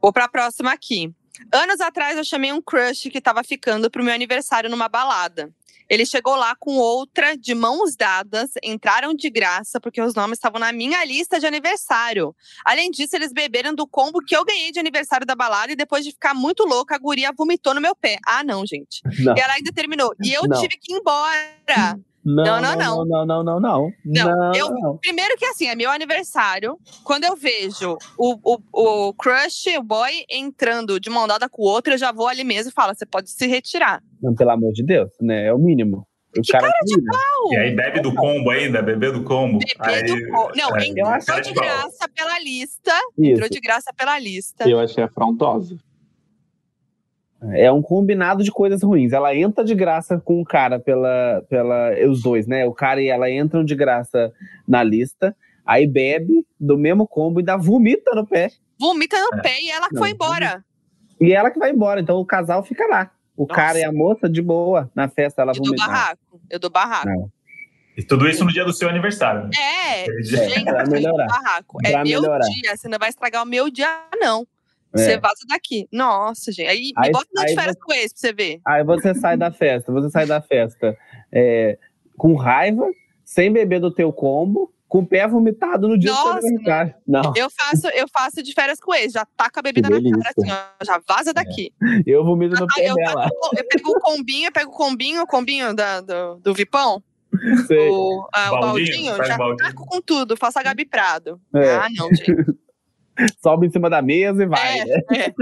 Vou pra próxima aqui. Anos atrás eu chamei um crush que tava ficando pro meu aniversário numa balada. Ele chegou lá com outra, de mãos dadas, entraram de graça, porque os nomes estavam na minha lista de aniversário. Além disso, eles beberam do combo que eu ganhei de aniversário da balada e depois de ficar muito louca, a guria vomitou no meu pé. Ah, não, gente. Não. E ela ainda terminou. E eu Não. tive que ir embora. Não, Não, não, não, não, não, não, não, não. Não, Não, eu- não. Primeiro que assim, é meu aniversário. Quando eu vejo o, o, o crush, o boy, entrando de mão dada com o outro, eu já vou ali mesmo e falo: você pode se retirar. Não, pelo amor de Deus, né? É o mínimo. O Que cara, E aí bebe do combo ainda, bebeu do combo. Bebê aí, do co- Não, é, entrou cara de pau. graça pela lista. Isso. Entrou de graça pela lista. Eu achei afrontosa. É um combinado de coisas ruins. Ela entra de graça com o cara pela, pela. Os dois, né? O cara e ela entram de graça na lista. Aí bebe do mesmo combo e dá vomita no pé. Vomita É. no pé e ela Não, foi embora. E ela que vai embora. Então o casal fica lá. O Nossa. cara e a moça de boa na festa. Ela Eu dou vomita. barraco. Eu dou barraco. Não. E tudo isso no dia do seu aniversário. né? É, gente, pra eu dou melhorar. barraco. É Pra meu melhorar. dia. Você não vai estragar o meu dia, não. É. Você vaza daqui. Nossa, gente. Aí, me Aí- bota no de férias com esse pra você ver. Aí você sai da festa, você sai da festa é, com raiva, sem beber do teu combo, com o pé vomitado no dia Nossa, do seu. Não, Eu faço, eu faço de férias com eles. Já taca a bebida na cara, assim, ó. Já vaza daqui. eu vomito no pé eu, dela. taco- eu pego o combinho, eu pego o combinho, o combinho da, do, do Vipão, Sei. o, ah, o Baldinho, baldinho, já baldinho. taco com tudo, faço a Gabi Prado. É. Ah, não, gente. Sobe em cima da mesa e vai. É, né? é.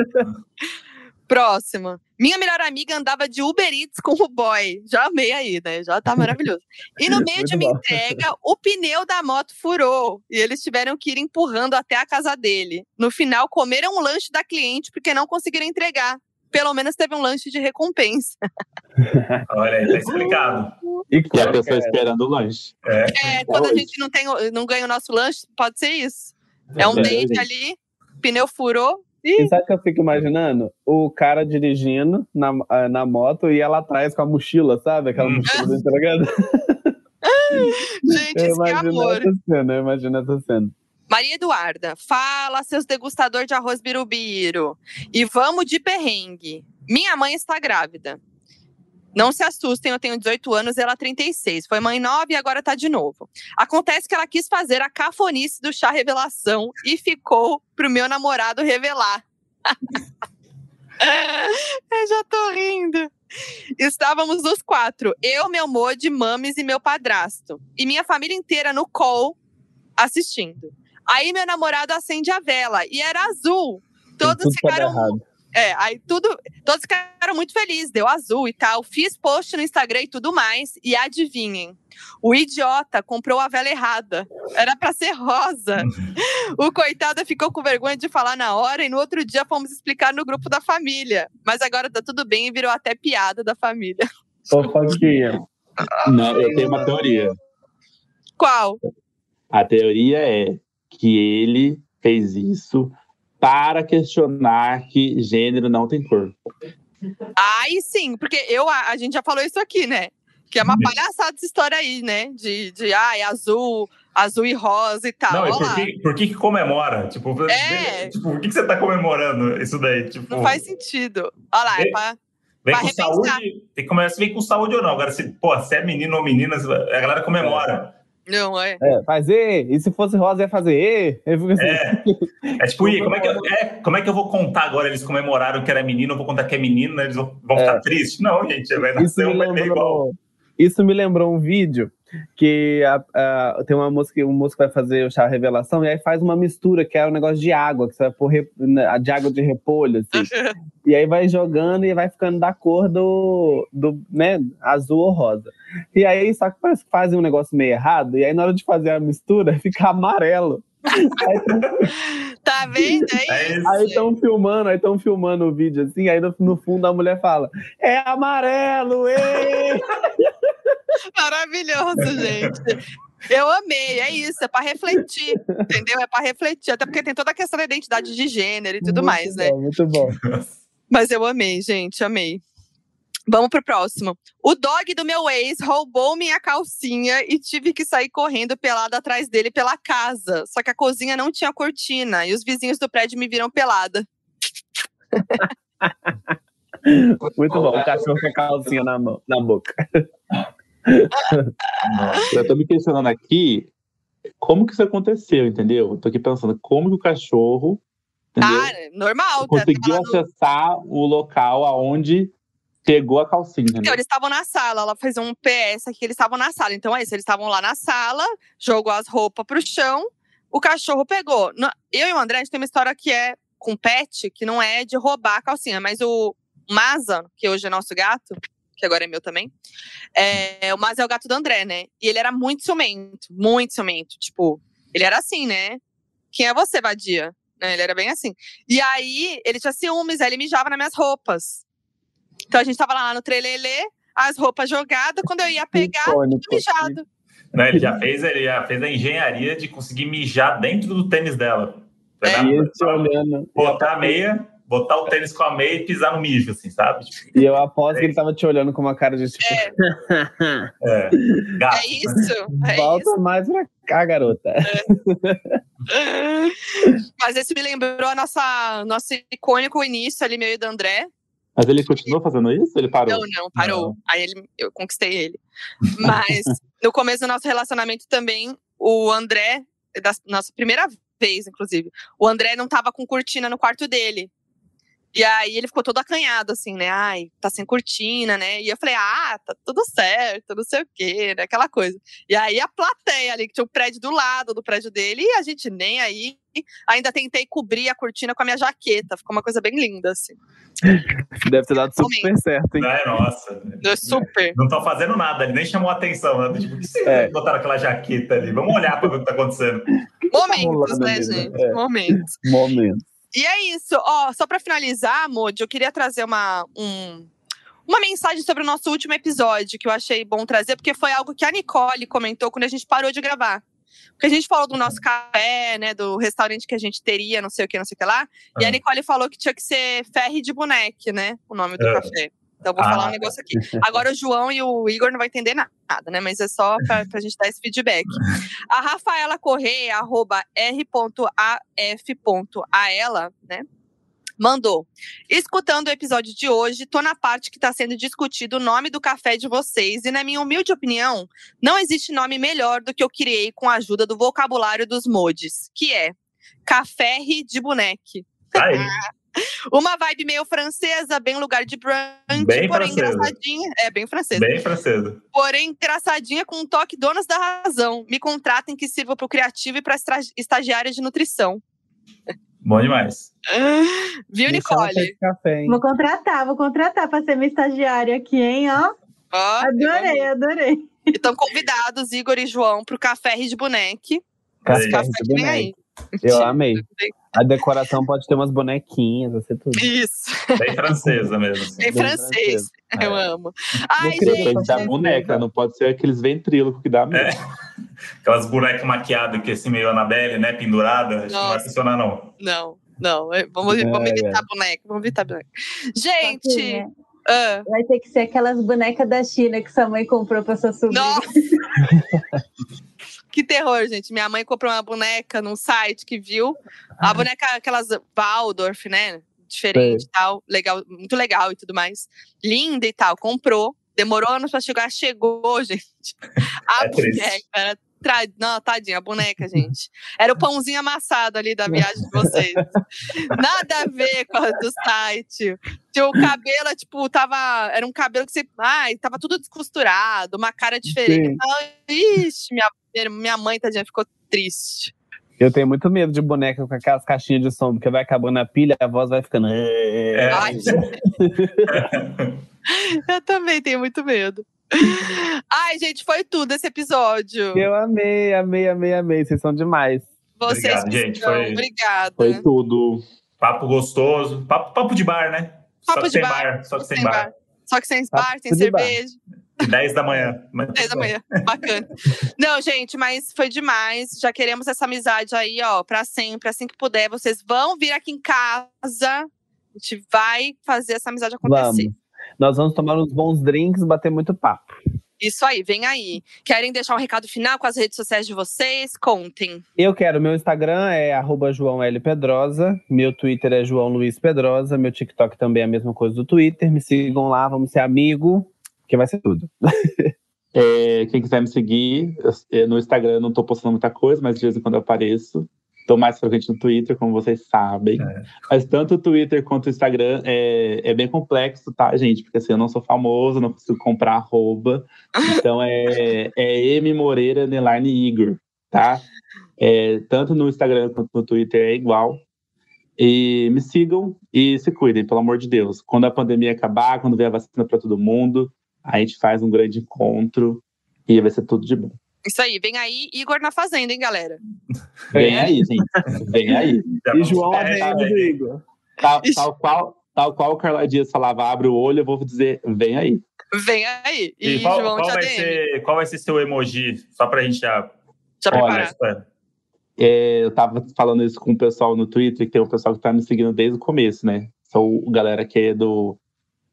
Próxima. Minha melhor amiga andava de Uber Eats com o boy. Já amei aí, né? Já tá maravilhoso. E no meio de Muito uma bom. entrega, o pneu da moto furou. E eles tiveram que ir empurrando até a casa dele. No final, comeram um lanche da cliente porque não conseguiram entregar. Pelo menos teve um lanche de recompensa. Olha aí, tá explicado. E E a pessoa cara, esperando o lanche. É, quando a gente não, tem, não ganha o nosso lanche, pode ser isso. É um date gente. ali, pneu furou. E sabe o que eu fico imaginando? O cara dirigindo na, ah, na moto e ela atrás com a mochila, sabe? Aquela Hum. mochila do entregando. Gente, Eu isso que é amor. essa cena, eu imagino essa cena. Maria Eduarda, fala seus degustador de arroz birubiru. E vamos de perrengue. Minha mãe está grávida. Não se assustem, eu tenho 18 anos ela 36. Foi mãe nova e agora tá de novo. Acontece que ela quis fazer a cafonice do chá revelação e ficou pro meu namorado revelar. eu já tô rindo. Estávamos os quatro, eu, meu mod, mames e meu padrasto. E minha família inteira no call assistindo. Aí meu namorado acende a vela e era azul. Todos ficaram. É, aí tudo, todos ficaram muito felizes, deu azul e tal. Fiz post no Instagram e tudo mais. E adivinhem, o idiota comprou a vela errada. Era pra ser rosa. o coitado ficou com vergonha de falar na hora e no outro dia fomos explicar no grupo da família. Mas agora tá tudo bem e virou até piada da família. Fofoquinha. Não, eu tenho uma teoria. Qual? A teoria é que ele fez isso para questionar que gênero não tem cor. Aí sim, porque eu, a, a gente já falou isso aqui, né? Que é uma palhaçada essa história aí, né? De, de ai, azul, azul e rosa e tal. Não, e por que, por que que comemora? Tipo, É. tipo, por que, que você tá comemorando isso daí? Tipo, Não faz sentido. Olha lá, é É. pra, vem vai com repensar. saúde, tem que começar vem com saúde ou não. Agora, se, pô, se é menino ou menina, a galera comemora. Não, é. É, fazer. E se fosse rosa, ia fazer. E. Fico assim, É. É tipo, Ih, como é, que eu, é, como é que eu vou contar agora? Eles comemoraram que era menino, eu vou contar que é menina, eles vão, vão É. ficar tristes? Não, gente, vai Isso nascer me, um, vai ter igual. lembrou, isso me lembrou um vídeo que a- a- tem uma moça que um que vai fazer o chá revelação e aí faz uma mistura que é um negócio de água, que você vai pôr re- né, de água de repolho, assim. e aí vai jogando e vai ficando da cor do, do né, azul ou rosa. E aí, só que parece que fazem um negócio meio errado, e aí na hora de fazer a mistura, fica amarelo. Tá vendo? É É isso. Aí estão filmando, aí estão filmando o vídeo assim, aí no, no fundo a mulher fala: É amarelo, ê! Maravilhoso, gente. Eu amei, é isso, é pra refletir, entendeu? É pra refletir, até porque tem toda a questão da identidade de gênero e tudo Muito mais, né? bom, Muito bom. Mas eu amei, gente, amei. Vamos pro próximo. O dog do meu ex roubou minha calcinha e tive que sair correndo pelada atrás dele pela casa. Só que a cozinha não tinha cortina e os vizinhos do prédio me viram pelada. Muito bom. O cachorro com a calcinha na, mão, na boca. Eu tô me questionando aqui como que isso aconteceu, entendeu? Eu tô aqui pensando como que o cachorro entendeu? Cara, normal. tá- conseguiu no- acessar o local aonde pegou a calcinha, Então, entendeu? eles estavam na sala, ela fez um PS aqui, eles estavam na sala. Então é isso, eles estavam lá na sala, jogou as roupas pro chão, o cachorro pegou. Eu e o André, a gente tem uma história que é com pet, que não é de roubar a calcinha, mas o Maza, que hoje é nosso gato, que agora é meu também, é, o Maza é o gato do André, né? E ele era muito ciumento, muito ciumento. Tipo, ele era assim, né? Quem é você, vadia? Né, Ele era bem assim. E aí, ele tinha ciúmes, aí ele mijava nas minhas roupas. Então a gente tava lá no trelelê, as roupas jogadas, quando eu ia pegar, tudo mijado. Não, ele já fez, ele já fez a engenharia de conseguir mijar dentro do tênis dela. E esse olhando. botar a meia, botar o tênis com a meia e pisar no mijo, assim, sabe? Tipo, E eu aposto que ele tava te olhando com uma cara de tipo. é, gato. É isso, é Volta isso. mais pra cá, garota. Mas esse me lembrou a nossa, nosso icônico início ali, meu e do André. Mas ele continuou fazendo isso? Ele parou? Não, não, parou. Aí ele, eu conquistei ele. Mas no começo do nosso relacionamento também, o André, da nossa primeira vez, inclusive, o André não tava com cortina no quarto dele. E aí ele ficou todo acanhado, assim, né? Ai, tá sem cortina, né? E eu falei, ah, tá tudo certo, não sei o quê, né? Aquela coisa. E aí a plateia ali, que tinha o um prédio do lado do prédio dele, e a gente nem aí. Ainda tentei cobrir a cortina com a minha jaqueta. Ficou uma coisa bem linda, assim. Deve ter dado super certo, hein? É, nossa. Super. Não estão fazendo nada, ele nem chamou atenção, né? Tipo, por que vocês é. botaram aquela jaqueta ali? Vamos olhar para ver o que tá acontecendo. Momentos, tá né, gente? É. Momentos. Momentos. E é isso. Ó, só para finalizar, Modi, eu queria trazer uma, um, uma mensagem sobre o nosso último episódio que eu achei bom trazer, porque foi algo que a Nicole comentou quando a gente parou de gravar. Porque a gente falou do nosso café, né? Do restaurante que a gente teria, não sei o que, não sei o que lá. E a ah. Nicole falou que tinha que ser Ferre de Boneque, né? O nome do é. café. Então, vou ah. falar um negócio aqui. Agora, o João e o Igor não vão entender nada, né? Mas é só para a gente dar esse feedback. A Rafaela Correia, arroba r.af.aela, né? Mandou. Escutando o episódio de hoje, tô na parte que está sendo discutido o nome do café de vocês. E, na minha humilde opinião, não existe nome melhor do que eu criei com a ajuda do vocabulário dos mods, que é Café de Boneque. Aí. Uma vibe meio francesa, bem lugar de brunch, bem porém francesa. engraçadinha. É, bem francesa. Bem francesa. Porém, engraçadinha com um toque donas da razão. Me contratem que sirva para o criativo e para estagiária de nutrição. Bom demais. Viu, Nicole? Café, vou contratar, vou contratar para ser minha estagiária aqui, hein? Ó. Adorei, adorei. Estão convidados, Igor e João, para o Café de Boneque. Café, café de Boneque. aí. Eu amei. A decoração pode ter umas bonequinhas, vai ser tudo. Isso. Bem francesa mesmo. Assim. Bem, Bem francês. Eu é. amo. Ai, gente. da boneca, não pode ser aqueles ventrílocos que dá mesmo. É. Aquelas bonecas maquiadas que assim, meio Anabelle, né? Pendurada. Acho que não vai funcionar, não. Não, não. É, vamos, é, vamos evitar é. boneca. Vamos evitar boneca. Gente. Uh. Vai ter que ser aquelas bonecas da China que sua mãe comprou pra sua sobrinha. Nossa! que terror, gente. Minha mãe comprou uma boneca num site que viu. A boneca, aquelas Waldorf, né? Diferente e tal. Legal, muito legal e tudo mais. Linda e tal. Comprou. Demorou anos pra chegar. Chegou, gente. A é boneca era Tra... Não, tadinha, a boneca, gente. Era o pãozinho amassado ali da viagem de vocês. Nada a ver com a do site. O cabelo, tipo, tava. Era um cabelo que você. Ai, tava tudo descosturado, uma cara diferente. Então, ixi, minha, minha mãe, tadinha, ficou triste. Eu tenho muito medo de boneca com aquelas caixinhas de som, porque vai acabando a pilha, a voz vai ficando. É. Ai, eu também tenho muito medo. Ai, gente, foi tudo esse episódio. Eu amei, amei, amei, amei. Vocês são demais. Vocês Obrigado, gente. Foi... Obrigada. Foi tudo. Papo gostoso. Papo, papo de bar, né? Papo só de bar. bar. Só que sem bar. bar. Só que sem bar, sem cerveja. Bar. 10 da manhã. 10 da manhã, bacana. Não, gente, mas foi demais. Já queremos essa amizade aí, ó, pra sempre. Assim que puder, vocês vão vir aqui em casa. A gente vai fazer essa amizade acontecer. Vamos. Nós vamos tomar uns bons drinks, bater muito papo. Isso aí, vem aí. Querem deixar um recado final com as redes sociais de vocês? Contem. Eu quero. Meu Instagram é João L. Pedrosa. Meu Twitter é João Luiz Pedrosa. Meu TikTok também é a mesma coisa do Twitter. Me sigam lá, vamos ser amigo, que vai ser tudo. é, quem quiser me seguir, no Instagram eu não tô postando muita coisa, mas de vez em quando eu apareço. Estou mais frequente no Twitter, como vocês sabem. É. Mas tanto o Twitter quanto o Instagram é, é bem complexo, tá, gente? Porque assim, eu não sou famoso, não consigo comprar arroba. Então é, é M Moreira underline Igor, tá? É, tanto no Instagram quanto no Twitter é igual. E me sigam e se cuidem, pelo amor de Deus. Quando a pandemia acabar, quando vier a vacina para todo mundo, a gente faz um grande encontro e vai ser tudo de bom. Isso aí, vem aí Igor na Fazenda, hein, galera? Vem aí, gente. Vem aí. e João ADM do Igor. Tal, tal, qual, tal qual o Carla Dias falava, abre o olho, eu vou dizer, vem aí. Vem aí. E, e qual, João qual vai ser, qual vai ser seu emoji? Só pra gente já, já preparar. É, eu tava falando isso com o pessoal no Twitter, que tem um pessoal que tá me seguindo desde o começo, né? São galera que é do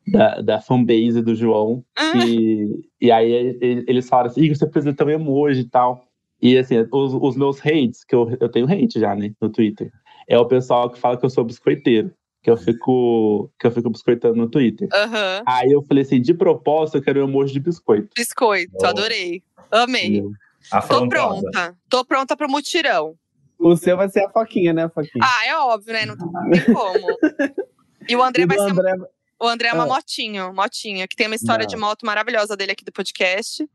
da, da fanbase do João. Ah. E, e aí eles falaram assim: você precisa ter um emoji e tal. E assim, os, os meus hates, que eu, eu tenho hate já, né, no Twitter, é o pessoal que fala que eu sou biscoiteiro. Que eu fico, que eu fico biscoitando no Twitter. Uhum. Aí eu falei assim: de propósito, eu quero um emoji de biscoito. Biscoito, oh. adorei. Amei. Tô pronta. Tô pronta pro mutirão. O seu vai ser a Foquinha, né, Foquinha? Ah, é óbvio, né? Não tem como. E o André e vai André... O André é uma ah. motinho, motinha, que tem uma história Não. de moto maravilhosa dele aqui do podcast.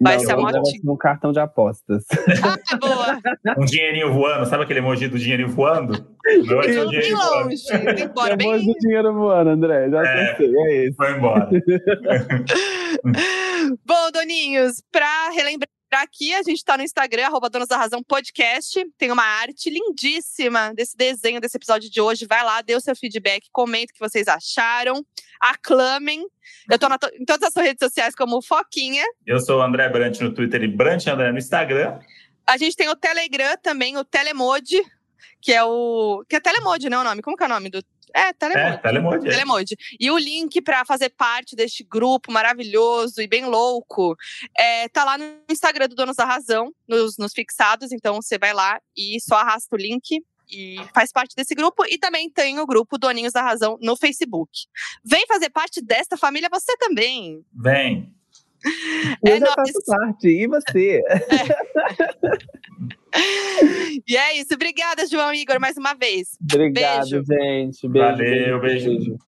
Vai não, ser a motinha. Um cartão de apostas. Ah, boa. um dinheirinho voando, sabe aquele emoji do dinheirinho voando? Não é bem dinheiro longe. Embora, bem... emoji do dinheiro voando, André. Já é, pensei, é isso. Foi embora. Bom, Doninhos, para relembrar aqui, a gente está no Instagram, arroba Donos da Razão Podcast. Tem uma arte lindíssima desse desenho, desse episódio de hoje. Vai lá, dê o seu feedback, comenta o que vocês acharam, aclamem. Eu tô to em todas as redes sociais como Foquinha. Eu sou o André Brant no Twitter e Brant André no Instagram. A gente tem o Telegram também, o Telemode, que é o. Que é Telemode, né? O nome? Como que é o nome do é, Telemode. É, Telemode. É. Telemode. E o link para fazer parte deste grupo maravilhoso e bem louco é, tá lá no Instagram do Donos da Razão, nos, nos fixados. Então você vai lá e só arrasta o link e faz parte desse grupo. E também tem o grupo Doninhos da Razão no Facebook. Vem fazer parte desta família você também. Vem. Eu é já faço parte. E você? É. e é isso. Obrigada, João Igor, mais uma vez. Obrigado, beijo. gente. Beijo, Valeu, beijo. beijo.